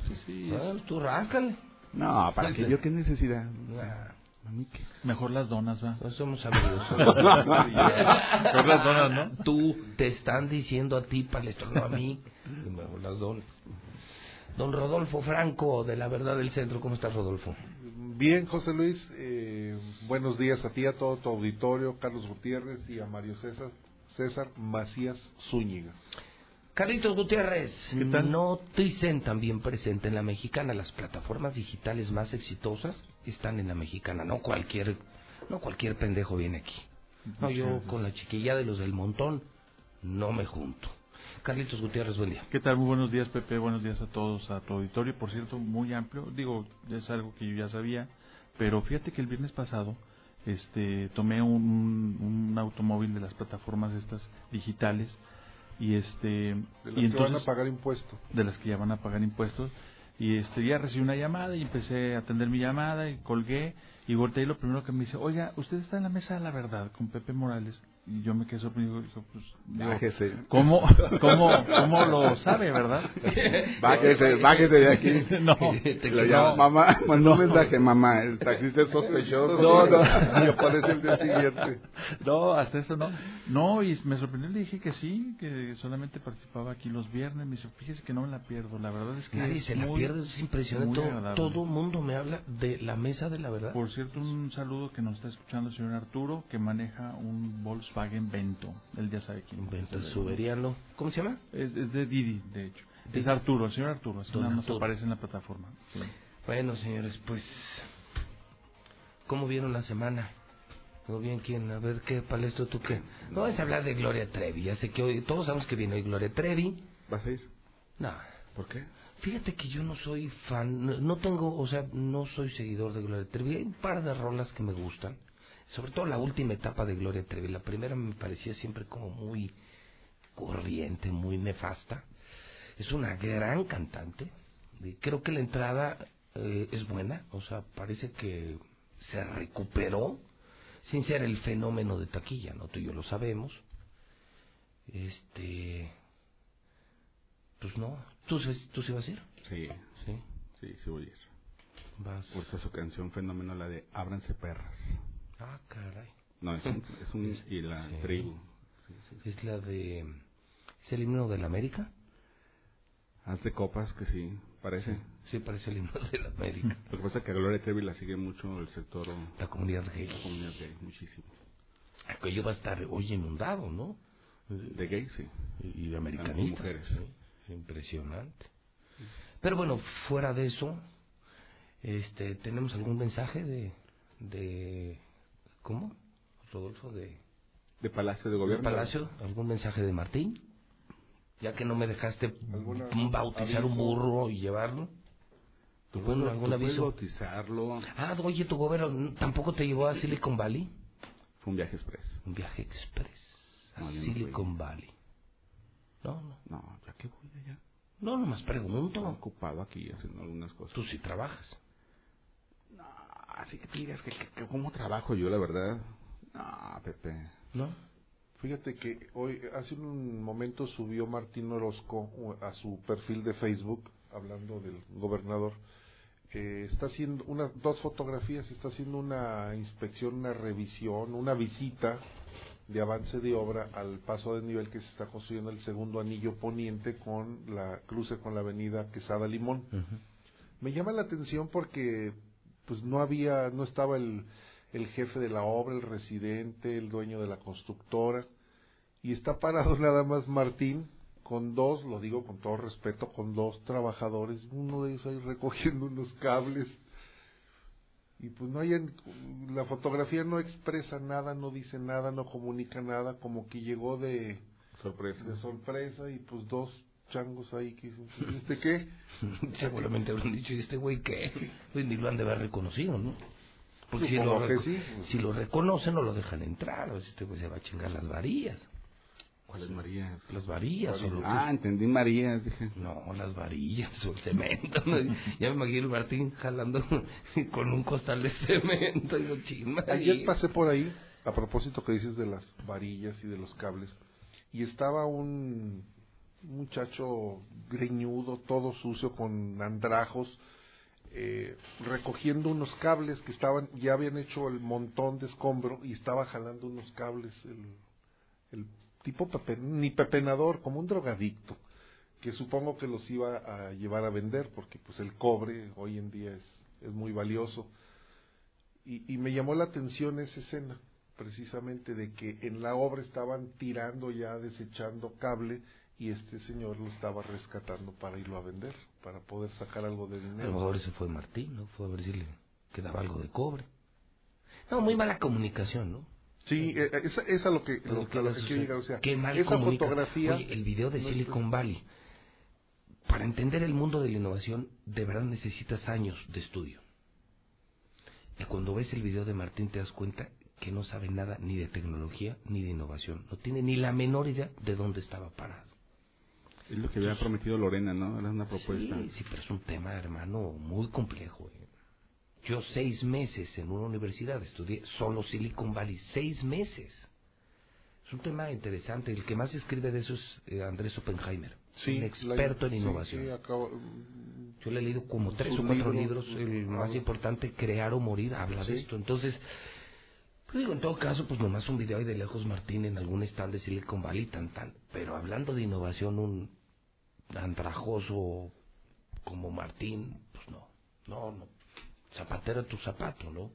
Sí, sí. Ah, tú ráscale. No, ¿para qué? ¿Yo qué necesidad? Ah, A mí qué. Mejor las donas, va. no somos amigos. Mejor las donas, ¿no? Tú te están diciendo a ti, palestro, no a mí. Mejor las dones. Don Rodolfo Franco, de La Verdad del Centro. ¿Cómo estás, Rodolfo? Bien, José Luis, eh, buenos días a ti, a todo tu auditorio, Carlos Gutiérrez y a Mario César, César Macías Zúñiga. Carlitos Gutiérrez, ¿Qué tal? Noticen también presente en la mexicana. Las plataformas digitales más exitosas están en la mexicana. No cualquier, no cualquier pendejo viene aquí. No, yo con la chiquilla de los del montón no me junto. Carlitos Gutiérrez, buen día. ¿Qué tal? Muy buenos días, Pepe. Buenos días a todos, a tu auditorio. Por cierto, muy amplio. Digo, es algo que yo ya sabía. Pero fíjate que el viernes pasado este, tomé un, un automóvil de las plataformas estas digitales y este De las y que van a entonces pagar impuesto. de las que ya van a pagar impuestos Y este, ya recibí una llamada y empecé a atender mi llamada y colgué. Y volteé y lo primero que me dice, oiga, usted está en la mesa de la verdad con Pepe Morales. Y yo me quedé sorprendido. Digo, pues, digo, Bájese. ¿cómo, cómo, ¿Cómo lo sabe, verdad? Bájese, bájese de aquí. No. Le llama, mamá, mandó un mensaje, mamá, el taxista es sospechoso. No, no. Y aparece el día siguiente. No, hasta eso no. No, y me sorprendió, le dije que sí, que solamente participaba aquí los viernes. Me dice, fíjese que no me la pierdo. La verdad es que Nadie es se la muy- pierde, es impresionante. Todo, todo mundo me habla de la mesa de la verdad. Por cierto, un saludo que nos está escuchando el señor Arturo, que maneja un Volkswagen Vento. Él ya sabe quién es. Vento, el suberiano. ¿Cómo se llama? Es, es de Didi, de hecho. Didi. Es Arturo, el señor Arturo. Así Don nada más Arturo. aparece en la plataforma. Sí. Bueno, señores, pues. ¿Cómo vieron la semana? ¿Todo bien quién? A ver, ¿qué palestro tú qué? No vas a hablar de Gloria Trevi. Ya sé que hoy. Todos sabemos que viene hoy Gloria Trevi. ¿Vas a ir? No. ¿Por qué? Fíjate que yo no soy fan, no- no tengo, o sea, no soy seguidor de Gloria Trevi. Hay un par de rolas que me gustan, sobre todo la última etapa de Gloria Trevi. La primera me parecía siempre como muy corriente, muy nefasta. Es una gran cantante. Creo que la entrada eh, es buena, o sea, parece que se recuperó sin ser el fenómeno de taquilla, ¿no? Tú y yo lo sabemos. Este. Pues no. ¿Tú, tú sí vas a ir? Sí. Sí. Sí, sí voy a ir. Vas. Su canción fenómeno, la de Ábranse perras. Ah, caray. No, es un, es un y la Sí. tribu. Es la de. ¿Es el himno de la América? Haz de copas que sí, parece. Sí, parece el himno de la América. Lo que pasa es que a Gloria Trevi la sigue mucho el sector... La comunidad gay. La comunidad gay, muchísimo. Aquello va a estar hoy inundado, ¿no? De gay, sí. Y de americanistas. mujeres. sí. Impresionante. Pero bueno, fuera de eso, este, ¿tenemos algún mensaje de. de ¿Cómo? Rodolfo, de. De Palacio de ¿De Gobierno. Palacio? ¿Algún mensaje de Martín? Ya que no me dejaste ¿Alguna bautizar un aviso? burro y llevarlo. ¿Tú Bueno, puedes, algún aviso? bautizarlo. Ah, oye, tu gobierno tampoco te llevó a Silicon Valley. Fue un viaje express. Un viaje express a No, Silicon Valley. No, no. No, ¿ya qué voy allá? No, nomás pregunto. Estoy ocupado aquí haciendo algunas cosas. Tú sí trabajas. Así que digas que, que- que cómo trabajo yo, la verdad. No, Pepe. ¿No? Fíjate que hoy, hace un momento subió Martín Orozco a su perfil de Facebook, hablando del gobernador, eh, está haciendo una, dos fotografías, está haciendo una inspección, una revisión, una visita de avance de obra al paso de nivel que se está construyendo el segundo anillo poniente con la cruce con la avenida Quesada Limón. Me llama la atención porque pues no había, no estaba el, el jefe de la obra, el residente, el dueño de la constructora, y está parado nada más Martín con dos, lo digo con todo respeto, con dos trabajadores, uno de ellos ahí recogiendo unos cables, y pues no hay, en- la fotografía no expresa nada, no dice nada, no comunica nada, como que llegó de sorpresa, de sorpresa y pues dos changos ahí que dicen, "¿Y ¿este qué? Seguramente habrán dicho, ¿y este güey qué? Pues ni lo han de haber reconocido, ¿no? Porque si lo, sí. si lo reconocen, no lo dejan entrar. O sea, este güey se va a chingar las varillas. ¿Cuáles Marías? Las varillas. lo- Ah, entendí Marías, dije. No, las varillas o el cemento. ¿no? Ya me imagino el Martín jalando con un costal de cemento. Digo, chima. Ayer pasé por ahí, a propósito que dices de las varillas y de los cables, y estaba un muchacho greñudo, todo sucio, con andrajos, eh, recogiendo unos cables que estaban, ya habían hecho el montón de escombro y estaba jalando unos cables, el, el tipo pepe- ni pepenador, como un drogadicto, que supongo que los iba a llevar a vender, porque pues el cobre hoy en día es, es muy valioso. Y, y me llamó la atención esa escena, precisamente de que en la obra estaban tirando ya, desechando cable, y este señor lo estaba rescatando para irlo a vender, para poder sacar algo de A lo dinero. mejor ese fue Martín, ¿no? Fue a ver si le quedaba algo de cobre. No, muy mala comunicación, ¿no? Sí, eh, eh, esa es a lo que, lo, ¿qué a lo que quiero llegar. O sea, Qué mal esa comunica. fotografía. Oye, el video de no es- Silicon Valley. Para entender el mundo de la innovación, de verdad necesitas años de estudio. Y cuando ves el video de Martín te das cuenta que no sabe nada ni de tecnología ni de innovación. No tiene ni la menor idea de dónde estaba parado. Es lo que había prometido Lorena, ¿no? Era una propuesta. Sí, sí, pero es un tema, hermano, muy complejo. ¿eh? Yo seis meses en una universidad estudié solo Silicon Valley, seis meses. Es un tema interesante. El que más escribe de eso es eh, Andrés Oppenheimer, Sí, un experto la- en innovación. sí, acabo- Yo le he leído como tres o cuatro libro, libros. El más importante, Crear o Morir, habla de esto. Entonces, pues digo, en todo caso, pues nomás un video ahí de Lejos Martín en algún stand de Silicon Valley, tan, tan. Pero hablando de innovación, un andrajoso como Martín, pues no, no, no. Zapatero tu zapato, ¿no?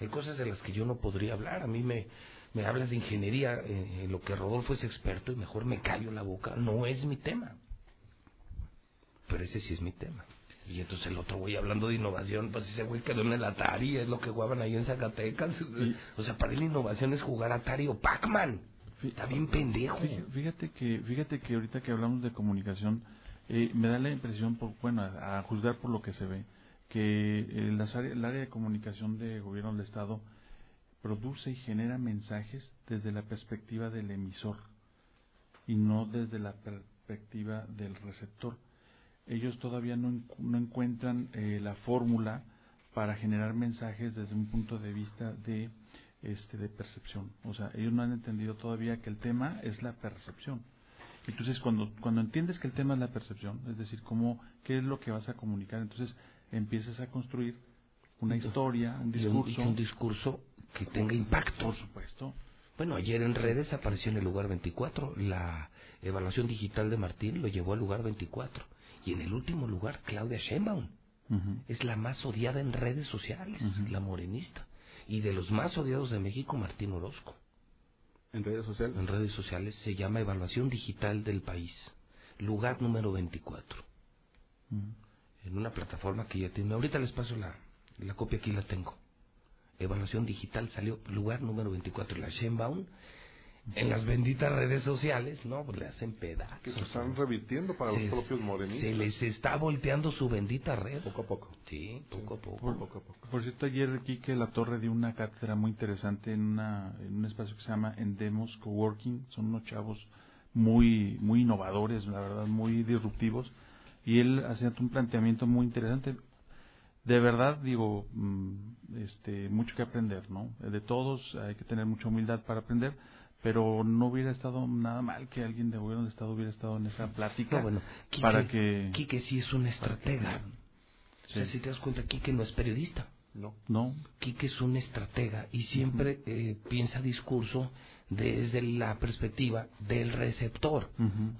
Hay cosas de las que yo no podría hablar. A mí me, me hablas de ingeniería, eh, en lo que Rodolfo es experto, y mejor me callo la boca. No es mi tema. Pero ese sí es mi tema. Y entonces el otro güey hablando de innovación, pues ese güey quedó en el Atari, es lo que jugaban ahí en Zacatecas. O sea, para él innovación es jugar Atari o Pac-Man. Está bien pendejo. Fí- Fíjate que, fíjate que ahorita que hablamos de comunicación, eh, me da la impresión, por, bueno, a, a juzgar por lo que se ve, que eh, las área- el área de comunicación de gobierno del Estado produce y genera mensajes desde la perspectiva del emisor y no desde la perspectiva del receptor. Ellos todavía no, no encuentran eh, la fórmula para generar mensajes desde un punto de vista de este de percepción. O sea, ellos no han entendido todavía que el tema es la percepción. Entonces, cuando cuando entiendes que el tema es la percepción, es decir, cómo qué es lo que vas a comunicar, entonces empiezas a construir una historia, un Y un- y discurso, un discurso que tenga impacto. Por supuesto. Bueno, ayer en redes apareció en el lugar 24. La evaluación digital de Martín lo llevó al lugar 24. Y en el último lugar, Claudia Sheinbaum. Es la más odiada en redes sociales, la morenista. Y de los más odiados de México, Martín Orozco. ¿En redes sociales? En redes sociales se llama Evaluación Digital del País. Lugar número 24. En una plataforma que ya tiene. Ahorita les paso la, la copia, aquí la tengo. Evaluación Digital salió lugar número 24. La Sheinbaum en las benditas redes sociales, ¿no? Pues le hacen pedazos. que se están revirtiendo para Se- los propios morenistas. Se les está volteando su bendita red. Poco a poco. Sí, poco a poco. Por, por cierto, ayer aquí que La Torre dio una cátedra muy interesante en, una, en un espacio que se llama Endemos Coworking. Son unos chavos muy, muy innovadores, la verdad, muy disruptivos. Y él hacía un planteamiento muy interesante. De verdad, digo, mm, este, mucho que aprender, ¿no? De todos hay que tener mucha humildad para aprender. Pero no hubiera estado nada mal que alguien de gobierno de Estado hubiera estado en esa plática No, bueno, Quique, para que... Quique sí es un estratega. O sea, si te das cuenta, Quique no es periodista. No. No. Quique es un estratega y siempre eh, piensa discurso desde la perspectiva del receptor,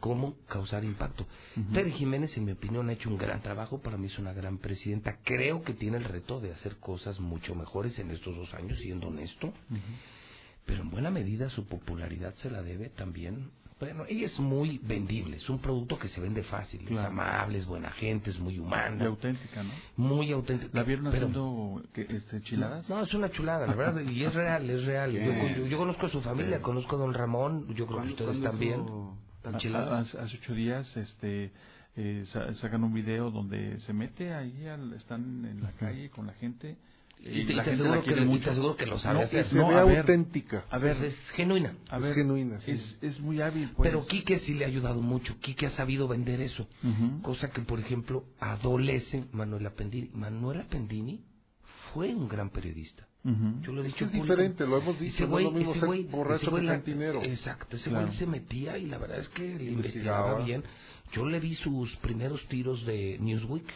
cómo causar impacto. Tere Jiménez, en mi opinión, ha hecho un gran trabajo, para mí es una gran presidenta. Creo que tiene el reto de hacer cosas mucho mejores en estos dos años, siendo honesto, pero en buena medida su popularidad se la debe también. Bueno, ella es muy vendible, es un producto que se vende fácil, es Claro. amable, es buena gente, es muy humana. Y auténtica, ¿no? Muy auténtica. ¿La vieron haciendo este, chiladas? no, es una chulada, la verdad, y es real, es real. Yo, yo- yo conozco a su familia, Sí. conozco a don Ramón, yo creo que ustedes también. A- Hace ocho días este, eh, sa- sacan un video donde se mete ahí, al- están en la calle con la gente. Y te- y la te gente aseguro que y mucho. te aseguro que lo sabe No, hacer. es- Se no, ve a ver, auténtica. A ver, Es genuina. a Es ver, genuina, sí. Es, es muy hábil, pues. Pero Quique sí le ha ayudado mucho. Quique ha sabido vender eso. Ujú. Cosa que, por ejemplo, adolece Manuela Pendini. Manuela Pendini fue un gran periodista. Ujú. Yo lo he Es dicho es público. diferente, lo hemos dicho, Ese no es güey, lo mismo ese ser güey, borracho ese güey que la- cantinero. Exacto, ese Claro. güey se metía y la verdad es que le investigaba Investigaba. bien. Yo le vi sus primeros tiros de Newsweek,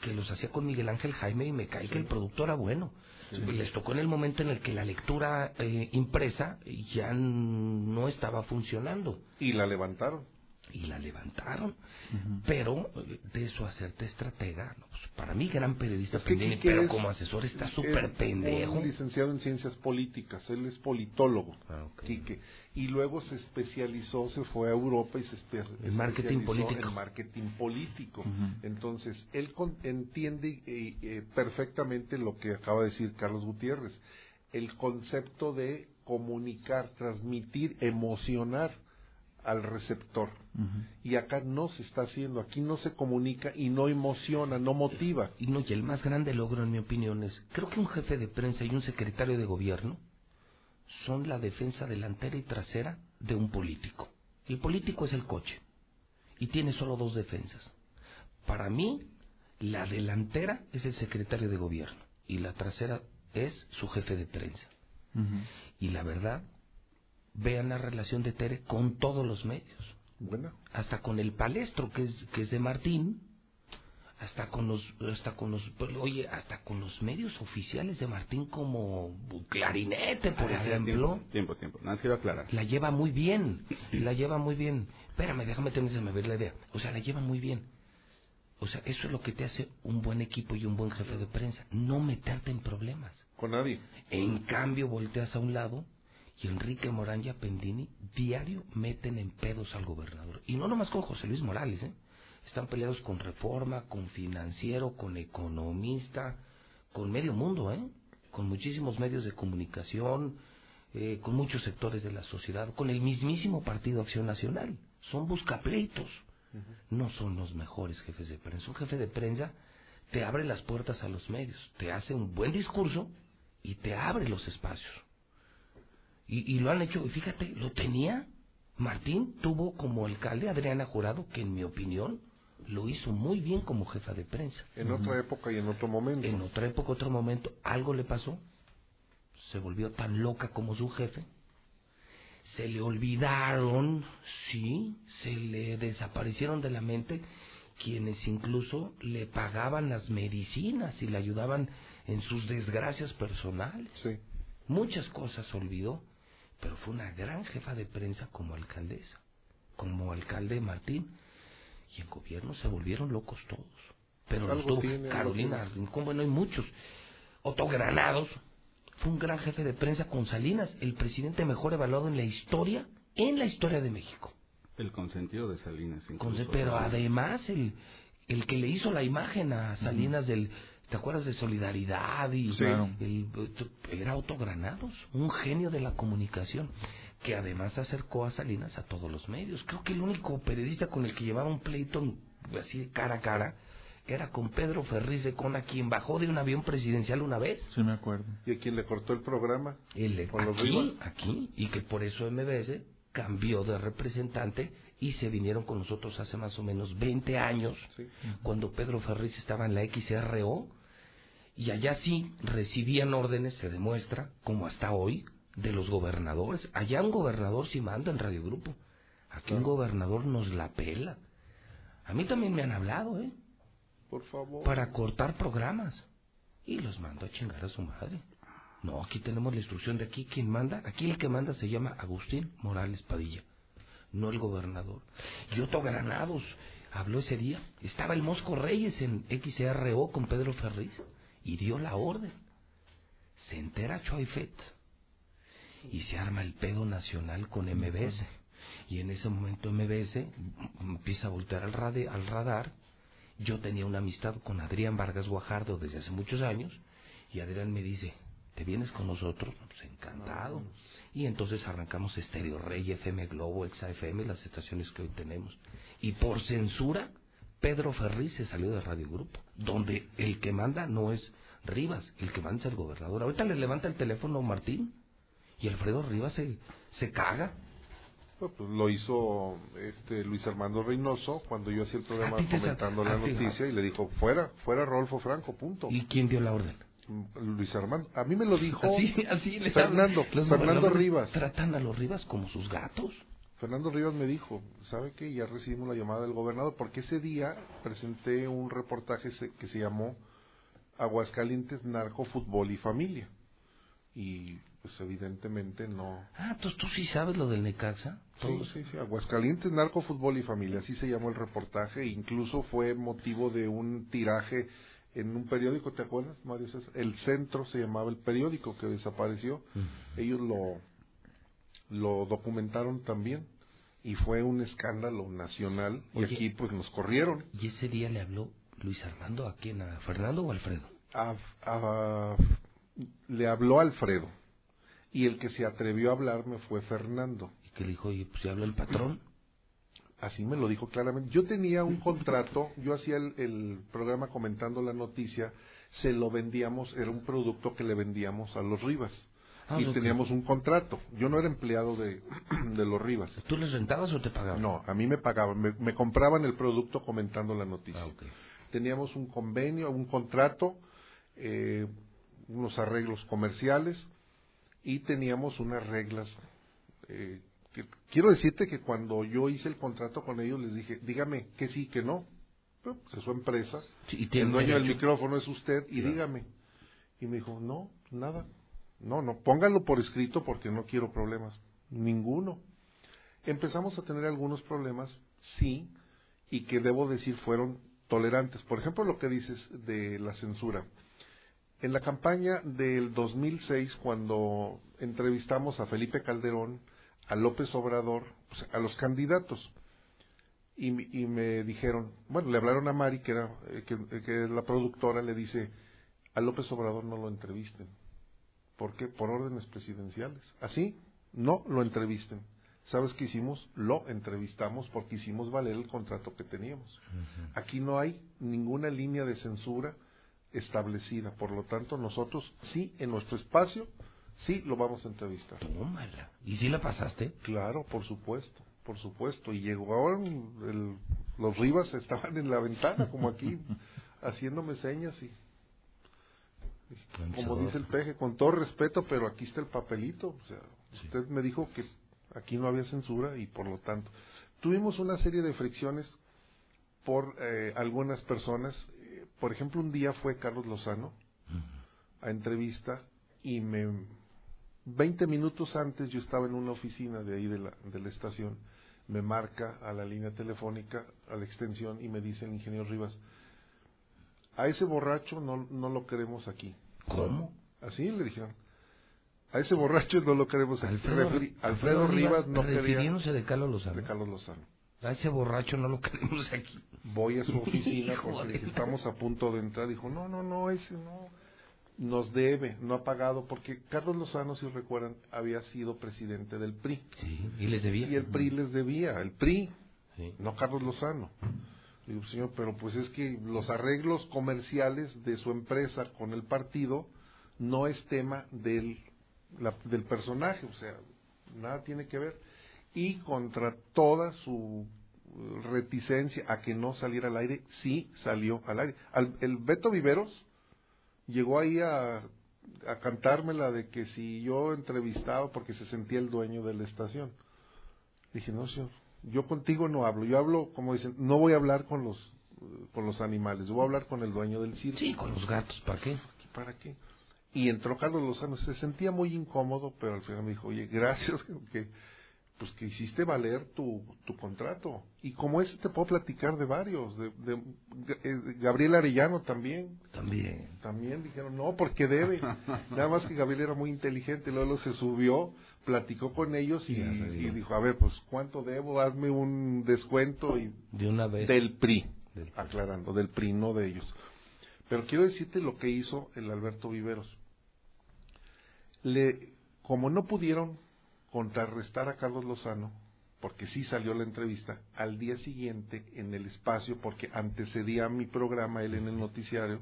que los hacía con Miguel Ángel Jaime y me cae que el producto era bueno. Les tocó en el momento en el que la lectura eh, impresa ya no estaba funcionando Y la levantaron. Y la levantaron. Pero de eso hacerte estratega, no, pues, para mí gran periodista Es Quique pero es- como asesor está es súper pendejo. Un licenciado en ciencias políticas, él es politólogo, Ah, Quique. Y luego se especializó, se fue a Europa y se espe- En marketing especializó político. En marketing político. Entonces, él con- entiende eh, eh, perfectamente lo que acaba de decir Carlos Gutiérrez. El concepto de comunicar, transmitir, emocionar al receptor. Y acá no se está haciendo, aquí no se comunica y no emociona, no motiva. Y no, y el más grande logro, en mi opinión, es, creo que un jefe de prensa y un secretario de gobierno son la defensa delantera y trasera de un político. El político es el coche. y tiene solo dos defensas. Para mí, la delantera es el secretario de gobierno y la trasera es su jefe de prensa. Y la verdad, vean la relación de Tere con todos los medios. Buena. Hasta con el palestro que es, que es de Martín, hasta con los hasta con los oye hasta con los medios oficiales de Martín como Clarinete por Ah, ejemplo Tiempo, tiempo, tiempo. Nada más quiero aclarar. la lleva muy bien la lleva muy bien espérame déjame terminar ver la idea o sea la lleva muy bien o sea eso es lo que te hace un buen equipo y un buen jefe de prensa no meterte en problemas Con nadie. en cambio volteas a un lado y Enrique Morán y Appendini diario meten en pedos al gobernador y no nomás con José Luis Morales ¿eh? están peleados con Reforma, con Financiero, con Economista, con medio mundo, ¿eh? Con muchísimos medios de comunicación, eh, con muchos sectores de la sociedad, con el mismísimo Partido Acción Nacional. Son buscapleitos. No son los mejores jefes de prensa. Un jefe de prensa te abre las puertas a los medios, te hace un buen discurso y te abre los espacios. Y, y lo han hecho, y fíjate, lo tenía. Martín tuvo como alcalde Adriana Jurado, que en mi opinión lo hizo muy bien como jefa de prensa. En otra época y en otro momento. En otra época, otro momento, algo le pasó. Se volvió tan loca como su jefe. Se le olvidaron, sí, se le desaparecieron de la mente quienes incluso le pagaban las medicinas y le ayudaban en sus desgracias personales. Sí. Muchas cosas olvidó, pero fue una gran jefa de prensa como alcaldesa, como alcalde Martín, y en gobierno se volvieron locos todos. Pero los tuvo tiene, Carolina. Rincón, bueno, hay muchos. Otto Granados fue un gran jefe de prensa con Salinas, el presidente mejor evaluado en la historia, en la historia de México. El consentido de Salinas. Incluso. pero además el, el que le hizo la imagen a Salinas del, ¿te acuerdas de Solidaridad? Y Sí. Claro. el- era Otto Granados, un genio de la comunicación, que además acercó a Salinas a todos los medios. Creo que el único periodista con el que llevaba un pleito así de cara a cara era con Pedro Ferriz de Cona, quien bajó de un avión presidencial una vez. Sí, me acuerdo. ¿Y a quién le cortó el programa? El- Con los aquí, aquí, y que por eso MBS cambió de representante y se vinieron con nosotros hace más o menos 20 años, cuando Pedro Ferriz estaba en la XRO, y allá sí recibían órdenes, se demuestra, como hasta hoy, de los gobernadores. Allá un gobernador sí manda en Radio Grupo. Aquí un gobernador nos la pela. A mí también me han hablado, ¿eh? Por favor. Para cortar programas. Y los mando a chingar a su madre. No, aquí tenemos la instrucción de aquí. ¿Quién manda? Aquí el que manda se llama Agustín Morales Padilla, no el gobernador. Y Otto Granados habló ese día. Estaba el Mosco Reyes en XRO con Pedro Ferriz y dio la orden. Se entera Choifet y se arma el pedo nacional con MBS. Y en ese momento MBS empieza a voltear al, al radar. Yo tenía una amistad con Adrián Vargas Guajardo desde hace muchos años y Adrián me dice, ¿te vienes con nosotros? Pues encantado. Y entonces arrancamos Estéreo Rey, FM Globo, Exa FM, las estaciones que hoy tenemos. Y por censura, Pedro Ferriz se salió de Radio Grupo, donde el que manda no es Rivas, el que manda es el gobernador. Ahorita le levanta el teléfono Martín y Alfredo Rivas se, se caga. Pues, lo hizo este Luis Armando Reynoso cuando yo hacía el programa A comentando a la ti- noticia y le dijo fuera, fuera Rodolfo Franco, punto. ¿Y quién dio la orden? Luis Armando, a mí me lo dijo Así, así les Fernando. Los Fernando Rivas. Tratan a los Rivas como sus gatos. Fernando Rivas me dijo, ¿sabe qué? Ya recibimos la llamada del gobernador porque ese día presenté un reportaje que se llamó Aguascalientes, Narco, Fútbol y Familia. Y pues evidentemente no. Ah, entonces tú sí sabes lo del Necaxa. Sí, sí, sí, Aguascalientes, Narco, Fútbol y Familia, así se llamó el reportaje, incluso fue motivo de un tiraje en un periódico, ¿te acuerdas, Mario César? El Centro se llamaba el periódico que desapareció, ellos lo, lo documentaron también, y fue un escándalo nacional, y aquí pues nos corrieron. Y ese día le habló Luis Armando a quién, a Fernando o Alfredo. A- a- le habló Alfredo, y el que se atrevió a hablarme fue Fernando. Y que le dijo, oye, pues ya habló el patrón. Así me lo dijo claramente. Yo tenía un contrato, yo hacía el, el programa comentando la noticia, se lo vendíamos, era un producto que le vendíamos a los Rivas. Ah, y teníamos un contrato. Yo no era empleado de, de los Rivas. ¿Tú les rentabas o te pagaban? No, a mí me pagaban, me, me compraban el producto comentando la noticia. Ah, Teníamos un convenio, un contrato, eh, unos arreglos comerciales y teníamos unas reglas. eh, quiero decirte que cuando yo hice el contrato con ellos les dije, dígame que sí, que no. Pues es su empresa, Sí, y tiene el dueño del micrófono es usted y Claro. dígame. Y me dijo, no, nada. No, no, pónganlo por escrito porque no quiero problemas. Ninguno. Empezamos a tener algunos problemas, sí, y que debo decir fueron tolerantes. Por ejemplo, lo que dices de la censura. En la campaña del 2006, cuando entrevistamos a Felipe Calderón, a López Obrador, sea, a los candidatos, y, me- y me dijeron, bueno, le hablaron a Mari, que era eh, que, que es la productora, le dice, a López Obrador no lo entrevisten. ¿Por qué? Por órdenes presidenciales. Así, no lo entrevisten. ¿Sabes qué hicimos? Lo entrevistamos porque hicimos valer el contrato que teníamos. Aquí no hay ninguna línea de censura establecida. Por lo tanto, nosotros sí, en nuestro espacio, sí lo vamos a entrevistar. Tómala. ¿Y si la pasaste? Claro, por supuesto, por supuesto. Y llegó ahora el- los Rivas estaban en la ventana, como aquí, haciéndome señas y como dice el peje, con todo respeto, pero aquí está el papelito. O sea, usted me dijo que aquí no había censura y por lo tanto tuvimos una serie de fricciones por eh, algunas personas. Eh, Por ejemplo, un día fue Carlos Lozano a entrevista y me 20 minutos antes yo estaba en una oficina de ahí de la, de la estación, me marca a la línea telefónica, a la extensión y me dice el ingeniero Rivas, a ese borracho no, no lo queremos aquí. ¿Cómo? Así le dijeron. A ese borracho no lo queremos aquí. Alfredo, Referi- Alfredo Rivas no quería... refiriéndose de Carlos Lozano. De Carlos Lozano. A ese borracho no lo queremos aquí. Voy a su oficina porque dije, estamos a punto de entrar. Dijo, no, no, no, ese no. Nos debe, no ha pagado, porque Carlos Lozano, si recuerdan, había sido presidente del PRI. Sí, y les debía. Y el PRI les debía, el PRI, Sí. no Carlos Lozano. Digo, señor, pero pues es que los arreglos comerciales de su empresa con el partido no es tema del, la- del personaje, o sea, nada tiene que ver. Y contra toda su eh, reticencia a que no saliera al aire, sí salió al aire. Al- el Beto Viveros llegó ahí a, a cantármela de que si yo entrevistaba porque se sentía el dueño de la estación. Dije, no, señor, yo contigo no hablo, yo hablo, como dicen, no voy a hablar con los con los animales, voy a hablar con el dueño del circo. Sí, con los gatos, ¿para qué? ¿Para qué? Y entró Carlos Lozano, se sentía muy incómodo, pero al final me dijo, oye, gracias que pues que hiciste valer tu, tu contrato. Y como ese te puedo platicar de varios, de, de eh, Gabriel Arellano también. También. También dijeron, no, porque debe. Nada más que Gabriel era muy inteligente, luego se subió, platicó con ellos y, dijo, a ver, pues ¿cuánto debo? Hazme un descuento y De una vez. del PRI, aclarando, del PRI, no de ellos. Pero quiero decirte lo que hizo el Alberto Viveros. Le, como no pudieron contrarrestar a Carlos Lozano, porque sí salió la entrevista, al día siguiente en el espacio, porque antecedía a mi programa, él en el noticiario,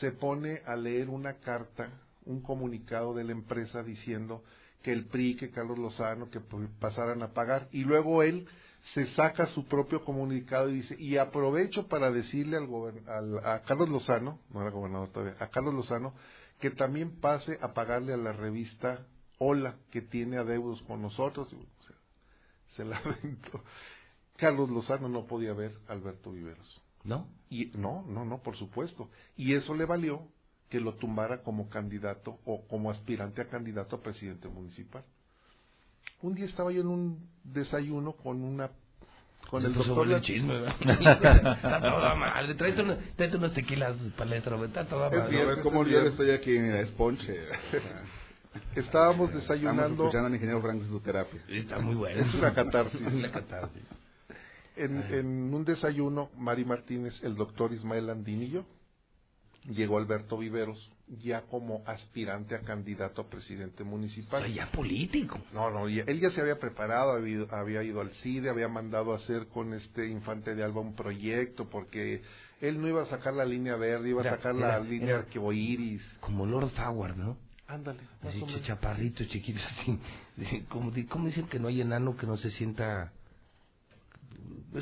se pone a leer una carta, un comunicado de la empresa diciendo que el PRI, que Carlos Lozano, que pasaran a pagar, y luego él se saca su propio comunicado y dice, y aprovecho para decirle al, al- a Carlos Lozano, no era gobernador todavía, a Carlos Lozano, que también pase a pagarle a la revista Hola, que tiene adeudos con nosotros. Y, o sea, se la aventó. Carlos Lozano no podía ver a Alberto Viveros. ¿No? Y no, no, no, por supuesto. Y eso le valió que lo tumbara como candidato o como aspirante a candidato a presidente municipal. Un día estaba yo en un desayuno con una con el doctor el chisme, ¿verdad? Está toda madre. Tráete, unos- tráete unos tequilas para el intro, está toda Es madre. viernes, ¿Cómo es yo viernes. estoy aquí en la esponche? Estábamos desayunando. escuchando al ingeniero Franco en su terapia. Está muy bueno. Es una catarsis. Una catarsis. En, en un desayuno, Mari Martínez, el doctor Ismael Andín y yo, llegó Alberto Viveros, ya como aspirante a candidato a presidente municipal. Ya político. No, no, ya- él ya se había preparado, había, ido- había ido al CIDE, había mandado a hacer con este Infante de Alba un proyecto, porque él no iba a sacar la línea verde, iba a Era- sacar la era- línea era- arqueboiris. Como Lord Howard, ¿no? Ándale, más Así, o menos. chaparritos, chiquitos, así. Como, como dicen que no hay enano que no se sienta...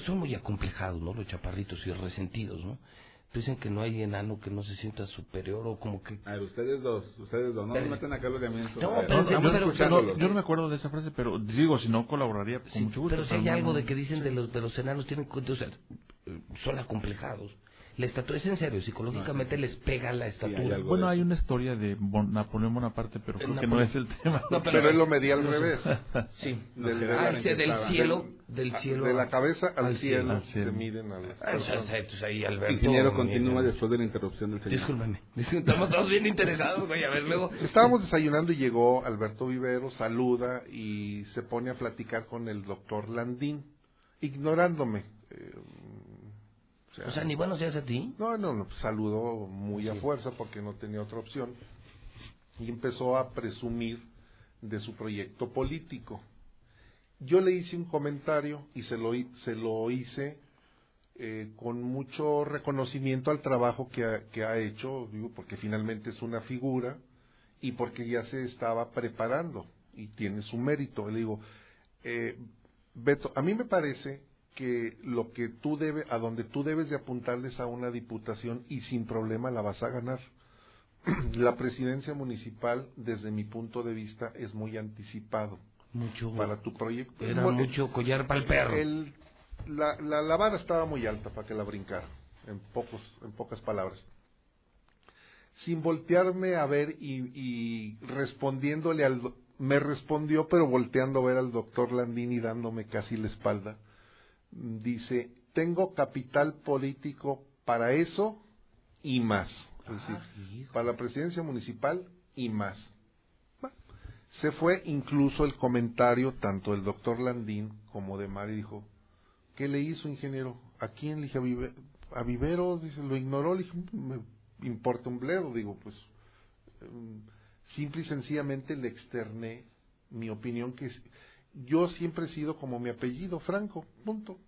Son muy acomplejados, ¿no? Los chaparritos y resentidos, ¿no? Dicen que no hay enano que no se sienta superior o como que... A ver, ustedes dos, ustedes dos, no Pero- me metan a Carlos de No, pero-. No, yo no me acuerdo de esa frase, pero digo, si no colaboraría con mucho gusto. Pero si hay algo de que dicen de los de los enanos tienen o sea, son acomplejados. La estatura es en serio, psicológicamente les pega la estatura. Bueno, hay una historia de Bon- Napoleón Bonaparte, pero creo que no Napoleón. es el tema. No, Pero él lo medía al revés. Sí. Del, Ah, de la- ese del cielo, del cielo de la cabeza al, al cielo, cielo. Al se cielo. miden a las Ah, entonces, entonces ahí Alberto... Ingeniero, continúa después de la interrupción del señor. Discúlpame. Estamos todos bien interesados, güey. A ver, luego... Estábamos desayunando y llegó Alberto Vivero, saluda y se pone a platicar con el doctor Landín, ignorándome. Eh, O sea, ni buenos días a ti. No, no, no, saludó muy a fuerza porque no tenía otra opción y empezó a presumir de su proyecto político. Yo le hice un comentario y se lo, se lo hice eh, con mucho reconocimiento al trabajo que ha, que ha hecho, digo, porque finalmente es una figura y porque ya se estaba preparando y tiene su mérito. Le digo, eh, Beto, a mí me parece que lo que tú debes, a donde tú debes de apuntarles a una diputación y sin problema la vas a ganar. la presidencia municipal, desde mi punto de vista, es muy anticipado Mucho... para tu proyecto. Era Bueno, mucho collar para el perro. el- la, la, la vara estaba muy alta para que la brincara, en, pocos, en pocas palabras. Sin voltearme a ver y, y respondiéndole al... Me respondió, pero volteando a ver al doctor Landini dándome casi la espalda. Dice, tengo capital político para eso y más. Es decir, para la presidencia municipal y más. Bueno, se fue incluso el comentario tanto del doctor Landín como de Mari dijo, ¿qué le hizo ingeniero? ¿A quién? Le dije, a, Vive- a Viveros, dice, lo ignoró, le dije, me importa un bledo, digo, pues, em, simple y sencillamente le externé mi opinión que yo siempre he sido como mi apellido, Franco, punto.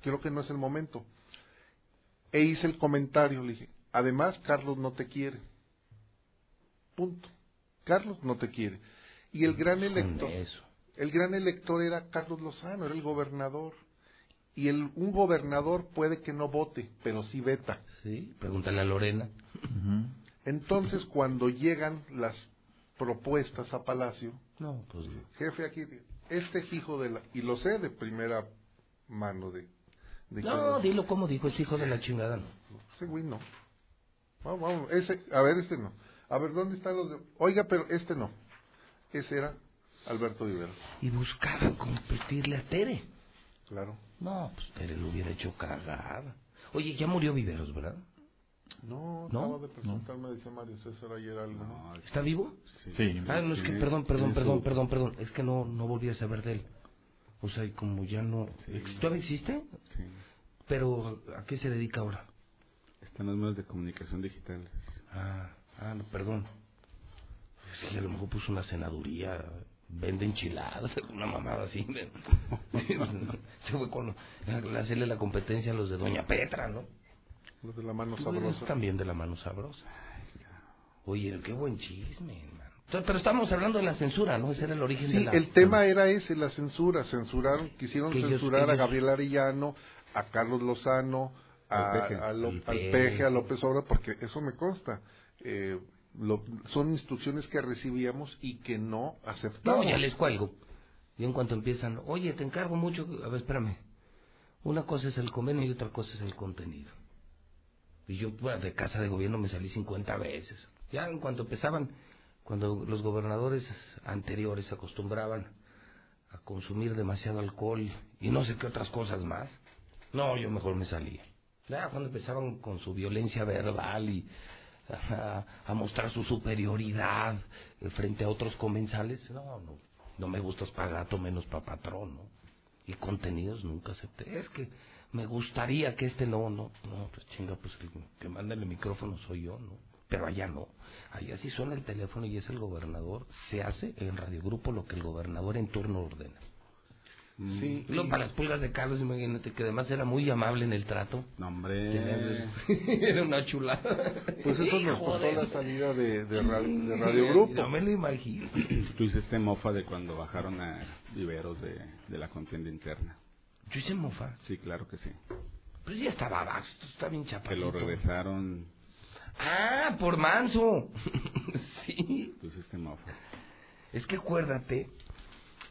Creo que no es el momento. E hice el comentario, le dije, además Carlos no te quiere. Punto. Carlos no te quiere. Y el gran elector, eso. el gran elector era Carlos Lozano, era el gobernador. Y el, un gobernador puede que no vote, pero sí veta. Sí, pregúntale a Lorena. Entonces, cuando llegan las propuestas a Palacio, No, pues... jefe, aquí, este hijo de la... Y lo sé de primera mano de... de No, dilo como dijo, es hijo de la chingada. no. Ese güey no. Vamos, vamos, ese, a ver, este no. A ver, ¿dónde están los de... Oiga, pero este no. Ese era Alberto Viveros. Y buscaba competirle a Tere. Claro. No, pues Tere lo hubiera hecho cagar. Oye, ya murió Viveros, ¿verdad? No, ¿No? acaba de presentarme, dice Mario César ayer algo. ¿no? ¿Está vivo? Sí. Ah, no, es que, Sí, perdón, perdón, perdón, su- perdón, perdón. Es que no, no volví a saber de él. O sea, y como ya no... ¿Todavía existe? Sí. Pero, ¿a qué se dedica ahora? Están los medios de comunicación digitales. Ah, ah, no, perdón. Sí, a lo mejor puso una senaduría, vende enchiladas, una mamada así. Se fue con hacerle la competencia a los de Doña Petra, ¿no? Los de la mano Tú sabrosa. también de la mano sabrosa. Oye, qué buen chisme, hermano. Pero estamos hablando de la censura, ¿no? Ese era el origen de Sí, la... el tema era ese, la censura. Censuraron, quisieron Que ellos- censurar a Gabriel Arellano, a Carlos Lozano, a, Al Peje. a Lo- Al. Peje, a López Obrador, porque eso me consta. Eh, lo- son instrucciones que recibíamos y que no aceptamos. No, ya les cuelgo. Y en cuanto empiezan, oye, te encargo mucho... A ver, espérame. Una cosa es el convenio y otra cosa es el contenido. Y yo de casa de gobierno me salí 50 veces. Ya en cuanto empezaban, cuando los gobernadores anteriores acostumbraban a consumir demasiado alcohol y no sé qué otras cosas más, no, yo mejor me salía. Ya cuando empezaban con su violencia verbal y a, a mostrar su superioridad eh, frente a otros comensales, no, no, no me gustas para menos para patrón, ¿no? Y contenidos nunca acepté. Es que me gustaría que este no, no, no, pues chinga, pues el que manda el micrófono soy yo, ¿no? Pero allá no. Allá sí suena el teléfono y es el gobernador. Se hace en Radio Grupo lo que el gobernador en turno ordena. Sí. Luego para las pulgas de Carlos, imagínate que además era muy amable en el trato. No, hombre. era una chulada. Pues eso nos costó la salida de, de, ra- de Radio Grupo. No me lo imagino. Tú hiciste mofa de cuando bajaron a viveros de, de la contienda interna. Yo hice mofa. Sí, claro que sí. Pues ya estaba abajo, está bien Que chaparrito. lo regresaron. Ah, por manso. sí. Tú hiciste mofa. Es que acuérdate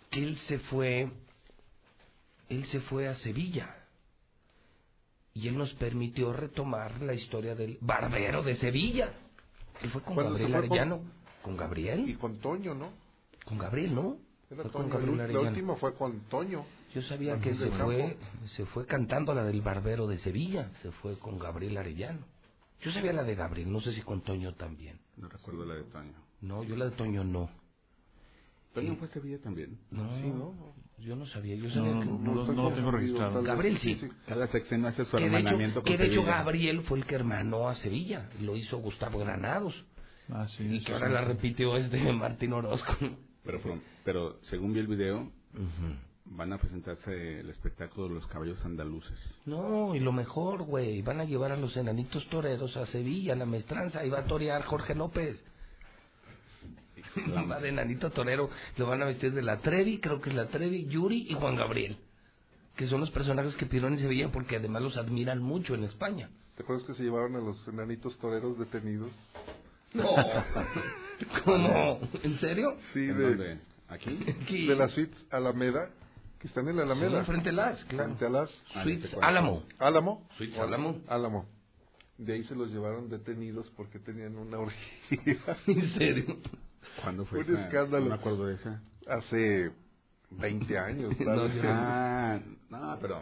que él se fue, él se fue a Sevilla. Y él nos permitió retomar la historia del barbero de Sevilla. Él fue con Gabriel fue Arellano. ¿Con Gabriel? Y con Toño, ¿no? Con Gabriel, ¿no? Era Fue con. Gabriel La Arellano. última fue con Toño. Yo sabía que se fue, Campo. se fue cantando la del barbero de Sevilla. Se fue con Gabriel Arellano. Yo sabía la de Gabriel, no sé si con Toño también. No recuerdo la de Toño. No, yo la de Toño no. ¿Toño fue a Sevilla también? No, Sí, ¿no? yo no sabía, yo sabía no, que... no, no, no lo tengo registrado. Gabriel sí. Cada sexenio hace su Que de, hecho, hermanamiento que de hecho. Gabriel fue el que hermanó a Sevilla, lo hizo Gustavo Granados, Ah, sí, y que ahora la repitió este Martín Orozco. Pero, pero según vi el video, van a presentarse el espectáculo de los caballos andaluces. No, y lo mejor, güey, van a llevar a los enanitos toreros a Sevilla, a la maestranza, y va a torear Jorge López. Va de enanito torero, lo van a vestir de la Trevi, creo que es la Trevi, Yuri y Juan Gabriel, que son los personajes que pidieron en Sevilla porque además los admiran mucho en España. ¿Te acuerdas que se llevaron a los enanitos toreros detenidos? No, ¿cómo? ¿En serio? Sí, ¿En de, dónde? ¿Aquí? Aquí. de las suites Alameda, que están en la Alameda. Sí, frente a las, claro. Frente a las Suites Álamo. Álamo. Suites Álamo. Álamo. De ahí se los llevaron detenidos porque tenían una orgía. ¿En serio? ¿Cuándo fue Un esa? escándalo. No me acuerdo de esa. Hace 20 años. No, Ah, no, pero...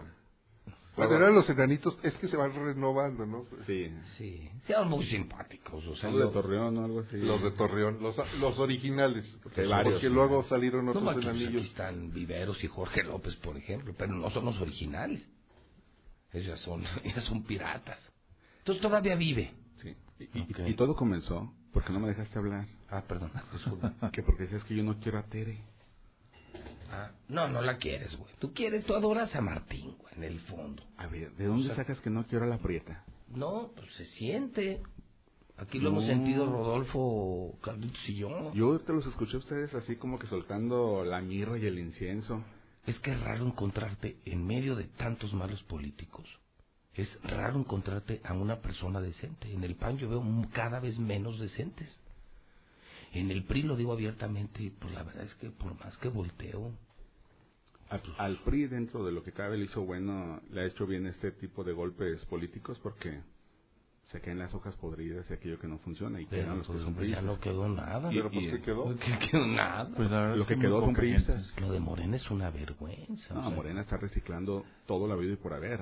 Bueno, eran los enanitos, es que se van renovando, ¿no? Sí. Sí, sean muy simpáticos, o sea, Algo de Torreón o algo así. Los de Torreón, los, los originales. Porque varios. Porque luego salieron No, otros aquí, pues, aquí enanillos. están Viveros y Jorge López, por ejemplo, pero no son los originales. Ellos ya son, ya son piratas. Entonces todavía vive. Sí. Y, y- Ok. y todo comenzó porque no me dejaste hablar. Ah, perdón, disculpa. Que porque decías que yo no quiero a Tere. Ah, no, no la quieres, güey. Tú quieres, tú adoras a Martín, güey, en el fondo. A ver, ¿de dónde O sea- sacas que no quiero a la prieta? No, pues se siente. Aquí lo No. hemos sentido Rodolfo, Carlitos y yo. Yo te los escuché a ustedes así como que soltando la mirra y el incienso. Es que es raro encontrarte en medio de tantos malos políticos. Es raro encontrarte a una persona decente. En el PAN yo veo cada vez menos decentes. En el PRI lo digo abiertamente, pues la verdad es que por más que volteo, Al, al PRI, dentro de lo que cabe, le hizo bueno, le ha hecho bien este tipo de golpes políticos porque se caen las hojas podridas y aquello que no funciona y pero quedan los pues, que son pues, ya priistas. no quedó nada. Y- Pero ¿por y- qué quedó? ¿Qué quedó nada? Pues Lo es que muy quedó son priistas. Lo de Morena es una vergüenza. o No, sea, Morena está reciclando todo la vida y por haber.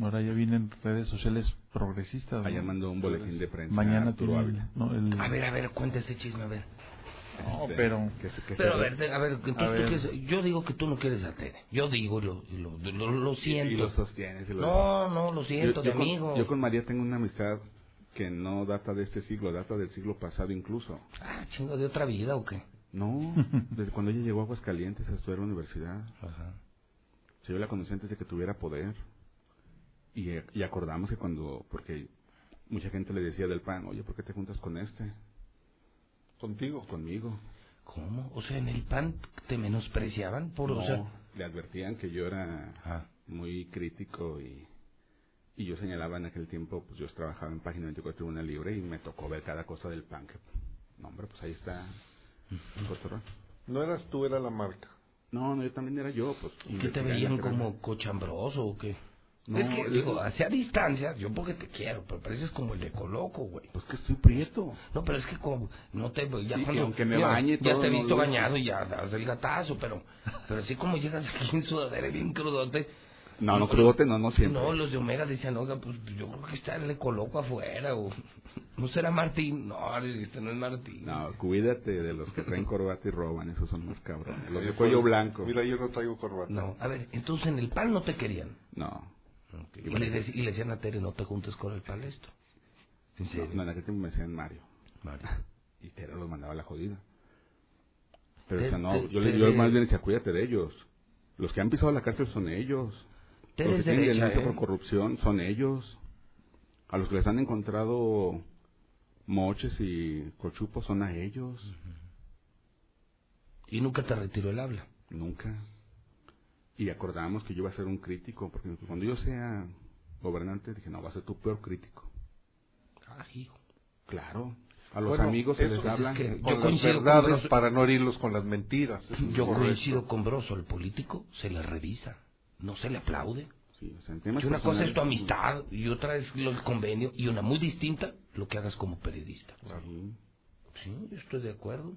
Ahora ya vienen redes sociales progresistas. ¿no? Ayer mandó un boletín de prensa Mañana Arturo tiene- Ávila. no, el- A ver, a ver, cuenta ese chisme, a ver. No, Este, pero... que se- que Pero a ver, de- a ver, entonces A tú ver. quieres- yo digo que tú no quieres a Tere. Yo digo, lo, lo, lo, lo siento. Y lo sostienes. y lo- No, no, lo siento, de con- amigo. yo con María tengo una amistad que no data de este siglo, data del siglo pasado incluso. Ah, chingo, ¿de otra vida o qué? No, desde cuando ella llegó a Aguascalientes a estudiar a la universidad. Ajá. Yo la conocí antes de que tuviera poder. Y, y acordamos que cuando, porque mucha gente le decía del PAN, oye, ¿por qué te juntas con este? Contigo. Conmigo. ¿Cómo? O sea, en el PAN te menospreciaban por, No, o sea, le advertían que yo era Ah. muy crítico y, y yo señalaba en aquel tiempo, pues yo trabajaba en Página 24 Tribuna Libre y me tocó ver cada cosa del PAN. Que, no, hombre, pues ahí está el. No eras tú, era la marca. No, no, yo también era yo, pues. ¿y qué te veían como cochambroso o qué? No, es que, yo- digo, hacia distancia, yo porque te quiero, pero pareces como el de Coloco, güey. Pues que estoy prieto. No, pero es que como, no te, ya y cuando, aunque me ya- bañe y ya todo, te he visto bañado y ya das el gatazo, pero, pero así como llegas aquí en sudadera bien crudote. No, no, crudote no, no siempre. No, los de Omega decían, oiga, pues yo creo que está el de Coloco afuera, o no será Martín. No, este no es Martín. No, cuídate de los que traen corbata y roban, esos son más cabrones. Los de cuello pues, blanco. Mira, yo no traigo corbata. No, a ver, entonces en el PAN no te querían. No. Y, le, dec- y le decían a Tere, no te juntes con el palesto. ¿En No, serio? no, en aquel tiempo me decían Mario. Mario. Y Tere los mandaba a la jodida. Pero Te- o sea, no, te- yo, le, te- yo más bien decía, cuídate de ellos. Los que han pisado la cárcel son ellos. Tú los que tienen derecha, denuncia ¿eh? por corrupción son ellos. A los que les han encontrado moches y cochupos son a ellos. Y nunca te retiró el habla. Nunca. Y acordamos que yo iba a ser un crítico, porque cuando yo sea gobernante dije, no, va a ser tu peor crítico. Ah, hijo. Claro. A los Bueno, amigos se les es habla. que Yo con coincido las con verdades Broso. para no herirlos con las mentiras. eso es Yo coincido con Broso, el político se le revisa, no se le aplaude. Sí, o sea, en temas Que una cosa es tu amistad y otra es el convenio y una muy distinta lo que hagas como periodista. Sí. Sí, estoy de acuerdo.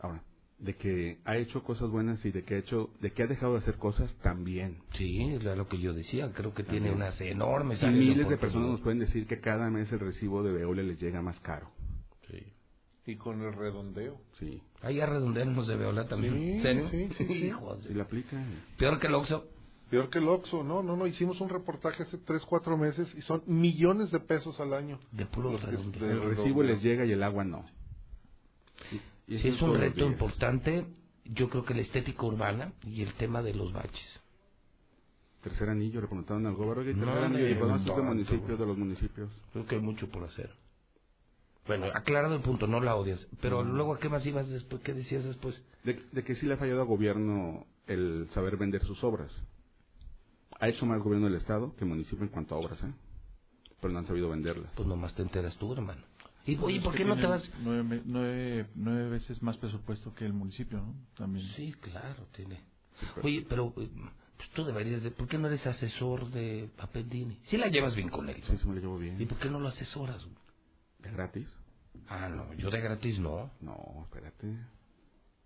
Ahora, de que ha hecho cosas buenas y de que ha hecho, de que ha dejado de hacer cosas también. Sí, era lo que yo decía, creo que tiene unas enormes Y miles de personas nos pueden decir que cada mes el recibo de Veolia les llega más caro. Sí. Y con el redondeo. Sí. Ahí a redondear nos de Veola también. Sí, sí, sí, sí. Hijo la aplican. Peor que el Oxxo. Peor que el Oxxo, no, no, no, hicimos un reportaje hace tres, cuatro meses y son millones de pesos al año. De puro redondeo. de El recibo les llega y el agua no. Y- eso es un reto días. importante, yo creo que la estética urbana y el tema de los baches. Tercer anillo, le preguntaron al gobernador, oye, No, tercer anillo, y de tanto, municipios, de los municipios. Creo que hay mucho por hacer. Bueno, aclarado el punto, no la odias. Pero luego, ¿a qué más ibas después? ¿Qué decías después? De, de que sí le ha fallado al gobierno el saber vender sus obras. Ha hecho más gobierno del Estado que municipio en cuanto a obras, ¿eh? Pero no han sabido venderlas. Pues nomás te enteras tú, hermano. Y, Pues oye, es ¿por qué no te vas? Nueve, nueve, nueve veces más presupuesto que el municipio, ¿no? También. Sí, claro, tiene. Oye, pero eh, pues tú deberías de... ¿Por qué no eres asesor de Appendini? Sí la llevas bien con él. Sí, sí me lo llevo bien. ¿Y por qué no lo asesoras? ¿De gratis? Ah, no, yo de gratis no. No, espérate.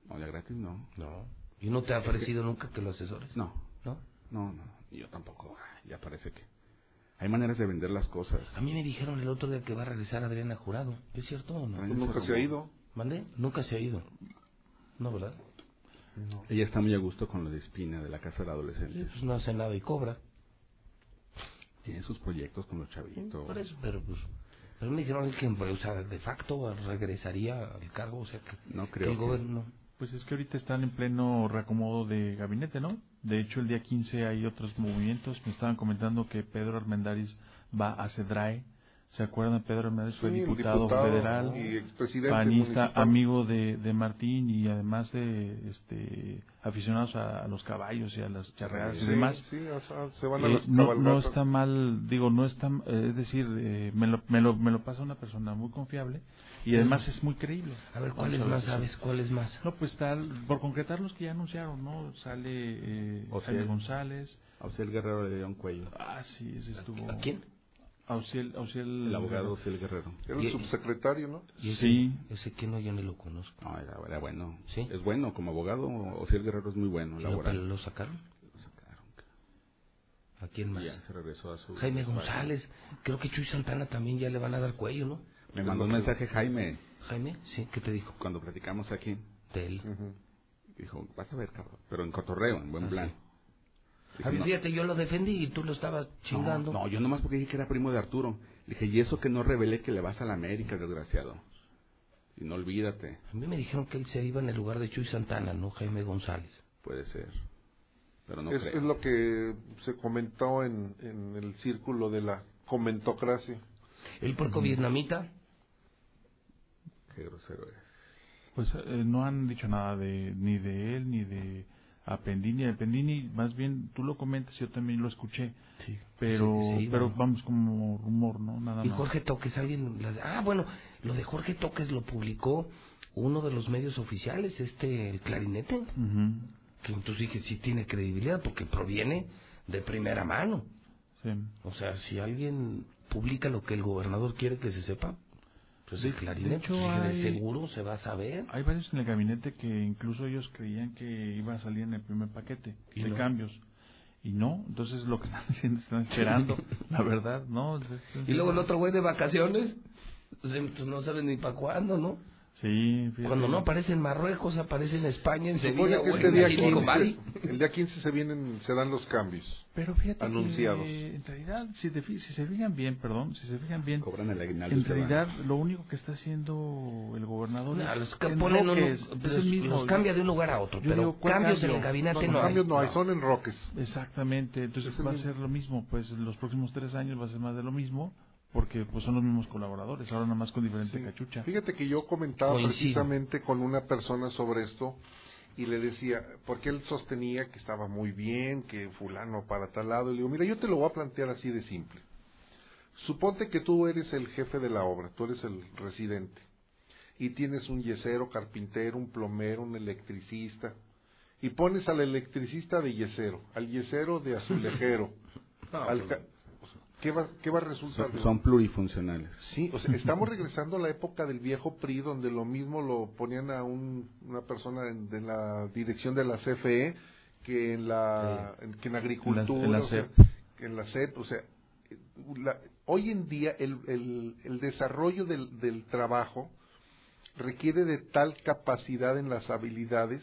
No, de gratis no. No. ¿Y no te ha Es que- ofrecido nunca que lo asesores? No. ¿No? No, no. Y yo tampoco. Ya parece que... Hay maneras de vender las cosas. A mí me dijeron el otro día que va a regresar Adriana Jurado. ¿Es cierto o no? Pues nunca se ha ido. ¿Mandé? Nunca se ha ido. No, ¿verdad? Ella está muy a gusto con lo de Espina, de la casa del adolescente. Sí, pues no hace nada y cobra. Tiene sus proyectos con los chavitos. Por eso, pero pues... Pero me dijeron que o sea, de facto regresaría al cargo, o sea que, No que creo el que- gobierno... Pues es que ahorita están en pleno reacomodo de gabinete, ¿no? De hecho, el día 15 hay otros movimientos. Me estaban comentando que Pedro Armendáriz va a CEDRAE. ¿Se acuerdan? Pedro Armendáriz fue Sí, diputado, diputado federal, y expresidente panista, municipal. amigo de, de Martín y además de este, aficionados a, a los caballos y a las charreadas y Sí, demás. sí, o sea, se van a Eh, las no, no está mal, digo, no está, eh, es decir, eh, me, lo, me, lo, me lo pasa una persona muy confiable y además es muy creíble. A ver, ¿cuáles más sabes? ¿Cuáles más? No, pues tal, por concretar los que ya anunciaron, ¿no? Sale eh. Jaime González. Auxiel Guerrero de León Cuello. Ah, sí, ese estuvo. ¿A quién? Auxiel, Auxiel El abogado Auxiel Guerrero. Era el subsecretario, ¿no? ¿Y ese- Sí. Ese que no, yo ni lo conozco. No, era, era bueno. ¿Sí? Es bueno, como abogado, Auxiel Guerrero es muy bueno, ¿Y lo, laboral. lo sacaron? Lo sacaron. ¿A quién más? Ya se regresó a su... Jaime González. Creo que Chuy Santana también ya le van a dar cuello, ¿no? Me mandó un mensaje Jaime Jaime, sí, ¿qué te dijo? cuando platicamos aquí. De él. Dijo, vas a ver, cabrón. Pero en cotorreo, en buen Ah, plan. sí. A mí, no, fíjate, yo lo defendí y tú lo estabas chingando. No, no, yo nomás porque dije que era primo de Arturo. Le dije, y eso que no revelé que le vas a la América, desgraciado. Si no, olvídate. A mí me dijeron que él se iba en el lugar de Chuy Santana, no Jaime González. Puede ser. Pero no es, creo. es lo que se comentó en, en el círculo de la comentocracia. El puerco vietnamita, Qué grosero es. Pues eh, no han dicho nada de ni de él ni de Appendini. Appendini, más bien tú lo comentas, yo también lo escuché. Sí, Pero, se iba, pero ¿no? vamos como rumor, ¿no? Nada y más. Jorge Toques, alguien... las- Ah, bueno, lo de Jorge Toques lo publicó uno de los medios oficiales, este, el Clarinete. Que entonces dije, sí tiene credibilidad porque proviene de primera mano. Sí. O sea, si alguien publica lo que el gobernador quiere que se sepa, pues De- hecho, de hay- seguro se va a saber. Hay varios en el gabinete que incluso ellos creían que iba a salir en el primer paquete Y de no. cambios. Y no, entonces lo que están haciendo, están esperando, la verdad, ¿no? Y luego el otro güey de vacaciones, pues, no sabe ni para cuándo, ¿no? Sí, fíjate. Cuando no aparece en Marruecos, aparece en España, en Sevilla que o este en día Silicon Valley. 15, el día 15 se vienen, se dan los cambios. Pero fíjate anunciados. que en realidad, si, te fi- si se fijan bien, perdón, si se fijan bien, Cobran el en realidad lo único que está haciendo el gobernador No, es los que uno- los- es el mismo. los cambia de un lugar a otro, Yo pero digo, ¿cuál cambios en el gabinete No, no, hay. cambios no hay, son en roques. Exactamente, entonces Es va a ser lo mismo, pues en los próximos tres años va a ser más de lo mismo, porque pues son los mismos colaboradores, ahora nada más con diferente Sí. cachucha. Fíjate que yo comentaba Coincido. precisamente con una persona sobre esto y le decía, porque él sostenía que estaba muy bien, que fulano para tal lado, y le digo, mira, yo te lo voy a plantear así de simple. Suponte que tú eres el jefe de la obra, tú eres el residente, y tienes un yesero, carpintero, un plomero, un electricista, y pones al electricista de yesero, al yesero de azulejero, No, al pues- ca- ¿qué, va, ¿qué va a resultar? Son, son plurifuncionales. Sí, o sea, estamos regresando a la época del viejo PRI, donde lo mismo lo ponían a un- una persona en, de la dirección de la CFE que en la, en- que en agricultura, En la o sea, SEP. que en la CEP, o sea, la- hoy en día el, el, el desarrollo del, del trabajo requiere de tal capacidad en las habilidades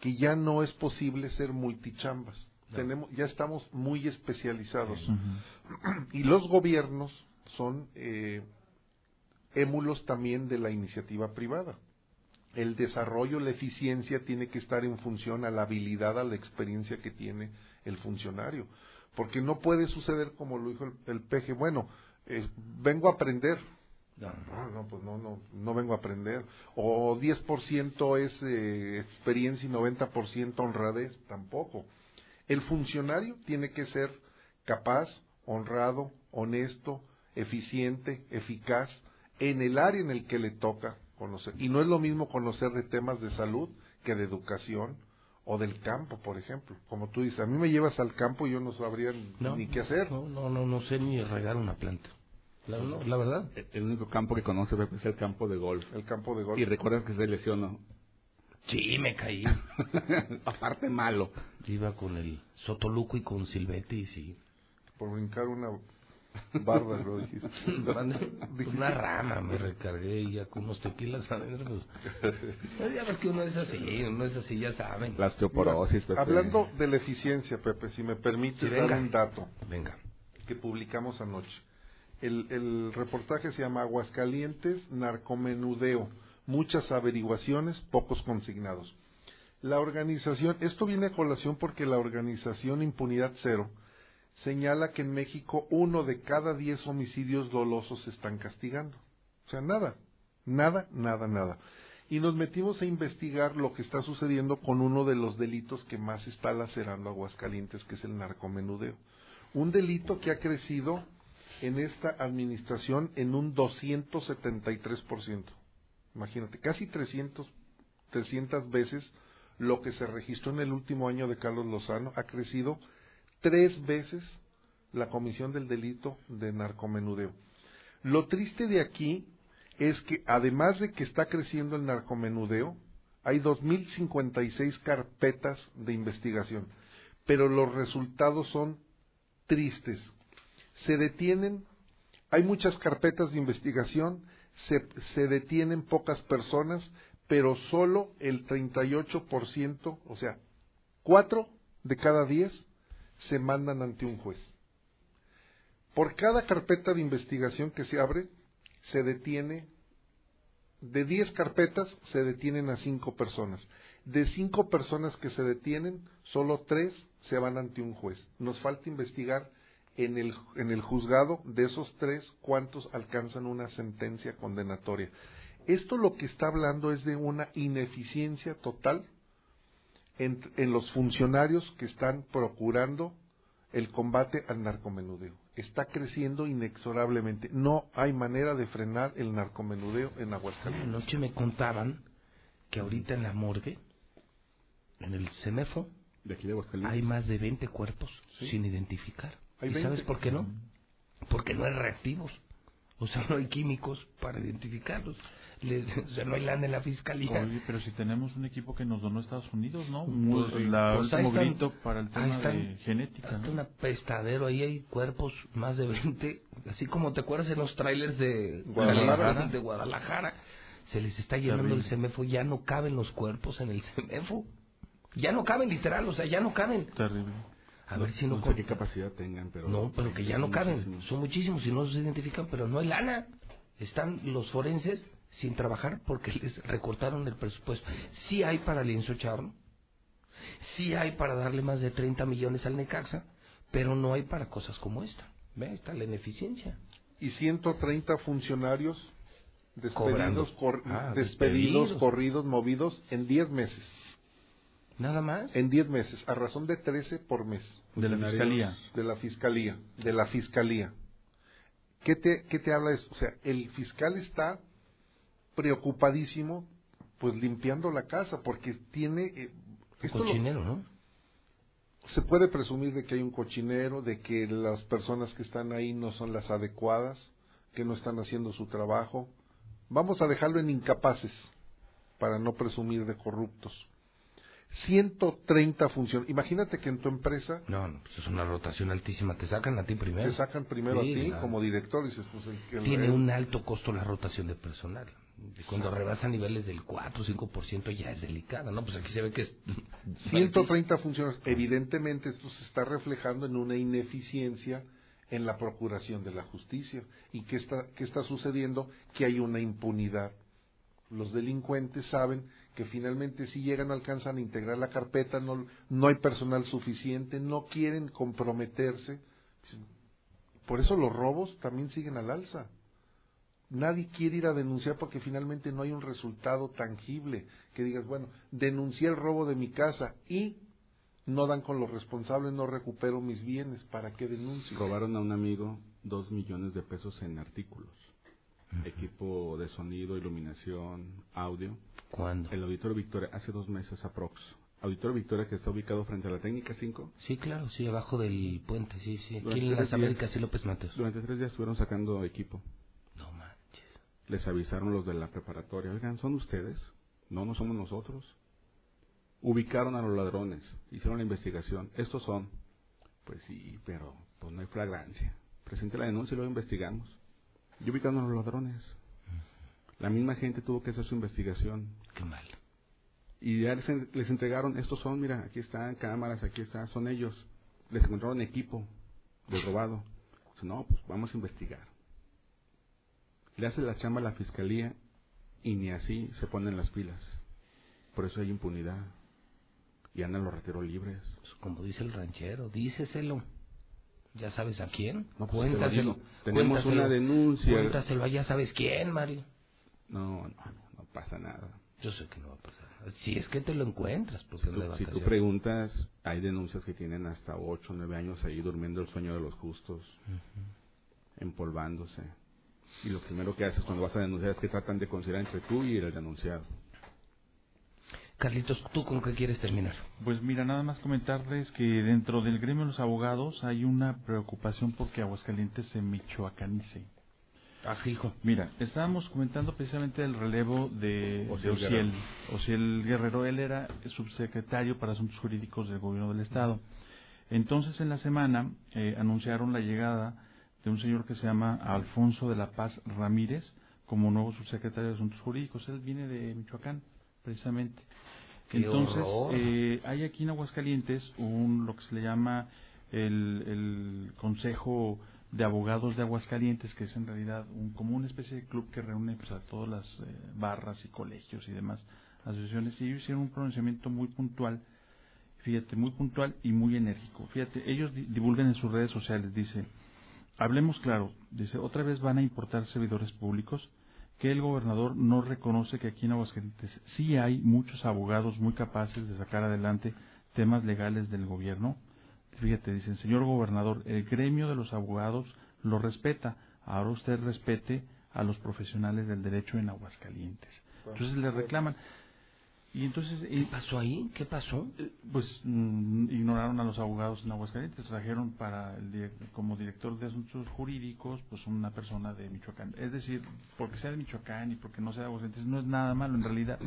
que ya no es posible ser multichambas. Tenemos, ya estamos muy especializados. Y los gobiernos son eh, émulos también de la iniciativa privada. El desarrollo, la eficiencia tiene que estar en función a la habilidad, a la experiencia que tiene el funcionario. Porque no puede suceder como lo dijo el, el peje, bueno, eh, vengo a aprender. No, no, pues no, no, no vengo a aprender. O 10% es eh, experiencia y 90% honradez, tampoco. El funcionario tiene que ser capaz, honrado, honesto, eficiente, eficaz en el área en el que le toca conocer. Y no es lo mismo conocer de temas de salud que de educación o del campo, por ejemplo. Como tú dices, a mí me llevas al campo y yo no sabría No, ni qué hacer. No, no, no, no sé ni regar una planta. La, no, la verdad. El único campo que conoce es el campo de golf. El campo de golf. Y recuerdas que se lesionó. Sí, me caí. Aparte malo. Iba con el Sotoluco y con Silvetti y sí. Por brincar una barda, lo dijiste. Una rama me recargué y ya con unos tequilas adentro. Pues, ya ves que uno es así, uno es así, ya saben. La osteoporosis, Pepe. Hablando de la eficiencia, Pepe, si me permites Sí, dar un dato Venga. que publicamos anoche. El, el reportaje se llama Aguascalientes, narcomenudeo, muchas averiguaciones, pocos consignados. La organización, esto viene a colación porque la organización Impunidad Cero señala que en México uno de cada diez homicidios dolosos se están castigando. O sea, nada, nada, nada, nada. Y nos metimos a investigar lo que está sucediendo con uno de los delitos que más está lacerando Aguascalientes, que es el narcomenudeo. Un delito que ha crecido en esta administración en un 273%. Imagínate, casi 300, 300 veces lo que se registró en el último año de Carlos Lozano ha crecido tres veces la comisión del delito de narcomenudeo. Lo triste de aquí es que además de que está creciendo el narcomenudeo, hay 2.056 carpetas de investigación, pero los resultados son tristes. Se detienen, hay muchas carpetas de investigación, se, se detienen pocas personas, pero solo el 38%, o sea, cuatro de cada diez se mandan ante un juez. Por cada carpeta de investigación que se abre, se detiene, de 10 carpetas se detienen a 5 personas. De 5 personas que se detienen, solo 3 se van ante un juez. Nos falta investigar en el, en el juzgado de esos 3 cuántos alcanzan una sentencia condenatoria. Esto lo que está hablando es de una ineficiencia total en, en los funcionarios que están procurando el combate al narcomenudeo. Está creciendo inexorablemente. No hay manera de frenar el narcomenudeo en Aguascalientes. Anoche me contaban que ahorita en la morgue, en el CEMEFO, De aquí de Aguascalientes. hay más de 20 cuerpos Sí. sin identificar. ¿Y 20. sabes por qué no? Porque no hay reactivos. O sea, no hay químicos para identificarlos. Le- o sea, no hay lana en la fiscalía. Oye, pero si tenemos un equipo que nos donó Estados Unidos, ¿no? Pues, Pues, la pues ahí último están- grito para el ahí tema están. de genética, Hasta ¿no? un apestadero, ahí hay cuerpos, más de 20, así como te acuerdas en los trailers de Guadalajara. de Guadalajara. se les está llenando el CEMEFO, ya no caben los cuerpos en el CEMEFO. Ya no caben, literal, o sea, ya no caben. Terrible. A ver si no... No sé qué capacidad tengan, pero... No, pero que ya no caben. muchísimos. Son muchísimos y no se identifican, pero no hay lana. Están los forenses sin trabajar porque les recortaron el presupuesto. Sí hay para lienzo charro, sí hay para darle más de 30 millones al Necaxa, pero no hay para cosas como esta. ¿Ve? Está la ineficiencia. Y 130 funcionarios Cobrando. despedidos, cor- Ah, despedidos, despedidos. corridos, movidos en 10 meses. ¿Nada más? En 10 meses, a razón de 13 por mes. De la fiscalía. De la fiscalía. De la fiscalía. ¿Qué te, qué te habla eso? O sea, el fiscal está preocupadísimo, pues limpiando la casa, porque tiene. eh, esto lo- Cochinero, ¿no? se puede presumir de que hay un cochinero, de que las personas que están ahí no son las adecuadas, que no están haciendo su trabajo. Vamos a dejarlo en incapaces, para no presumir de corruptos. 130 funciones. Imagínate que en tu empresa No, no, pues es una rotación altísima. Te sacan a ti primero. te sacan primero Sí, a ti claro. como director, dices, pues el, el- Tiene el- un alto costo la rotación de personal. Cuando rebasa niveles del 4 o 5% ya es delicada, ¿no? Pues aquí se ve que es... 130 funciones. Evidentemente esto se está reflejando en una ineficiencia en la procuración de la justicia. ¿Y qué está, qué está sucediendo? Que hay una impunidad. Los delincuentes saben que finalmente si llegan alcanzan a integrar la carpeta, no, no hay personal suficiente, no quieren comprometerse. Por eso los robos también siguen al alza. Nadie quiere ir a denunciar porque finalmente no hay un resultado tangible que digas, bueno, denuncié el robo de mi casa y no dan con los responsables, no recupero mis bienes, ¿para qué denuncio? Robaron a un amigo dos millones de pesos en artículos. Equipo de sonido, iluminación, audio. ¿Cuándo? El Auditorio Victoria, hace dos meses aprox. Auditorio Victoria que está ubicado frente a la Técnica 5. Sí, claro, sí, abajo del puente, sí, sí. Aquí en las Américas y López Mateos. Durante tres días estuvieron sacando equipo. Les avisaron los de la preparatoria. Oigan, ¿son ustedes? No, no somos nosotros. Ubicaron a los ladrones. Hicieron la investigación. Estos son. Pues sí, pero pues no hay flagrancia. Presente la denuncia y luego investigamos. Y ubicaron a los ladrones. La misma gente tuvo que hacer su investigación. Qué mal. Y ya les, en- les entregaron, estos son, mira, aquí están cámaras, aquí está, son ellos. Les encontraron equipo de robado. No, pues vamos a investigar. Le hace la chamba a la fiscalía y ni así se ponen las pilas. Por eso hay impunidad. Y andan los rateros libres. Pues, como dice el ranchero, díceselo. ¿Ya sabes a quién? No, pues, cuéntaselo. te. Tenemos cuéntaselo. una denuncia. Cuéntaselo a ya sabes quién, Mario. No, no, no, pasa nada. Yo sé que no va a pasar. Si es que te lo encuentras, porque Si tú, si tú preguntas, hay denuncias que tienen hasta 8 o 9 años ahí durmiendo el sueño de los justos, empolvándose. Y lo primero que haces cuando vas a denunciar es que tratan de considerar entre tú y el denunciado. Carlitos, ¿tú con qué quieres terminar? Pues mira, nada más comentarles que dentro del gremio de los abogados hay una preocupación porque Aguascalientes se michoacanice. Ajijo. Mira, estábamos comentando precisamente el relevo de, de Ociel Ociel, Guerrero. Ociel Guerrero. Él era subsecretario para Asuntos Jurídicos del Gobierno del Estado. Entonces, en la semana eh, anunciaron la llegada de un señor que se llama Alfonso de la Paz Ramírez como nuevo subsecretario de Asuntos Jurídicos. Él viene de Michoacán, precisamente. ¡Qué Entonces, eh, hay aquí en Aguascalientes un lo que se le llama el, el Consejo de Abogados de Aguascalientes, que es en realidad un, como una especie de club que reúne pues, a todas las eh, barras y colegios y demás asociaciones, y ellos hicieron un pronunciamiento muy puntual, fíjate, muy puntual y muy enérgico. Fíjate, ellos di- divulgan en sus redes sociales, dice, hablemos claro, dice, otra vez van a importar servidores públicos, que el gobernador no reconoce que aquí en Aguascalientes sí hay muchos abogados muy capaces de sacar adelante temas legales del gobierno. Fíjate, dicen, señor gobernador, el gremio de los abogados lo respeta. Ahora usted respete a los profesionales del derecho en Aguascalientes. Entonces le reclaman. Y entonces... ¿Qué pasó ahí? ¿Qué pasó? Pues mm, ignoraron a los abogados en Aguascalientes, trajeron para el direct- como director de asuntos jurídicos pues una persona de Michoacán. Es decir, porque sea de Michoacán y porque no sea de Aguascalientes no es nada malo en realidad.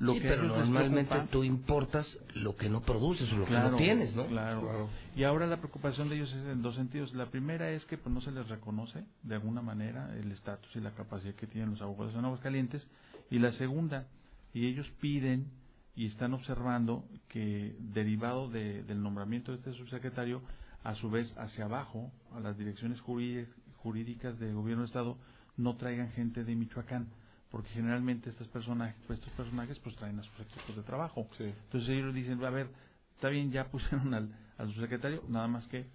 Lo sí, que pero normalmente preocupa- tú importas lo que no produces o lo que Claro, no tienes, ¿no? Claro. Y ahora la preocupación de ellos es en dos sentidos. La primera es que pues, no se les reconoce de alguna manera el estatus y la capacidad que tienen los abogados en Aguascalientes. Y la segunda, y ellos piden y están observando que derivado de- del nombramiento de este subsecretario, a su vez hacia abajo, a las direcciones jurí- jurídicas de gobierno de Estado, no traigan gente de Michoacán porque generalmente estos personajes, pues, estos personajes pues traen a sus equipos de trabajo. Entonces ellos dicen, a ver, está bien, ya pusieron al, al subsecretario, nada más que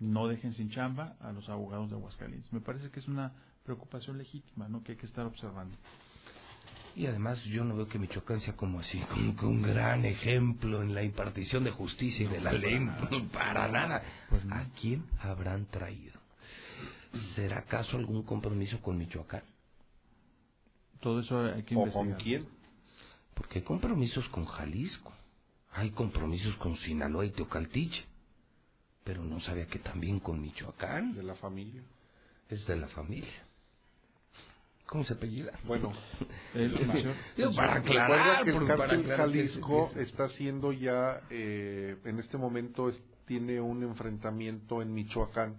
no dejen sin chamba a los abogados de Aguascalientes. Me parece que es una preocupación legítima, ¿no? Que hay que estar observando. Y además yo no veo que Michoacán sea como así, como que un gran ejemplo en la impartición de justicia y de la ley. para nada. Para nada. Pues ¿A quién habrán traído? ¿Será acaso algún compromiso con Michoacán? Todo eso hay que ¿O investigar. con quién? Porque hay compromisos con Jalisco, hay compromisos con Sinaloa y Teocaltiche, pero no sabía que también con Michoacán. De la familia. Es de la familia. ¿Cómo se apellida? Bueno, el- para aclarar, que el para que- Jalisco está haciendo ya, eh, en este momento es- tiene un enfrentamiento en Michoacán,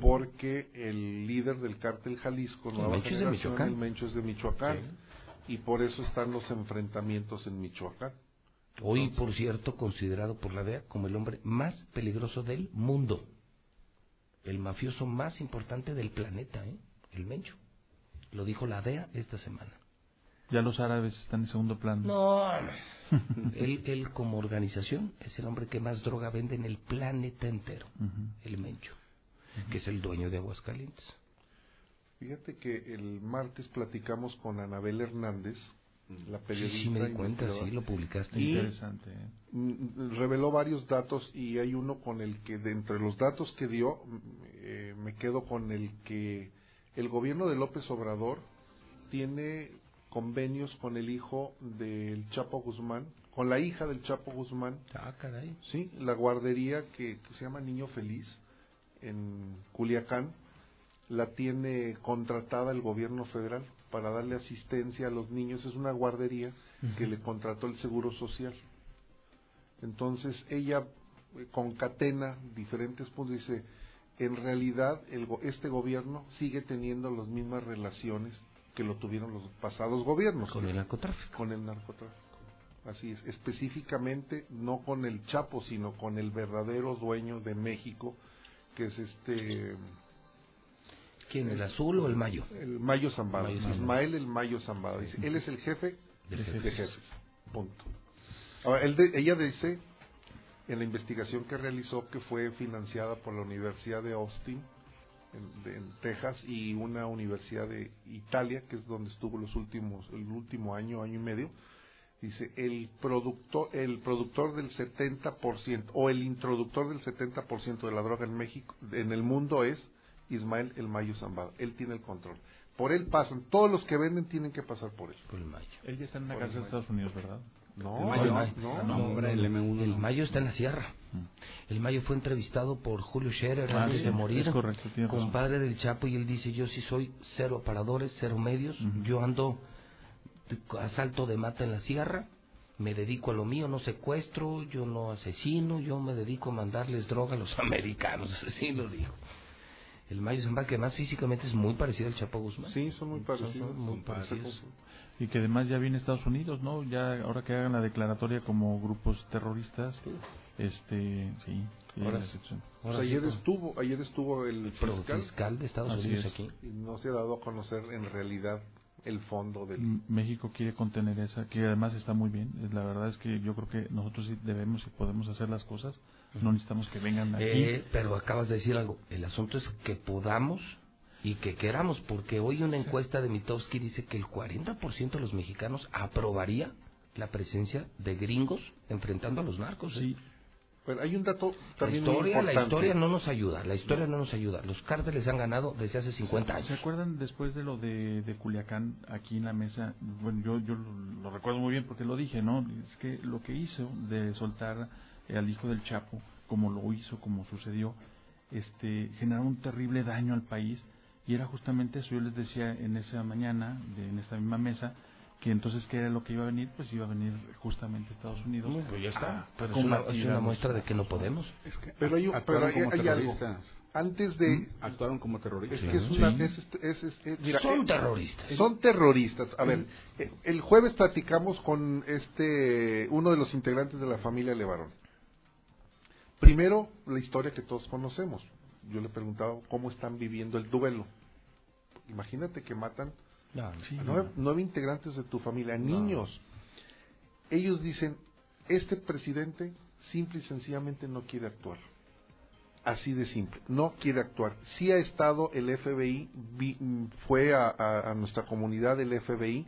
porque el líder del cártel Jalisco, El Nueva Mencho es de el Mencho es de Michoacán, y por eso están los enfrentamientos en Michoacán. Hoy, por cierto, considerado por la DEA como el hombre más peligroso del mundo. El mafioso más importante del planeta, ¿eh? El Mencho. Lo dijo la DEA esta semana. Ya los árabes están en segundo plano. No, él, él como organización es el hombre que más droga vende en el planeta entero. El Mencho, que es el dueño de Aguascalientes. Fíjate que el martes platicamos con Anabel Hernández, la periodista. Sí, sí me di cuenta, sí, lo publicaste. y, Interesante, ¿eh? mm, reveló varios datos y hay uno con el que, de entre los datos que dio, mm, eh, me quedo con el que el gobierno de López Obrador tiene convenios con el hijo del Chapo Guzmán, con la hija del Chapo Guzmán. Ah, caray. Sí, la guardería que, que se llama Niño Feliz en Culiacán la tiene contratada el gobierno federal para darle asistencia a los niños. Es una guardería que le contrató el Seguro Social. Entonces ella eh, concatena diferentes puntos. Dice, en realidad el este gobierno sigue teniendo las mismas relaciones que lo tuvieron los pasados gobiernos. Con el narcotráfico. Con el narcotráfico. Así es, específicamente no con el Chapo, sino con el verdadero dueño de México, que es este... ¿Quién, el azul o el mayo? El Mayo Zambada. Mayo. Ismael el Mayo Zambada. Dice, él es el jefe De jefes. Punto. Ahora, él de- ella dice, en la investigación que realizó, que fue financiada por la Universidad de Austin, en, de- en Texas, y una universidad de Italia, que es donde estuvo los últimos, el último año, año y medio, dice, el productor, el productor del 70%, o el introductor del 70% de la droga en México, en el mundo es Ismael El Mayo Zambada. Él tiene el control. Por él pasan, todos los que venden tienen que pasar por él. Por el mayo. Él ya está en una cárcel de. Estados Unidos, ¿verdad? No, El Mayo no, no. no, No, no. el M1 El. Mayo está en la sierra. El Mayo fue entrevistado por Julio Scherer Ah, antes sí, de morir, correcto, compadre del Chapo, y él dice, yo sí soy cero aparadores, cero medios, yo ando de- a salto de mata en la sierra, me dedico a lo mío, no secuestro, yo no asesino, yo me dedico a mandarles droga a los americanos, así lo dijo. El Mayo Zambada, que además físicamente es muy parecido al Chapo Guzmán. Sí, son muy parecidos. Son muy Son parecidos. Y que además ya viene Estados Unidos, ¿no? Ya ahora que hagan la declaratoria como grupos terroristas, este, sí. sí, Ahora la sí. sección. Pues ayer estuvo, ayer estuvo el fiscal, fiscal de Estados Así Unidos es. aquí. y no se ha dado a conocer en realidad el fondo del... México quiere contener esa, que además está muy bien. La verdad es que yo creo que nosotros sí debemos y podemos hacer las cosas. No necesitamos que vengan aquí. Eh, pero acabas de decir algo. El asunto es que podamos y que queramos, porque hoy una encuesta de Mitowski dice que el 40% de los mexicanos aprobaría la presencia de gringos enfrentando a los narcos. ¿eh? Sí. Bueno, hay un dato La también muy historia, la importante. historia no nos ayuda, la historia no nos ayuda. Los cárteles han ganado desde hace 50 años. ¿Se acuerdan después de lo de, de Culiacán aquí en la mesa? Bueno, yo, yo lo, recuerdo muy bien porque lo dije, ¿no? Es que lo que hizo de soltar al hijo del Chapo, como lo hizo, como sucedió, este, generó un terrible daño al país y era justamente eso. Yo les decía en esa mañana, de- en esta misma mesa, que entonces qué era lo que iba a venir, pues iba a venir justamente Estados Unidos. pues ya está. a Pero es una, es una muestra de que no podemos. Pero hay, pero Actuaron hay, como hay algo. terroristas. Antes de... ¿Mm? Actuaron como terroristas. Es que es una... es- es- es- es- mira, Son eh, terroristas. Son terroristas. A ver, eh, el jueves platicamos con este uno de los integrantes de la familia Levarón. Primero, la historia que todos conocemos. Yo le preguntaba cómo están viviendo el duelo. Imagínate que matan No, a nueve, nueve integrantes de tu familia, niños. Ellos dicen, este presidente simple y sencillamente no quiere actuar. Así de simple, no quiere actuar. Sí ha estado el FBI, vi- fue a, a- a nuestra comunidad el FBI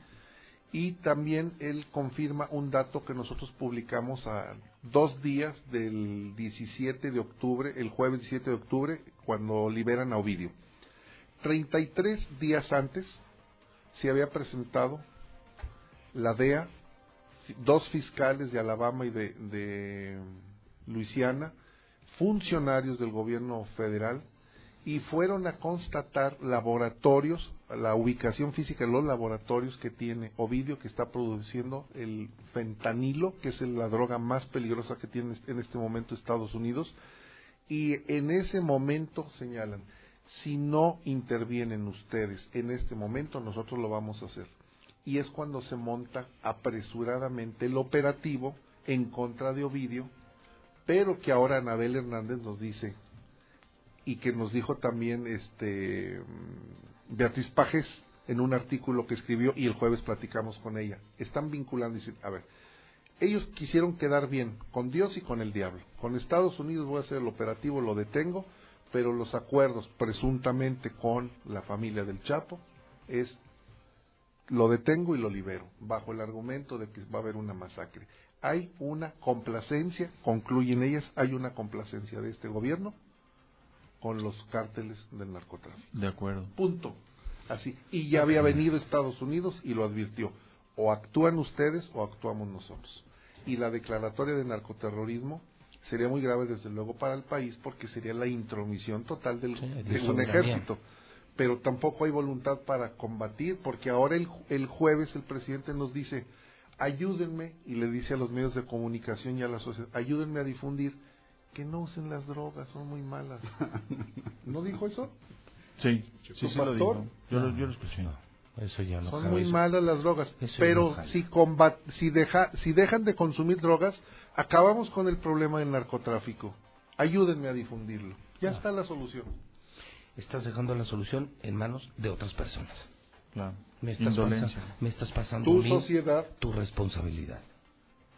y también él confirma un dato que nosotros publicamos a dos días del 17 de octubre, el jueves 17 de octubre, cuando liberan a Ovidio. 33 días antes se había presentado la DEA, dos fiscales de Alabama y de, Luisiana, funcionarios del gobierno federal, y fueron a constatar laboratorios, la ubicación física de los laboratorios que tiene Ovidio, que está produciendo el fentanilo, que es la droga más peligrosa que tiene en este momento Estados Unidos, y en ese momento señalan, si no intervienen ustedes en este momento, nosotros lo vamos a hacer. Y es cuando se monta apresuradamente el operativo en contra de Ovidio, pero que ahora Anabel Hernández nos dice, y que nos dijo también este mm, Beatriz Pajes en un artículo que escribió y el jueves platicamos con ella. Están vinculando y dicen, a ver, ellos quisieron quedar bien con Dios y con el diablo. Con Estados Unidos voy a hacer el operativo, lo detengo, pero los acuerdos presuntamente con la familia del Chapo es lo detengo y lo libero, bajo el argumento de que va a haber una masacre. Hay una complacencia, concluyen ellas, hay una complacencia de este gobierno con los cárteles del narcotráfico. De acuerdo. Punto. Así. Y ya había venido Estados Unidos y lo advirtió. O actúan ustedes o actuamos nosotros. Y la declaratoria de narcoterrorismo sería muy grave desde luego para el país porque sería la intromisión total del, de de un ejército. Pero tampoco hay voluntad para combatir porque ahora el, el jueves el presidente nos dice, ayúdenme, y le dice a los medios de comunicación y a la sociedad, ayúdenme a difundir que no usen las drogas, son muy malas. ¿No dijo eso? Sí, ¿Su sí, sí lo dijo. Yo, lo, yo lo escuché. Eso ya no Son muy eso- malas las drogas, eso pero no si, combat, si, deja, si dejan de consumir drogas, acabamos con el problema del narcotráfico. Ayúdenme a difundirlo. Ya está la solución. Estás dejando la solución en manos de otras personas. Claro. Me estás, Indolencia. pasa- me estás pasando Tu a mí sociedad, tu responsabilidad.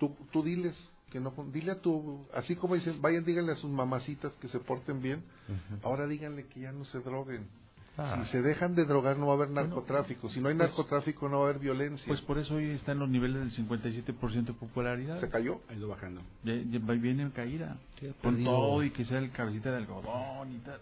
tú, tú diles que no, dile a tu, así como dicen, vayan díganle a sus mamacitas que se porten bien, ahora díganle que ya no se droguen. Ah. Si se dejan de drogar no va a haber narcotráfico, si no hay pues- narcotráfico no va a haber violencia. Pues por eso hoy está en los niveles del 57% de popularidad. ¿Se cayó? Ha ido bajando. Ya, ya viene en caída. Con todo y que sea el cabecita de algodón y tal.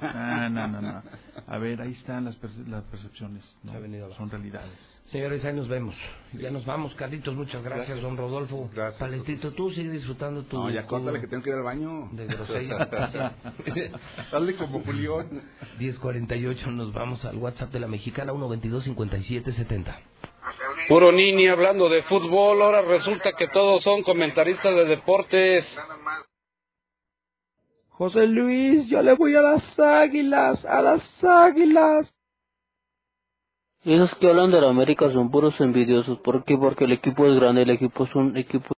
No, no, no, no. A ver, ahí están las, perce- las percepciones. ¿no? Se ha venido abajo. Son realidades. Señores, ahí nos vemos. Ya nos vamos, Carlitos. Muchas gracias, Gracias. don Rodolfo. Gracias. Palestrito, tú sigue disfrutando tu. No, ya córtale que tengo que ir al baño. De grosella. Dale como Julián. 1048, nos vamos al WhatsApp de la mexicana 122-5770. Puro Nini hablando de fútbol, ahora resulta que todos son comentaristas de deportes. José Luis, yo le voy a las águilas, a las águilas. Esos que hablan de la América son puros envidiosos. ¿Por qué? Porque el equipo es grande, el equipo es un equipo